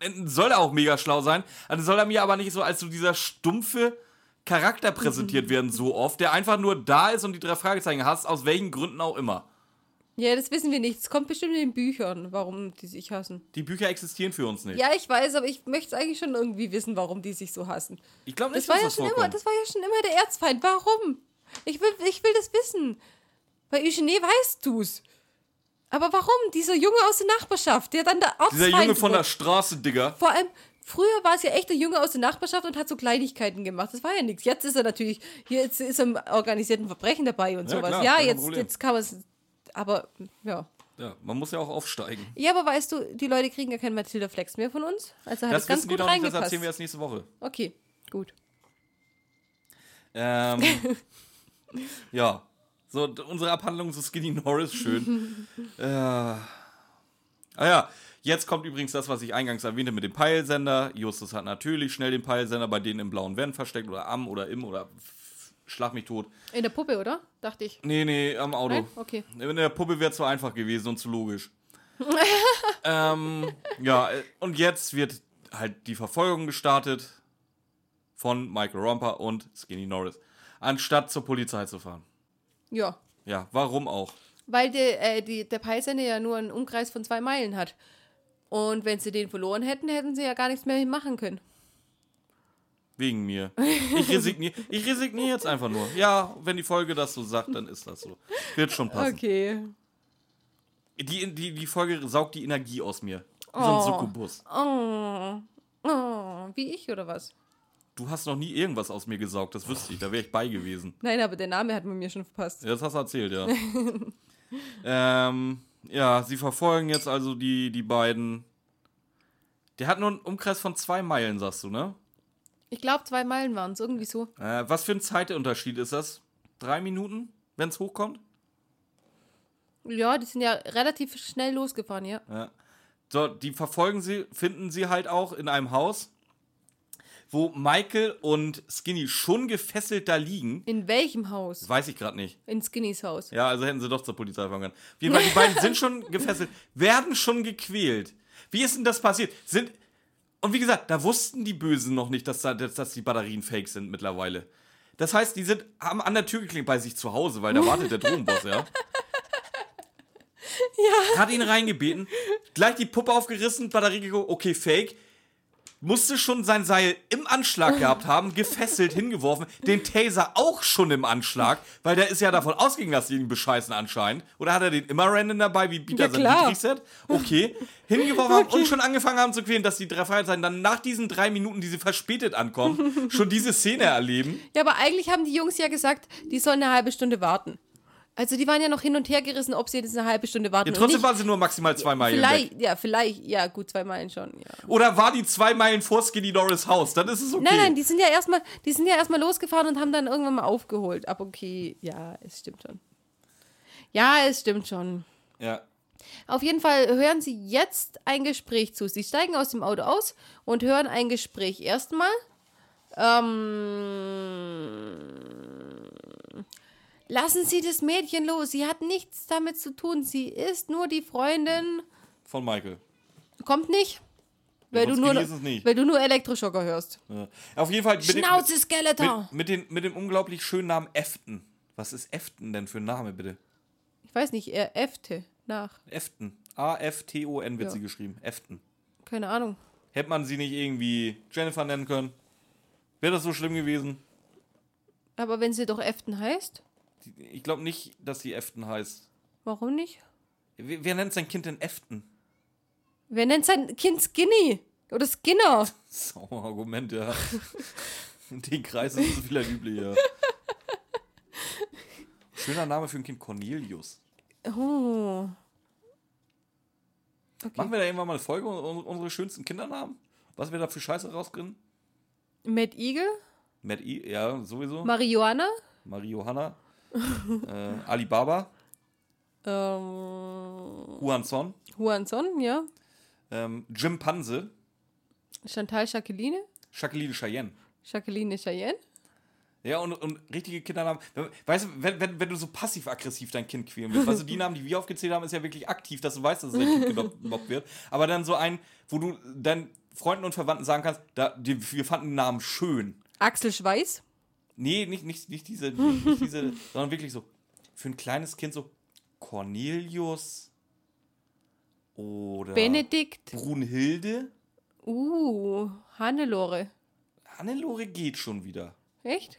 dann soll er auch mega schlau sein, dann soll er mir aber nicht so als so dieser stumpfe Charakter präsentiert werden so oft, der einfach nur da ist und die drei Fragezeichen hasst, aus welchen Gründen auch immer. Ja, das wissen wir nicht. Es kommt bestimmt in den Büchern, warum die sich hassen. Die Bücher existieren für uns nicht. Ja, ich weiß, aber ich möchte eigentlich schon irgendwie wissen, warum die sich so hassen. Ich glaube Das nicht, war, dass ja das schon immer, vorkommt. das war ja schon immer der Erzfeind. Warum? Ich will, ich will das wissen. Bei Eugenie weißt du's. Aber warum? Dieser Junge aus der Nachbarschaft, der dann der Erzfeind Dieser Junge von der. Straße, Digga. Vor allem, früher war es ja echt der Junge aus der Nachbarschaft und hat so Kleinigkeiten gemacht. Das war ja nichts. Jetzt ist er natürlich, hier jetzt ist er im organisierten Verbrechen dabei und Ja, sowas. klar, ja, jetzt, Problem. jetzt kann man es. Aber, ja. Ja, man muss ja auch aufsteigen. Ja, aber weißt du, die Leute kriegen ja keinen Matilda Flex mehr von uns. Also hat Das es ganz wissen die gut doch nicht, das erzählen wir erst nächste Woche. Okay, gut. Ähm, ja. So, unsere Abhandlung zu Skinny Norris, schön. äh, ah ja, jetzt kommt übrigens das, was ich eingangs erwähnte mit dem Peilsender. Justus hat natürlich schnell den Peilsender bei denen im blauen Van versteckt oder am oder im oder schlag mich tot. In der Puppe, oder? Dachte ich. Nee, nee, am Auto. Nein? Okay. In der Puppe wäre zu einfach gewesen und zu logisch. ähm, ja, und jetzt wird halt die Verfolgung gestartet von Michael Romper und Skinny Norris. Anstatt zur Polizei zu fahren. Ja. Ja, warum auch? Weil der, äh, die, der Peilsender ja nur einen Umkreis von zwei Meilen hat. Und wenn sie den verloren hätten, hätten sie ja gar nichts mehr machen können. Wegen mir. Ich resigniere ich resignier jetzt einfach nur. Ja, wenn die Folge das so sagt, dann ist das so. Wird schon passen. Okay. Die, die, die Folge saugt die Energie aus mir. Wie so ein Oh. Succubus. Oh. Oh. Wie ich oder was? Du hast noch nie irgendwas aus mir gesaugt, das wüsste ich, da wäre ich bei gewesen. Nein, aber der Name hat man mir schon verpasst. Ja, das hast du erzählt, ja. ähm, ja, sie verfolgen jetzt also die, die beiden. Der hat nur einen Umkreis von zwei Meilen, sagst du, ne? Ich glaube, zwei Meilen waren es, irgendwie so. Äh, was für ein Zeitunterschied ist das? Drei Minuten, wenn es hochkommt? Ja, die sind ja relativ schnell losgefahren, ja. Ja. So, die verfolgen sie, finden sie halt auch in einem Haus, wo Michael und Skinny schon gefesselt da liegen. In welchem Haus? Weiß ich gerade nicht. In Skinnys Haus. Ja, also hätten sie doch zur Polizei fahren können. Auf jeden Fall, die beiden sind schon gefesselt, werden schon gequält. Wie ist denn das passiert? Sind. Und wie gesagt, da wussten die Bösen noch nicht, dass, da, dass, dass die Batterien fake sind mittlerweile. Das heißt, die sind, haben an der Tür geklingelt bei sich zu Hause, weil da wartet der Drogenboss, ja. Ja. Hat ihn reingebeten, gleich die Puppe aufgerissen, Batterie geguckt, okay, fake. Musste schon sein Seil im Anschlag gehabt haben, gefesselt, hingeworfen, den Taser auch schon im Anschlag, weil der ist ja davon ausgegangen, dass die ihn bescheißen anscheinend. Oder hat er den immer random dabei, wie Peter Ja, sein. Dietrich-Set? Okay. Hingeworfen haben und schon angefangen haben zu quälen, dass die drei Fragezeichen dann nach diesen drei Minuten, die sie verspätet ankommen, schon diese Szene erleben. Ja, aber eigentlich haben die Jungs ja gesagt, die sollen eine halbe Stunde warten. Also die waren ja noch hin und her gerissen, ob sie jetzt eine halbe Stunde warten Ja, trotzdem nicht. waren sie nur maximal zwei Meilen. Vielleicht, ja, vielleicht, ja, gut, zwei Meilen schon, ja. Oder war die zwei Meilen vor Skinny Norris Haus? Dann ist es okay. Nein, nein, die sind ja erstmal, die sind ja erstmal losgefahren und haben dann irgendwann mal aufgeholt. Aber okay, ja, es stimmt schon. Ja, es stimmt schon. Ja. Auf jeden Fall hören sie jetzt ein Gespräch zu. Sie steigen aus dem Auto aus und hören ein Gespräch. Erstmal, ähm, lassen Sie das Mädchen los. Sie hat nichts damit zu tun. Sie ist nur die Freundin. Von Michael. Kommt nicht, weil, du nur, weil du nur Elektroschocker hörst. Ja. Auf jeden Fall mit dem, Schnauze, mit, Skeletor. mit, mit, den, mit dem unglaublich schönen Namen Efton. Was ist Efton denn für ein Name, bitte? Ich weiß nicht, er äffte nach. Efton. A-F-T-O-N wird Ja. sie geschrieben. Efton. Keine Ahnung. Hätte man sie nicht irgendwie Jennifer nennen können? Wäre das so schlimm gewesen? Aber wenn sie doch Efton heißt, Ich glaube nicht, dass sie Efton heißt. warum nicht? Wer, wer nennt sein Kind denn Efton? Wer nennt sein Kind Skinny? Oder Skinner? Sauer Argument, ja. In den Kreisen ist es vielleicht üblich, ja. Schöner Name für ein Kind, Cornelius. Oh. Okay. Machen wir da irgendwann mal eine Folge, un- unsere schönsten Kindernamen? Was wir da für Scheiße rauskriegen? Mad Eagle? Matt E, ja, sowieso. Marihuana? Marie Johanna. Äh, Alibaba. Ähm, Huan Son. Huanson, ja. Ähm, Jim Panse. Chantal Jacqueline? Jacqueline Cheyenne. Jacqueline Cheyenne? Ja, und, und richtige Kindernamen. Weißt du, wenn, wenn, wenn du so passiv-aggressiv dein Kind quälen willst, also die Namen, die wir aufgezählt haben, ist ja wirklich aktiv, dass du weißt, dass es dein Kind gemobbt wird. Aber dann so ein, wo du deinen Freunden und Verwandten sagen kannst, da, die, wir fanden den Namen schön. Axel Schweiß? Nee, nicht, nicht, nicht diese, nicht, nicht diese, sondern wirklich so, für ein kleines Kind so Cornelius oder Benedikt? Brunhilde. Uh, Hannelore. Hannelore geht schon wieder. Echt?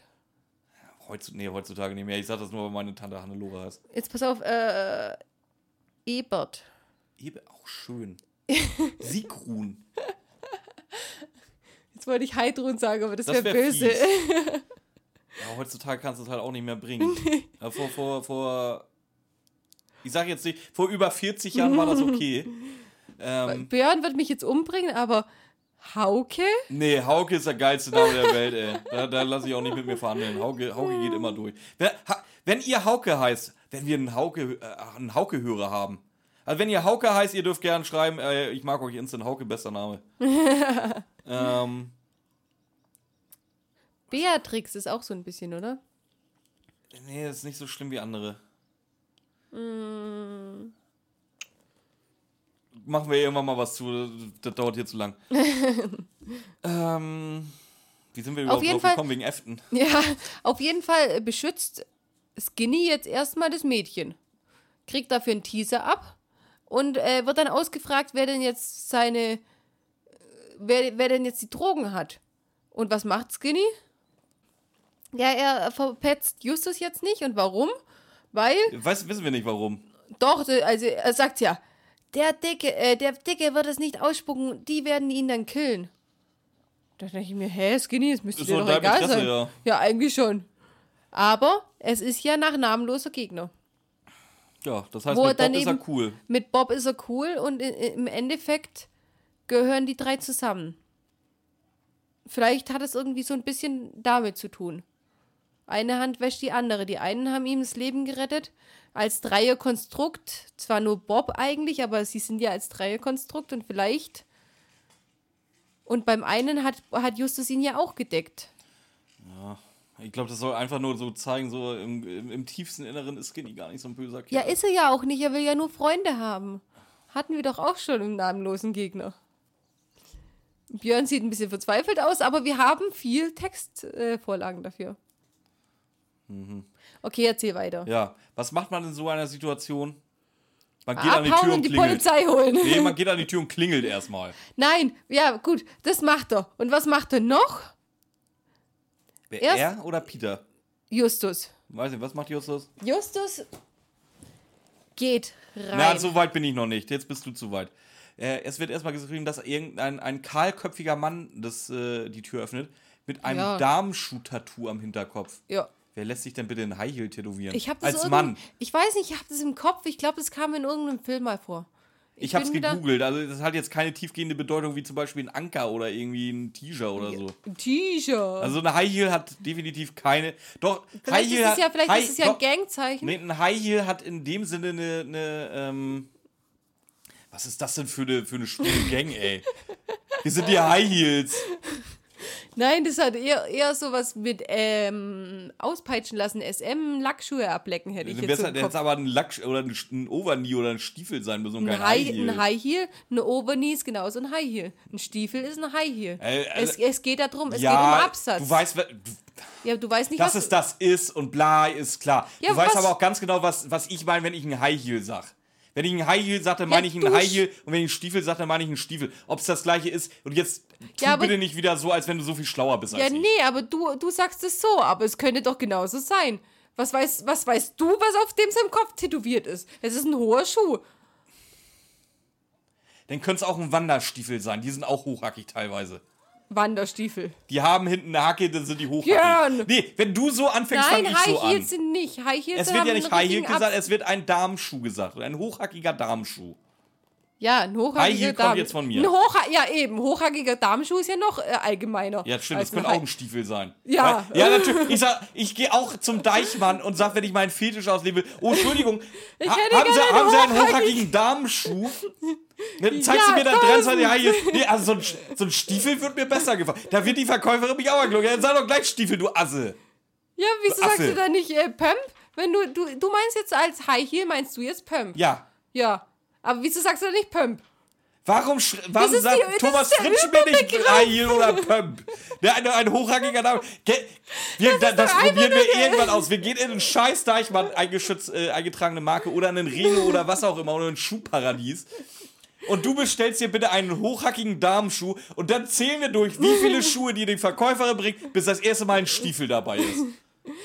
Heutzutage, nee, heutzutage nicht mehr. Ich sag das nur, weil meine Tante Hannelore heißt. Jetzt pass auf, äh, Ebert. Eben auch schön. Sigrun. Jetzt wollte ich Heidrun sagen, aber das, Das wäre wär böse. Ja, heutzutage kannst du es halt auch nicht mehr bringen. Ja, vor, vor, vor, ich sag jetzt nicht, vor über 40 Jahren war das okay. Ähm, Björn wird mich jetzt umbringen, aber Hauke? nee, Hauke ist der geilste Name der Welt, ey. Da, da lasse ich auch nicht mit mir verhandeln. Hauke, Hauke geht immer durch. Wenn, ha, wenn ihr Hauke heißt, wenn wir einen Hauke, äh, einen Hauke-Hörer haben. Also wenn ihr Hauke heißt, ihr dürft gerne schreiben, äh, ich mag euch instant Hauke, bester Name. ähm, Beatrix ist auch so ein bisschen, oder? nee, das ist nicht so schlimm wie andere. Machen wir irgendwann mal was zu, das dauert hier zu lang. ähm, wie sind wir überhaupt jeden drauf Fall- gekommen? Wegen Äften. Ja, auf jeden Fall beschützt Skinny jetzt erstmal das Mädchen. Kriegt dafür einen Teaser ab und äh, wird dann ausgefragt, wer denn jetzt seine. äh, Wer, wer denn jetzt die Drogen hat. Und was macht Skinny? Ja, er verpetzt Justus jetzt nicht. Und warum? Weil, Weiß, wissen wir nicht warum. doch, also er sagt ja, der Dicke, äh, der Dicke wird es nicht ausspucken, die werden ihn dann killen. Da denke ich mir, hä, Skinny, das müsste Ist dir doch egal Interesse, sein. ja. ja, eigentlich schon. Aber es ist ja nach namenloser Gegner. Ja, das heißt, Wo mit Bob ist er cool. Mit Bob ist er cool und im Endeffekt gehören die drei zusammen. Vielleicht hat es irgendwie so ein bisschen damit zu tun. Eine Hand wäscht die andere. Die einen haben ihm das Leben gerettet als Dreierkonstrukt. Zwar nur Bob eigentlich, aber sie sind ja als Dreierkonstrukt und vielleicht. Und beim einen hat, hat Justus ihn ja auch gedeckt. Ich glaube, das soll einfach nur so zeigen, so im, im, im tiefsten Inneren ist Skinny gar nicht so ein böser Kerl. Ja, ist er ja auch nicht. Er will ja nur Freunde haben. Hatten wir doch auch schon im namenlosen Gegner. Björn sieht ein bisschen verzweifelt aus, aber wir haben viel Textvorlagen äh, Vorlagen dafür. Okay, erzähl weiter. Ja, was macht man in so einer Situation? Man geht an die Tür Abhauen und die klingelt. Polizei holen. Nee, man geht an die Tür und klingelt erstmal. Nein, ja, gut, das macht er. Und was macht er noch? Wer, Erst- er oder Peter? Justus. Weiß nicht, was macht Justus? Justus geht rein. Na, so weit bin ich noch nicht. Jetzt bist du zu weit. Äh, es wird erstmal geschrieben, dass irgendein ein kahlköpfiger Mann das, äh, die Tür öffnet mit einem Ja. Darmschuh-Tattoo am Hinterkopf. ja. Wer lässt sich denn bitte in High Heel tätowieren? Ich habe das Als Mann. Ich weiß nicht, ich habe das im Kopf. Ich glaube, das kam in irgendeinem Film mal vor. Ich hab's bin wieder- gegoogelt. Also, das hat jetzt keine tiefgehende Bedeutung wie zum Beispiel ein Anker oder irgendwie ein T-Shirt oder so. Ein T-Shirt. Also, eine High Heel hat definitiv keine. Doch, vielleicht High ist Heel es hat- ja, vielleicht High, ist es ja ein doch, Gangzeichen. Nee, ein High Heel hat in dem Sinne eine. eine ähm, was ist das denn für eine, für eine schwule Gang, ey? Wir sind die High Heels. Nein, das hat eher, eher sowas mit ähm, auspeitschen lassen, SM, Lackschuhe ablecken, hätte ich jetzt so halt jetzt Kopf. aber ein Lack oder ein, ein Overknee oder ein Stiefel sein müssen und Ein kein High, High Heel. ein High Heel, eine Overknee ist genauso ein High Heel. Ein Stiefel ist ein High Heel. Äh, äh, es, es geht darum, es ja, geht um Absatz. du weißt, ja, du weißt nicht, dass was... es das ist und bla ist klar. Ja, du weißt was- aber auch ganz genau, was, was ich meine, wenn ich ein High Heel sag. Wenn ich ein High Heel dann meine ich du ein High Heel und wenn ich einen Stiefel dann meine ich einen Stiefel. Ob es das gleiche ist und jetzt tu Ja, bitte nicht wieder so, als wenn du so viel schlauer bist als ja, ich. nee, aber du, du sagst es so, aber es könnte doch genauso sein. Was, weiß, was weißt du, was auf dem seinem Kopf tätowiert ist? Es ist ein hoher Schuh. Dann könnte es auch ein Wanderstiefel sein. Die sind auch hochhackig teilweise. Wanderstiefel. Die haben hinten eine Hacke, dann sind die hochhackig. Björn! Nee, wenn du so anfängst, Nein, fang ich High so Heels an. sind nicht. High Heels Es wird ja nicht High Heel richtigen gesagt, es wird ein Darmschuh gesagt. Ein hochhackiger Darmschuh. Ja, ein hochhackiger Darm. jetzt von mir. Ein hochha ja, eben. Hochhackiger Darmschuh ist ja noch äh, allgemeiner. Ja, stimmt, das könnte ein auch High- ein Stiefel sein. Ja. Weil, ja, natürlich. Ich sag, ich gehe auch zum Deichmann und sag, wenn ich meinen Fetisch auslebe, oh, Entschuldigung, Ich ha haben, Sie, haben Sie einen hochhackig- hochhackigen Darmschuh? Dann zeigst Ja, du mir da 23 tausend. High Heel. Nee, also so ein, so ein Stiefel wird mir besser gefallen. Da wird die Verkäuferin mich auch angelogen. Ja, dann sag doch gleich Stiefel, du Asse. Ja, wieso sagst du da nicht äh, Pump? Wenn du, du, du meinst jetzt als High Heel, meinst du jetzt Pump? Ja. Ja. Aber wieso sagst du nicht Pump? Warum, warum sagt die- Thomas Fritsch mir nicht Heel oder Pump? Der ein, ein hochhackiger Name. Wir, das das probieren wir irgendwann aus. Wir gehen in einen scheiß Deichmann, äh, eingetragene Marke oder einen Reno oder was auch immer oder ein Schuhparadies. Und du bestellst dir bitte einen hochhackigen Damenschuh und dann zählen wir durch, wie viele Schuhe dir die Verkäuferin bringt, bis das erste Mal ein Stiefel dabei ist.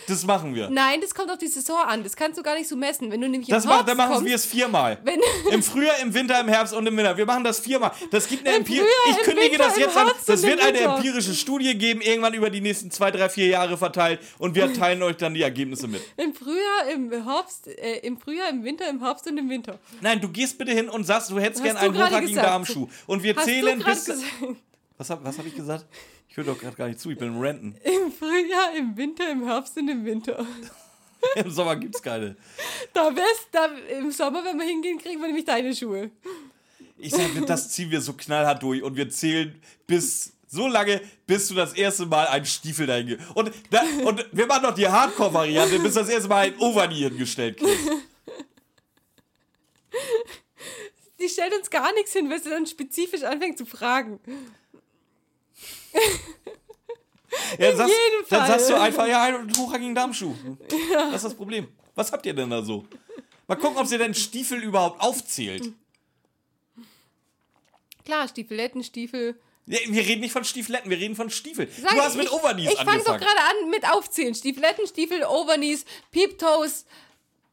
Das machen wir. Nein, das kommt auf die Saison an. Das kannst du gar nicht so messen. Wenn du nämlich Das im macht, dann machen wir es viermal. Wenn- Im Frühjahr, im Winter, im Herbst und im Winter. Wir machen das viermal. Das gibt eine Im Empir Frühjahr, Ich kündige Winter, das jetzt an. Das wird eine empirische Studie geben, irgendwann über die nächsten zwei, drei, vier Jahre verteilt. Und wir teilen euch dann die Ergebnisse mit. Im Frühjahr, im Herbst, äh, im Frühjahr, im Winter, im Herbst und im Winter. Nein, du gehst bitte hin und sagst, du hättest gern einen hochhackigen? Darmschuh. Und wir Hast zählen bis. gesagt? Was habe was hab ich gesagt? Ich höre doch gerade gar nicht zu, ich bin im Ranten. Im Frühjahr, im Winter, im Herbst und im Winter. Im Sommer gibt's keine. Da wär's, da, im Sommer, wenn wir hingehen, kriegen wir nämlich deine Schuhe. Ich sage, das ziehen wir so knallhart durch und wir zählen bis so lange, bis du das erste Mal einen Stiefel dahin und, da, und wir machen noch die Hardcore-Variante, bis du das erste Mal ein Overknee hingestellt kriegst. Die stellt uns gar nichts hin, weil sie dann spezifisch anfängt zu fragen. Ja, sagst, dann sagst du einfach, ja, einen hochhackigen Darmschuh. Das ist das Problem. Was habt ihr denn da so? Mal gucken, ob sie denn Stiefel überhaupt aufzählt. Klar, Stiefeletten, Stiefel. Ja, wir reden nicht von Stiefeletten, wir reden von Stiefeln. Sag du hast ich- mit Overknees Ich fange doch angefangen. gerade an mit Aufzählen. Stiefeletten, Stiefel, Overknees, Peeptoes,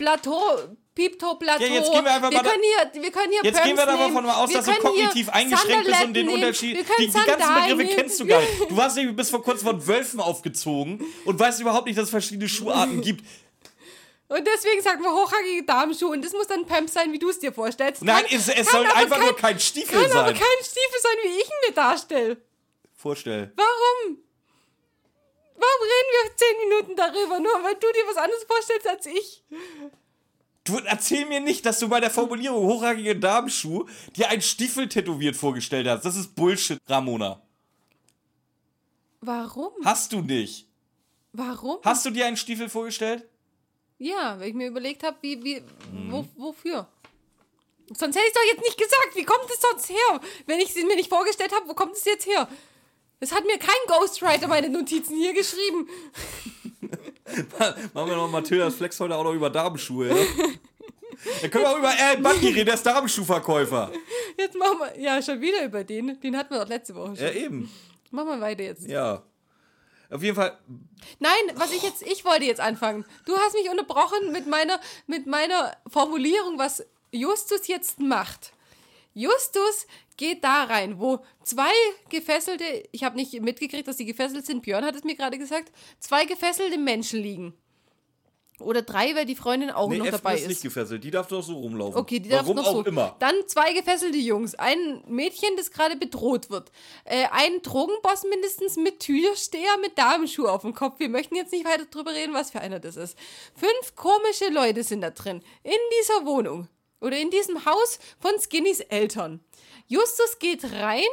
Plateau, Piepto-Plateau. Ja, jetzt gehen wir einfach mal da- können hier, wir können hier Jetzt gehen wir Pumps davon mal aus, Wir dass du kognitiv eingeschränkt bist und den nehmen. Unterschied. Wir Die, die ganzen Begriffe nehmen. kennst du gar nicht. Du warst nämlich bis vor kurzem von Wölfen aufgezogen und weißt überhaupt nicht, dass es verschiedene Schuharten gibt. Und deswegen sagt man hochhackige Damenschuhe. Und das muss dann Pump sein, wie du es dir vorstellst. Nein, Kann- es, es kann soll aber einfach kein, nur kein Stiefel Kann aber sein. kein Stiefel sein, wie ich ihn mir darstelle. Vorstell. Warum? Warum reden wir zehn Minuten darüber? Nur weil du dir was anderes vorstellst als ich. Du erzähl mir nicht, dass du bei der Formulierung hochragige Damenschuh dir einen Stiefel tätowiert vorgestellt hast. Das ist Bullshit, Ramona. Warum? Hast du nicht. Warum? Hast du dir einen Stiefel vorgestellt? Ja, weil ich mir überlegt habe, wie, wie, Mhm. wo, wofür. Sonst hätte ich doch jetzt nicht gesagt. Wie kommt es sonst her? Wenn ich es mir nicht vorgestellt habe, wo kommt es jetzt her? Es hat mir kein Ghostwriter meine Notizen hier geschrieben. Machen wir noch Mathildas Flex heute auch noch über Damenschuhe, ja? Dann können wir auch über Aaron Bundy reden, der ist Damenschuhverkäufer. Jetzt machen wir, ja, schon wieder über den. Den hatten wir doch letzte Woche schon. Ja, eben. Machen wir weiter jetzt. Ja. Auf jeden Fall, Nein, was ich jetzt, ich wollte jetzt anfangen. Du hast mich unterbrochen mit meiner, mit meiner Formulierung, was Justus jetzt macht. Justus geht da rein, wo zwei gefesselte, ich habe nicht mitgekriegt, dass sie gefesselt sind, Björn hat es mir gerade gesagt, zwei gefesselte Menschen liegen. Oder drei, weil die Freundin auch nee, noch F dabei ist ist. nicht gefesselt. Die darf doch so rumlaufen. Okay, die darf Warum noch auch so. immer. Dann zwei gefesselte Jungs. Ein Mädchen, das gerade bedroht wird. Äh, ein Drogenboss mindestens mit Türsteher mit Damenschuh auf dem Kopf. Wir möchten jetzt nicht weiter drüber reden, was für einer das ist. Fünf komische Leute sind da drin. In dieser Wohnung. Oder in diesem Haus von Skinnys Eltern. Justus geht rein,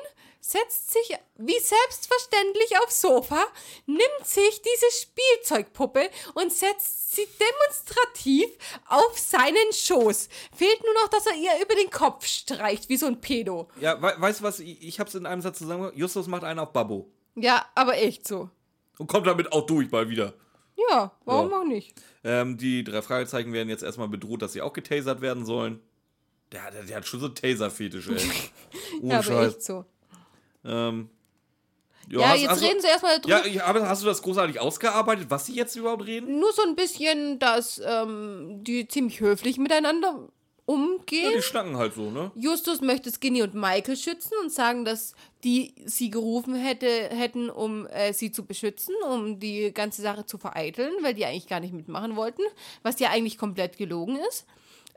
setzt sich wie selbstverständlich aufs Sofa, nimmt sich diese Spielzeugpuppe und setzt sie demonstrativ auf seinen Schoß. Fehlt nur noch, dass er ihr über den Kopf streicht, wie so ein Pedo. Ja, we weißt du was? Ich, ich hab's in einem Satz zusammengehört. Justus macht einen auf Babbo. Ja, aber echt so. Und kommt damit auch durch mal wieder. Ja, warum Ja. auch nicht? Ähm, die drei Fragezeichen werden jetzt erstmal bedroht, dass sie auch getasert werden sollen. Der, der, der hat schon so Taser-Fetisch, ey. Ohne Ja, aber echt so. Ähm, Ja, hast- jetzt hast du- reden sie erstmal drüber. Ja, aber hast du das großartig ausgearbeitet, was sie jetzt überhaupt reden? Nur so ein bisschen, dass ähm, die ziemlich höflich miteinander Ja, umgehen. die schnacken halt so, ne? Justus möchte Skinny und Michael schützen und sagen, dass die sie gerufen hätte, hätten, um äh, sie zu beschützen, um die ganze Sache zu vereiteln, weil die eigentlich gar nicht mitmachen wollten, was ja eigentlich komplett gelogen ist.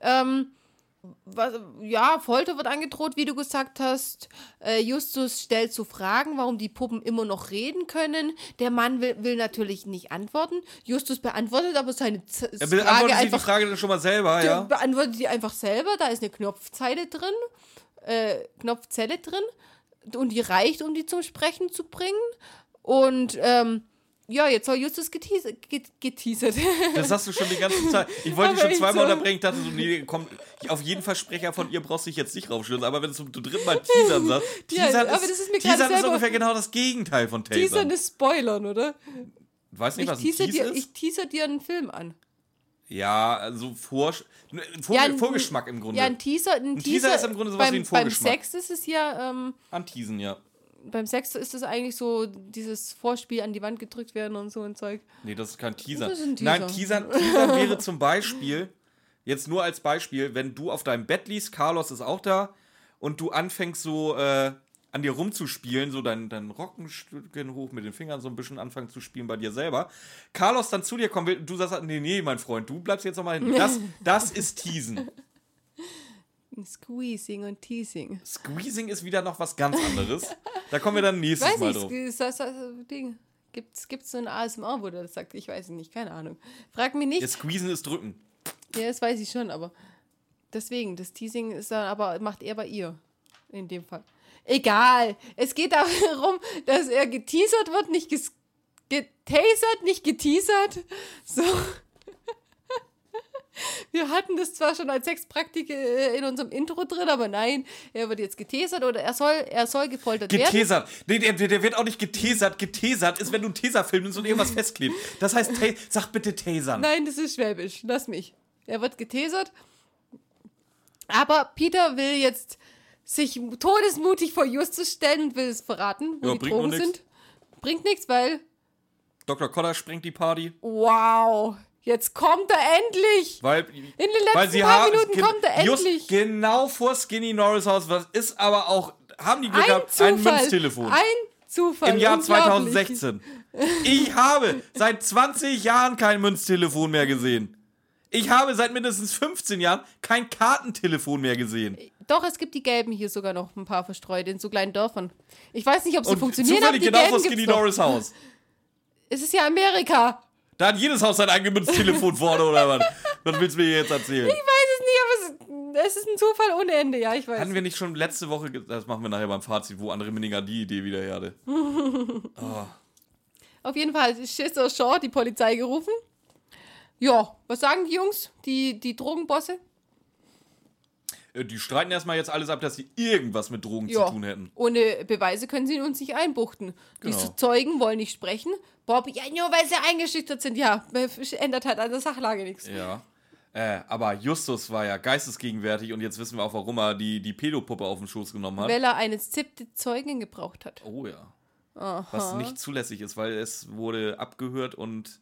Ähm, was, ja, Folter wird angedroht, wie du gesagt hast. Äh, Justus stellt so Fragen, warum die Puppen immer noch reden können. Der Mann will, will natürlich nicht antworten. Justus beantwortet aber seine Z Er Frage beantwortet sich die einfach Frage dann schon mal selber, ja? beantwortet die einfach selber. Da ist eine Knopfzeile drin, äh, Knopfzelle drin. Und die reicht, um die zum Sprechen zu bringen. Und ähm, ja, jetzt soll Justus geteasert. Get, geteasert. Das hast du schon die ganze Zeit. Ich wollte dich schon zweimal so. unterbrechen. Ich dachte so, nee, komm, auf jeden Versprecher von ihr brauchst du dich jetzt nicht raufstürzen. Aber wenn du zum dritten Mal Teasern sagst, Ja, Teasern, aber ist, das ist Teasern ist ungefähr genau das Gegenteil von Teasern Tasern. ist Spoilern, oder? Weißt du nicht, Ich was ein teaser, Tease dir, ist? ich teaser dir einen Film an. ja, also Vor, ne, Vor Ja, ein- Vorgeschmack im Grunde. Ja, ein Teaser, ein, Teaser ist im Grunde sowas beim, wie ein Beim Vorgeschmack. Sex ist es ja, ähm, Anteasen, ja. Beim Sex ist es eigentlich so dieses Vorspiel an die Wand gedrückt werden und so ein Zeug. Nee, das ist kein Teaser. Das ist ein Nein, Teaser. Teaser, Teaser wäre zum Beispiel, jetzt nur als Beispiel, wenn du auf deinem Bett liegst, Carlos ist auch da, und du anfängst so äh, an dir rumzuspielen, so dein, dein Rockenstückchen hoch mit den Fingern so ein bisschen anfangen zu spielen bei dir selber. Carlos dann zu dir kommen will und du sagst, nee, nee, mein Freund, du bleibst jetzt nochmal hin. Das, das ist Teasen. Squeezing und Teasing. Squeezing ist wieder noch was ganz anderes. Da kommen wir dann nächstes weiß Mal nicht, drauf. ist das, das Ding. Gibt's, gibt's so ein ASMR, wo der das sagt? Ich weiß es nicht, keine Ahnung. Frag mich nicht. Ja, Squeezen ist drücken. Ja, das weiß ich schon, aber deswegen, das Teasing ist dann aber, macht er bei ihr. In dem Fall. Egal. Es geht darum, dass er geteasert wird, nicht ges getasert, nicht geteasert. So. Wir hatten das zwar schon als Sexpraktik äh, in unserem Intro drin, aber nein, er wird jetzt getasert oder er soll, er soll gefoltert werden. Getesert. Nee, der, der wird auch nicht getesert. Getesert ist, wenn du einen Tesafilm nimmst und irgendwas festklebt. Das heißt, sag bitte tasern. Nein, das ist Schwäbisch. Lass mich. Er wird getasert. Aber Peter will jetzt sich todesmutig vor Justus stellen und will es verraten, wo Ja, die bringt Drogen sind. Bringt nichts, weil, Dr. Koller sprengt die Party. wow, Jetzt kommt er endlich! Weil, In den letzten paar haben, Minuten kommt er endlich. genau vor Skinny Norris Haus, was ist aber auch, haben die Glück Ein gehabt, ein Zufall. Münztelefon. Ein Zufall. Im Jahr Unglaublich. 2016. Ich habe seit 20 Jahren kein Münztelefon mehr gesehen. Ich habe seit mindestens 15 Jahren kein Kartentelefon mehr gesehen. Doch, es gibt die gelben hier sogar noch ein paar verstreut in so kleinen Dörfern. Ich weiß nicht, ob sie Und funktionieren, aber zufällig die genau vor Skinny. Norris Haus. Es ist ja Amerika. Da hat jedes Haus sein eingemünztes Telefon vorne oder was? Was willst du mir jetzt erzählen? Ich weiß es nicht, aber es, es ist ein Zufall ohne Ende. Ja, ich weiß. Hatten wir nicht schon letzte Woche, das machen wir nachher beim Fazit, wo André Minninger die Idee wieder hatte. Auf jeden Fall hat Schisser Shaw die Polizei gerufen. Ja, was sagen die Jungs, die, die Drogenbosse? Äh, Die streiten erstmal jetzt alles ab, dass sie irgendwas mit Drogen Ja. zu tun hätten. Ohne Beweise können sie uns nicht einbuchten. Genau. Die Zeugen wollen nicht sprechen. Bob, ja, nur weil sie eingeschüchtert sind. Ja, ändert halt an der Sachlage nichts. Ja. Äh, aber Justus war ja geistesgegenwärtig und jetzt wissen wir auch, warum er die, die Pädopuppe auf den Schoß genommen hat. Weil er eine zippte Zeugin gebraucht hat. Oh ja. Was nicht zulässig ist, weil es wurde abgehört und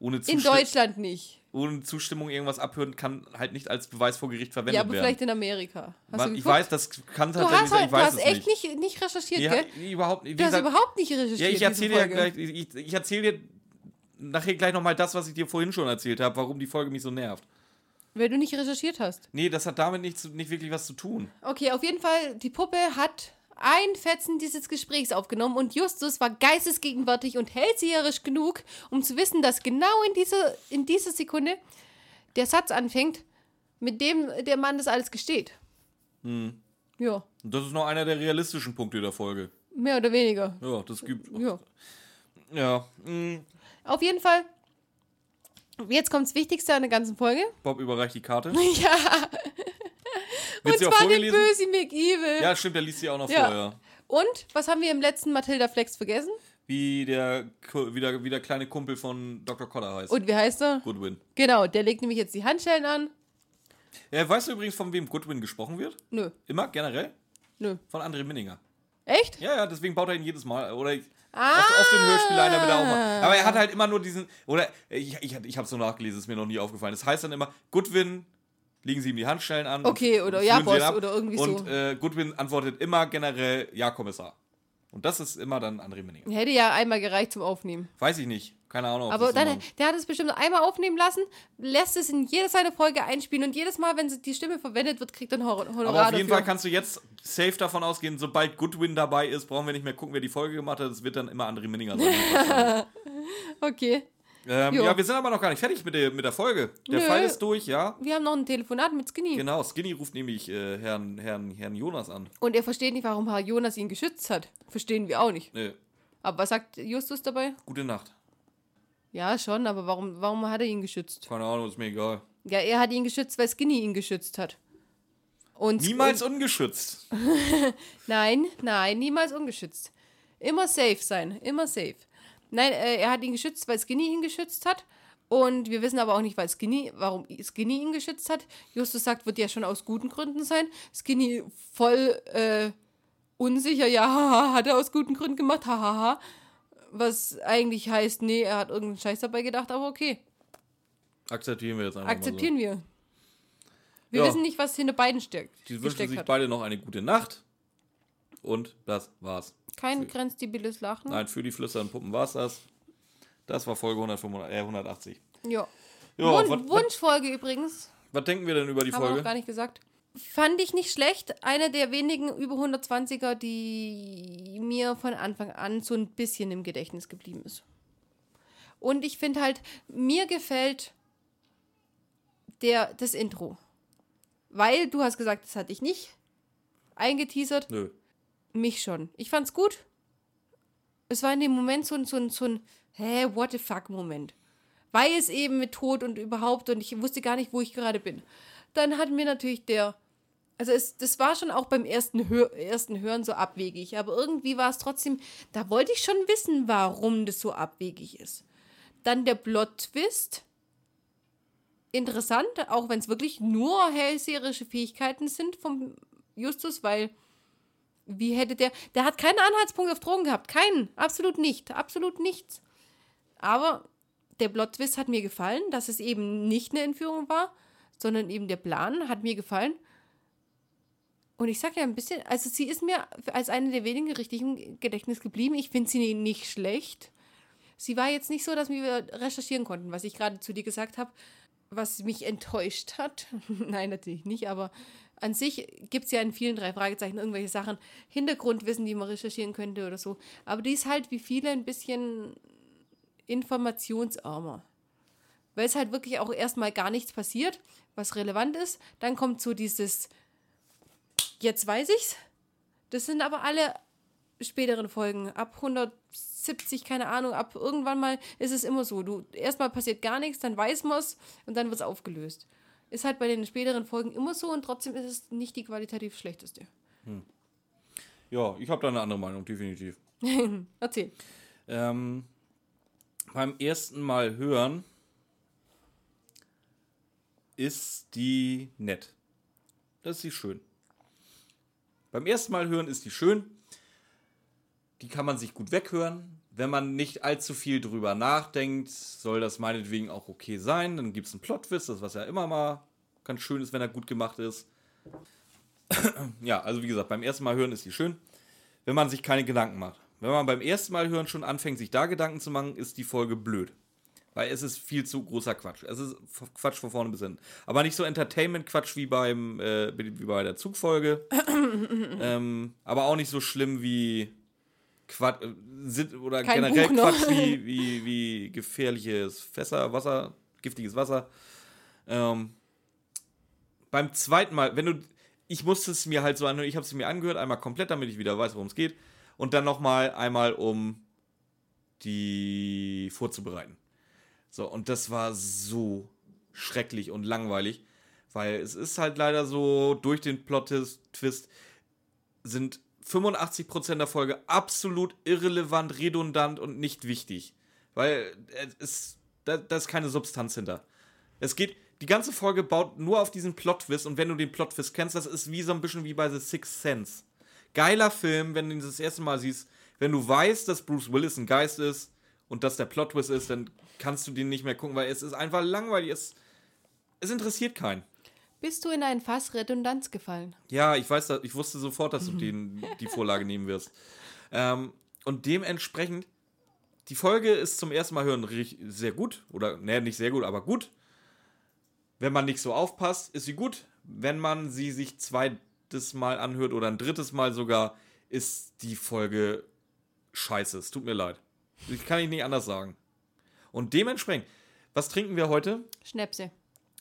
ohne, In Zusti Deutschland nicht. ohne Zustimmung irgendwas abhören kann halt nicht als Beweis vor Gericht verwendet Ja, aber werden. vielleicht in Amerika. Hast Man, du ich weiß, das kann Du tatsächlich hast, sein, halt, ich du weiß hast es echt nicht. nicht, recherchiert, Ja, gell? überhaupt Du hast gesagt, überhaupt nicht recherchiert. ja, ich erzähle dir gleich, ich, ich erzähle dir nachher gleich nochmal das, was ich dir vorhin schon erzählt habe, warum die Folge mich so nervt. Weil du nicht recherchiert hast. Nee, das hat damit nicht, nicht wirklich was zu tun. Okay, auf jeden Fall, die Puppe hat ein Fetzen dieses Gesprächs aufgenommen und Justus war geistesgegenwärtig und hellseherisch genug, um zu wissen, dass genau in dieser, in dieser Sekunde der Satz anfängt, mit dem der Mann das alles gesteht. Hm. Ja, das ist noch einer der realistischen Punkte der Folge. mehr oder weniger. Ja, das gibt. Ja. Ja. mm, Auf jeden Fall, jetzt kommt das Wichtigste an der ganzen Folge. Bob überreicht die Karte. Ja, und zwar den? Böse McEvil. Ja, stimmt, der liest sie auch noch Ja. vor, ja. Und, was haben wir im letzten Matilda Flex vergessen? Wie der, wie, der, wie der kleine Kumpel von Dr. Cotter heißt. Und wie heißt er? Goodwin. Genau, der legt nämlich jetzt die Handschellen an. Ja, weißt du übrigens, von wem Goodwin gesprochen wird? Nö, Immer, generell? nö. Von André Minninger. Echt? Ja, ja, deswegen baut er ihn jedes Mal. Oder ich, Ah. auf, auf den Hörspiel ein, damit auch mal. Aber er hat halt immer nur diesen. Oder ich, ich, ich habe so nachgelesen, ist mir noch nie aufgefallen. Das heißt dann immer, Goodwin, legen Sie ihm die Handschellen an. Okay, und oder ja, Boss, oder irgendwie und, so. äh, Goodwin antwortet immer generell, ja, Kommissar. Und das ist immer dann André Minninger. Hätte ja einmal gereicht zum Aufnehmen. Weiß ich nicht. Keine Ahnung. Aber dann, der hat es bestimmt einmal aufnehmen lassen, lässt es in jede seine Folge einspielen und jedes Mal, wenn die Stimme verwendet wird, kriegt er ein Hor- Honorar Aber auf jeden dafür. Fall kannst du jetzt safe davon ausgehen, sobald Goodwin dabei ist, brauchen wir nicht mehr gucken, wer die Folge gemacht hat. Es wird dann immer André Minninger sein. Okay. Ähm, ja, wir sind aber noch gar nicht fertig mit der, mit der Folge. Der Nö. Fall ist durch, ja. Wir haben noch ein Telefonat mit Skinny. Genau, Skinny ruft nämlich äh, Herrn, Herrn, Herrn Jonas an. Und er versteht nicht, warum Herr Jonas ihn geschützt hat. Verstehen wir auch nicht. Nee, Aber was sagt Justus dabei? gute Nacht. Ja, schon, aber warum, warum hat er ihn geschützt? Keine Ahnung, ist mir egal. Ja, er hat ihn geschützt, weil Skinny ihn geschützt hat. Und Niemals ungeschützt. Nein, nein, niemals ungeschützt. Immer safe sein, immer safe. Nein, äh, er hat ihn geschützt, weil Skinny ihn geschützt hat. Und wir wissen aber auch nicht, weil Skinny, warum Skinny ihn geschützt hat. Justus sagt, wird ja schon aus guten Gründen sein. Skinny voll äh, unsicher, ja, haha, hat er aus guten Gründen gemacht, hahaha. Was eigentlich heißt, nee, er hat irgendeinen Scheiß dabei gedacht, aber okay. Akzeptieren wir jetzt einfach Akzeptieren wir. Wir Ja. wissen nicht, was hinter beiden steckt. mal so. Die wünschen sich hat. beide noch eine gute Nacht. Und das war's. Kein grenzdebiles Lachen. Nein, für die flüsternden Puppen war's das. Das war Folge 185, äh, 180. Ja. Ja, Wun Wunschfolge übrigens. was denken wir denn über die Haben wir noch Folge? gar nicht gesagt. Fand ich nicht schlecht. Eine der wenigen über 120er, die mir von Anfang an so ein bisschen im Gedächtnis geblieben ist. Und ich finde halt, mir gefällt der, das Intro. Weil du hast gesagt, das hatte ich nicht eingeteasert. Nö. Mich schon. Ich fand's gut. Es war in dem Moment so ein, so ein, so ein, hä, what the fuck Moment. Weil es eben mit Tod und überhaupt und ich wusste gar nicht, wo ich gerade bin. Dann hat mir natürlich der, also es, das war schon auch beim ersten, Hör, ersten Hören so abwegig, aber irgendwie war es trotzdem, da wollte ich schon wissen, warum das so abwegig ist. Dann der Plot-Twist. Interessant, auch wenn es wirklich nur hellseherische Fähigkeiten sind vom Justus, weil wie hätte der. Der hat keinen Anhaltspunkt auf Drogen gehabt. Keinen. Absolut nicht. Absolut nichts. Aber der Plot-Twist hat mir gefallen, dass es eben nicht eine Entführung war, sondern eben der Plan hat mir gefallen. Und ich sag ja ein bisschen, also sie ist mir als eine der wenigen richtig im Gedächtnis geblieben. Ich finde sie nicht schlecht. Sie war jetzt nicht so, dass wir recherchieren konnten, was ich gerade zu dir gesagt habe, was mich enttäuscht hat. Nein, natürlich nicht, aber an sich gibt es ja in vielen drei Fragezeichen irgendwelche Sachen, Hintergrundwissen, die man recherchieren könnte oder so. Aber die ist halt wie viele ein bisschen informationsarmer. Weil es halt wirklich auch erstmal gar nichts passiert, was relevant ist. Dann kommt so dieses, jetzt weiß ich's. Das sind aber alle späteren Folgen. Ab 170, keine Ahnung, ab irgendwann mal ist es immer so. Du, erstmal passiert gar nichts, dann weiß man es und dann wird es aufgelöst. Ist halt bei den späteren Folgen immer so und trotzdem ist es nicht die qualitativ schlechteste. Hm. Ja, ich habe da eine andere Meinung, definitiv. Erzähl. Ähm, beim ersten Mal hören ist die nett. Das ist sie schön. Beim ersten Mal hören ist die schön. Die kann man sich gut weghören. Wenn man nicht allzu viel drüber nachdenkt, soll das meinetwegen auch okay sein. Dann gibt es einen Plot-Twist, das was ja immer mal ganz schön ist, wenn er gut gemacht ist. ja, also wie gesagt, beim ersten Mal hören ist die schön. Wenn man sich keine Gedanken macht. Wenn man beim ersten Mal hören schon anfängt, sich da Gedanken zu machen, ist die Folge blöd. Weil es ist viel zu großer Quatsch. Es ist Quatsch von vorne bis hinten. Aber nicht so Entertainment-Quatsch wie, beim, äh, wie bei der Zugfolge. ähm, aber auch nicht so schlimm wie Quatsch, äh, oder Kein generell Quatsch wie, wie, wie gefährliches Fässer, Wasser, giftiges Wasser. Ähm, beim zweiten Mal, wenn du, ich musste es mir halt so anhören, ich habe es mir angehört, einmal komplett, damit ich wieder weiß, worum es geht. Und dann nochmal einmal, um die vorzubereiten. So, und das war so schrecklich und langweilig, weil es ist halt leider so, durch den Plot-Twist sind 85% der Folge absolut irrelevant, redundant und nicht wichtig. Weil es, da, da ist keine Substanz hinter. Es geht, die ganze Folge baut nur auf diesen Plot-Twist und wenn du den Plot-Twist kennst, das ist wie so ein bisschen wie bei The Sixth Sense. Geiler Film, wenn du ihn das erste Mal siehst, wenn du weißt, dass Bruce Willis ein Geist ist und dass der Plot-Twist ist, dann kannst du den nicht mehr gucken, weil es ist einfach langweilig. Es, es interessiert keinen. Bist du in ein Fass Redundanz gefallen? Ja, ich weiß, ich wusste sofort, dass du den, die Vorlage nehmen wirst. Ähm, und dementsprechend, die Folge ist zum ersten Mal hören sehr gut. Oder, ne, nicht sehr gut, aber gut. Wenn man nicht so aufpasst, ist sie gut. Wenn man sie sich zweites Mal anhört oder ein drittes Mal sogar, ist die Folge scheiße. Es tut mir leid. Ich kann ich nicht anders sagen. Und dementsprechend, was trinken wir heute? Schnäpse.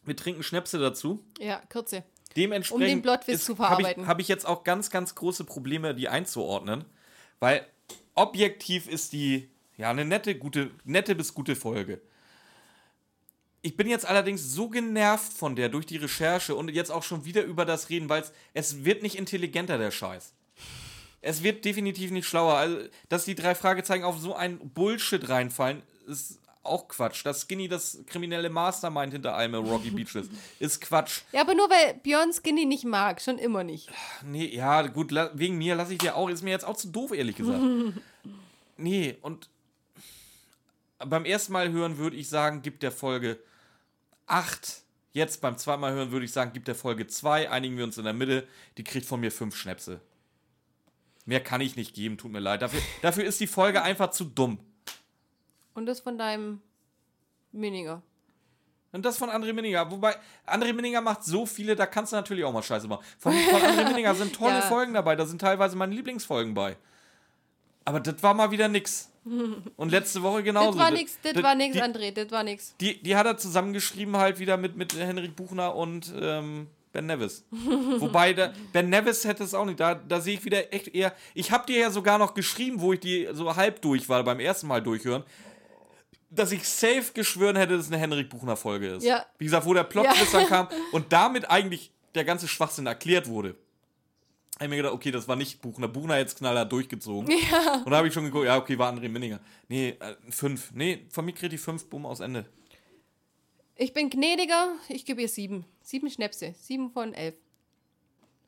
Wir trinken Schnäpse dazu. Ja, Kürze. Dementsprechend. Um den Plotwitz zu verarbeiten. Habe ich, hab ich jetzt auch ganz, ganz große Probleme, die einzuordnen. Weil objektiv ist die ja eine nette, gute, nette bis gute Folge. Ich bin jetzt allerdings so genervt von der durch die Recherche und jetzt auch schon wieder über das reden, weil es wird nicht intelligenter, der Scheiß. Es wird definitiv nicht schlauer. Also, dass die drei Fragezeichen auf so ein Bullshit reinfallen, ist auch Quatsch. Dass Skinny das kriminelle Mastermind hinter allem Rocky Beach ist, ist Quatsch. Ja, aber nur weil Björn Skinny nicht mag, schon immer nicht. Nee, ja, gut, wegen mir lasse ich dir auch, ist mir jetzt auch zu doof, ehrlich gesagt. nee, und beim ersten Mal hören würde ich sagen, gibt der Folge 8. Jetzt beim zweiten Mal hören würde ich sagen, gibt der Folge 2. Einigen wir uns in der Mitte. Die kriegt von mir 5 Schnäpse. Mehr kann ich nicht geben, tut mir leid. Dafür, dafür ist die Folge einfach zu dumm. Und das von deinem Mininger. Und das von André Minninger. Wobei, André Minninger macht so viele, da kannst du natürlich auch mal Scheiße machen. Von, von André Minninger sind tolle ja. Folgen dabei, da sind teilweise meine Lieblingsfolgen bei. Aber das war mal wieder nix. Und letzte Woche genauso. Das war nix, das, das war nix, die, André, das war nix. Die, die hat er zusammengeschrieben halt wieder mit, mit Henrik Buchner und ähm, Ben Nevis. Wobei, der, Ben Nevis hätte es auch nicht. Da, da sehe ich wieder echt eher. Ich habe dir ja sogar noch geschrieben, wo ich die so halb durch war, beim ersten Mal durchhören dass ich safe geschwören hätte, dass es eine Henrik Buchner Folge ist. Ja. Wie gesagt, wo der Plot ja. dann kam und damit eigentlich der ganze Schwachsinn erklärt wurde. Habe ich mir gedacht, okay, das war nicht Buchner. Buchner jetzt knaller durchgezogen. Ja. Und da habe ich schon geguckt, ja, okay, war André Minninger. Nee, äh, fünf. Nee, von mir kriegt die fünf, bumm, aus Ende. Ich bin gnädiger, ich gebe ihr sieben. Sieben Schnäpse. Sieben von elf.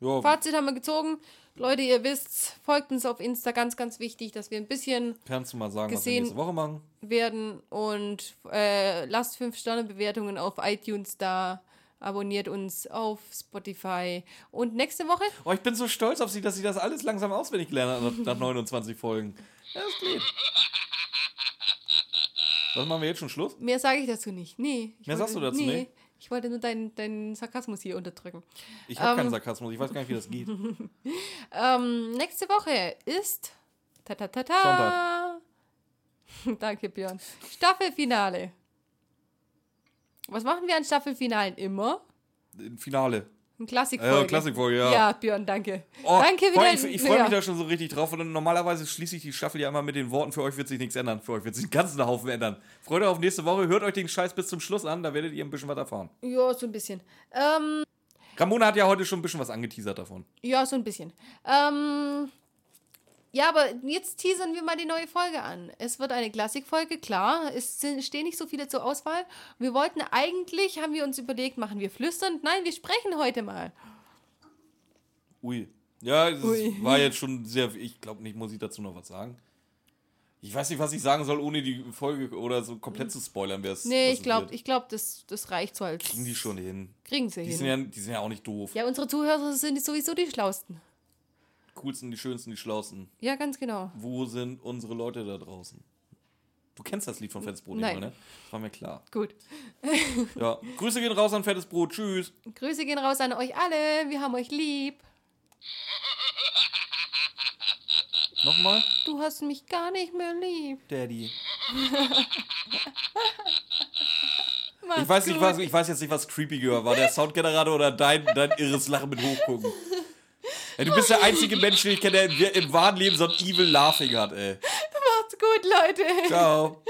Ja, Fazit haben wir gezogen. Leute, ihr wisst, folgt uns auf Insta, ganz, ganz wichtig, dass wir ein bisschen kannst du mal sagen, was wir nächste Woche machen? werden und äh, lasst 5-Sterne-Bewertungen auf iTunes da. Abonniert uns auf Spotify. Und nächste Woche, Oh, ich bin so stolz auf sie, dass sie das alles langsam auswendig lernen nach, nach 29 Folgen. Ja, ist lieb. Was machen wir jetzt schon Schluss? mehr sage ich dazu nicht. Nee. Mehr sagst wollte- du dazu nicht? Ich wollte nur deinen, deinen Sarkasmus hier unterdrücken. Ich habe Ähm. keinen Sarkasmus, ich weiß gar nicht, wie das geht. Ähm, nächste Woche ist. Ta -ta -ta -ta. Danke, Björn. Staffelfinale. Was machen wir an Staffelfinalen immer? Im Finale. Ein Klassikfolge. Ja, Klassikfolge, ja. Ja, Björn, danke. Oh, danke wieder. ich ich freue mich da schon so richtig drauf. Und normalerweise schließe ich die Staffel ja immer mit den Worten: Für euch wird sich nichts ändern. Für euch wird sich einen ganzen Haufen ändern. Freut euch auf nächste Woche. Hört euch den Scheiß bis zum Schluss an. Da werdet ihr ein bisschen was erfahren. Ja, so ein bisschen. Ähm, Ramona hat ja heute schon ein bisschen was angeteasert davon. ja, so ein bisschen. Ähm, ja, aber jetzt teasern wir mal die neue Folge an. Es wird eine Klassikfolge, klar. Es sind, stehen nicht so viele zur Auswahl. Wir wollten eigentlich, haben wir uns überlegt, machen wir flüsternd? Nein, wir sprechen heute mal. Ui. Ja, es Ui. war jetzt schon sehr. Ich glaube nicht, muss ich dazu noch was sagen. Ich weiß nicht, was ich sagen soll, ohne die Folge oder so komplett zu spoilern, wer es Nee, ich glaube, ich glaub, das, das reicht so als. Kriegen die schon hin. Kriegen sie Die hin. sind, ja, die sind ja auch nicht doof. ja, unsere Zuhörer sind sowieso die Schlausten. Coolsten, die schönsten, die schlausten. Ja, ganz genau. Wo sind unsere Leute da draußen? Du kennst das Lied von Fettes Brot, Nein. mal, ne? War mir klar. Gut. Ja. Grüße gehen raus an Fettes Brot. Tschüss. Grüße gehen raus an euch alle. Wir haben euch lieb. Nochmal? Du hast mich gar nicht mehr lieb. Daddy. Ich weiß, nicht, was, ich weiß jetzt nicht, was creepiger war. Der Soundgenerator oder dein, dein irres Lachen mit Hochgucken. Ey, du bist der einzige Mensch, den ich kenne, der im, im wahren Leben so ein Evil Laughing hat, ey. Macht's gut, Leute. Ciao.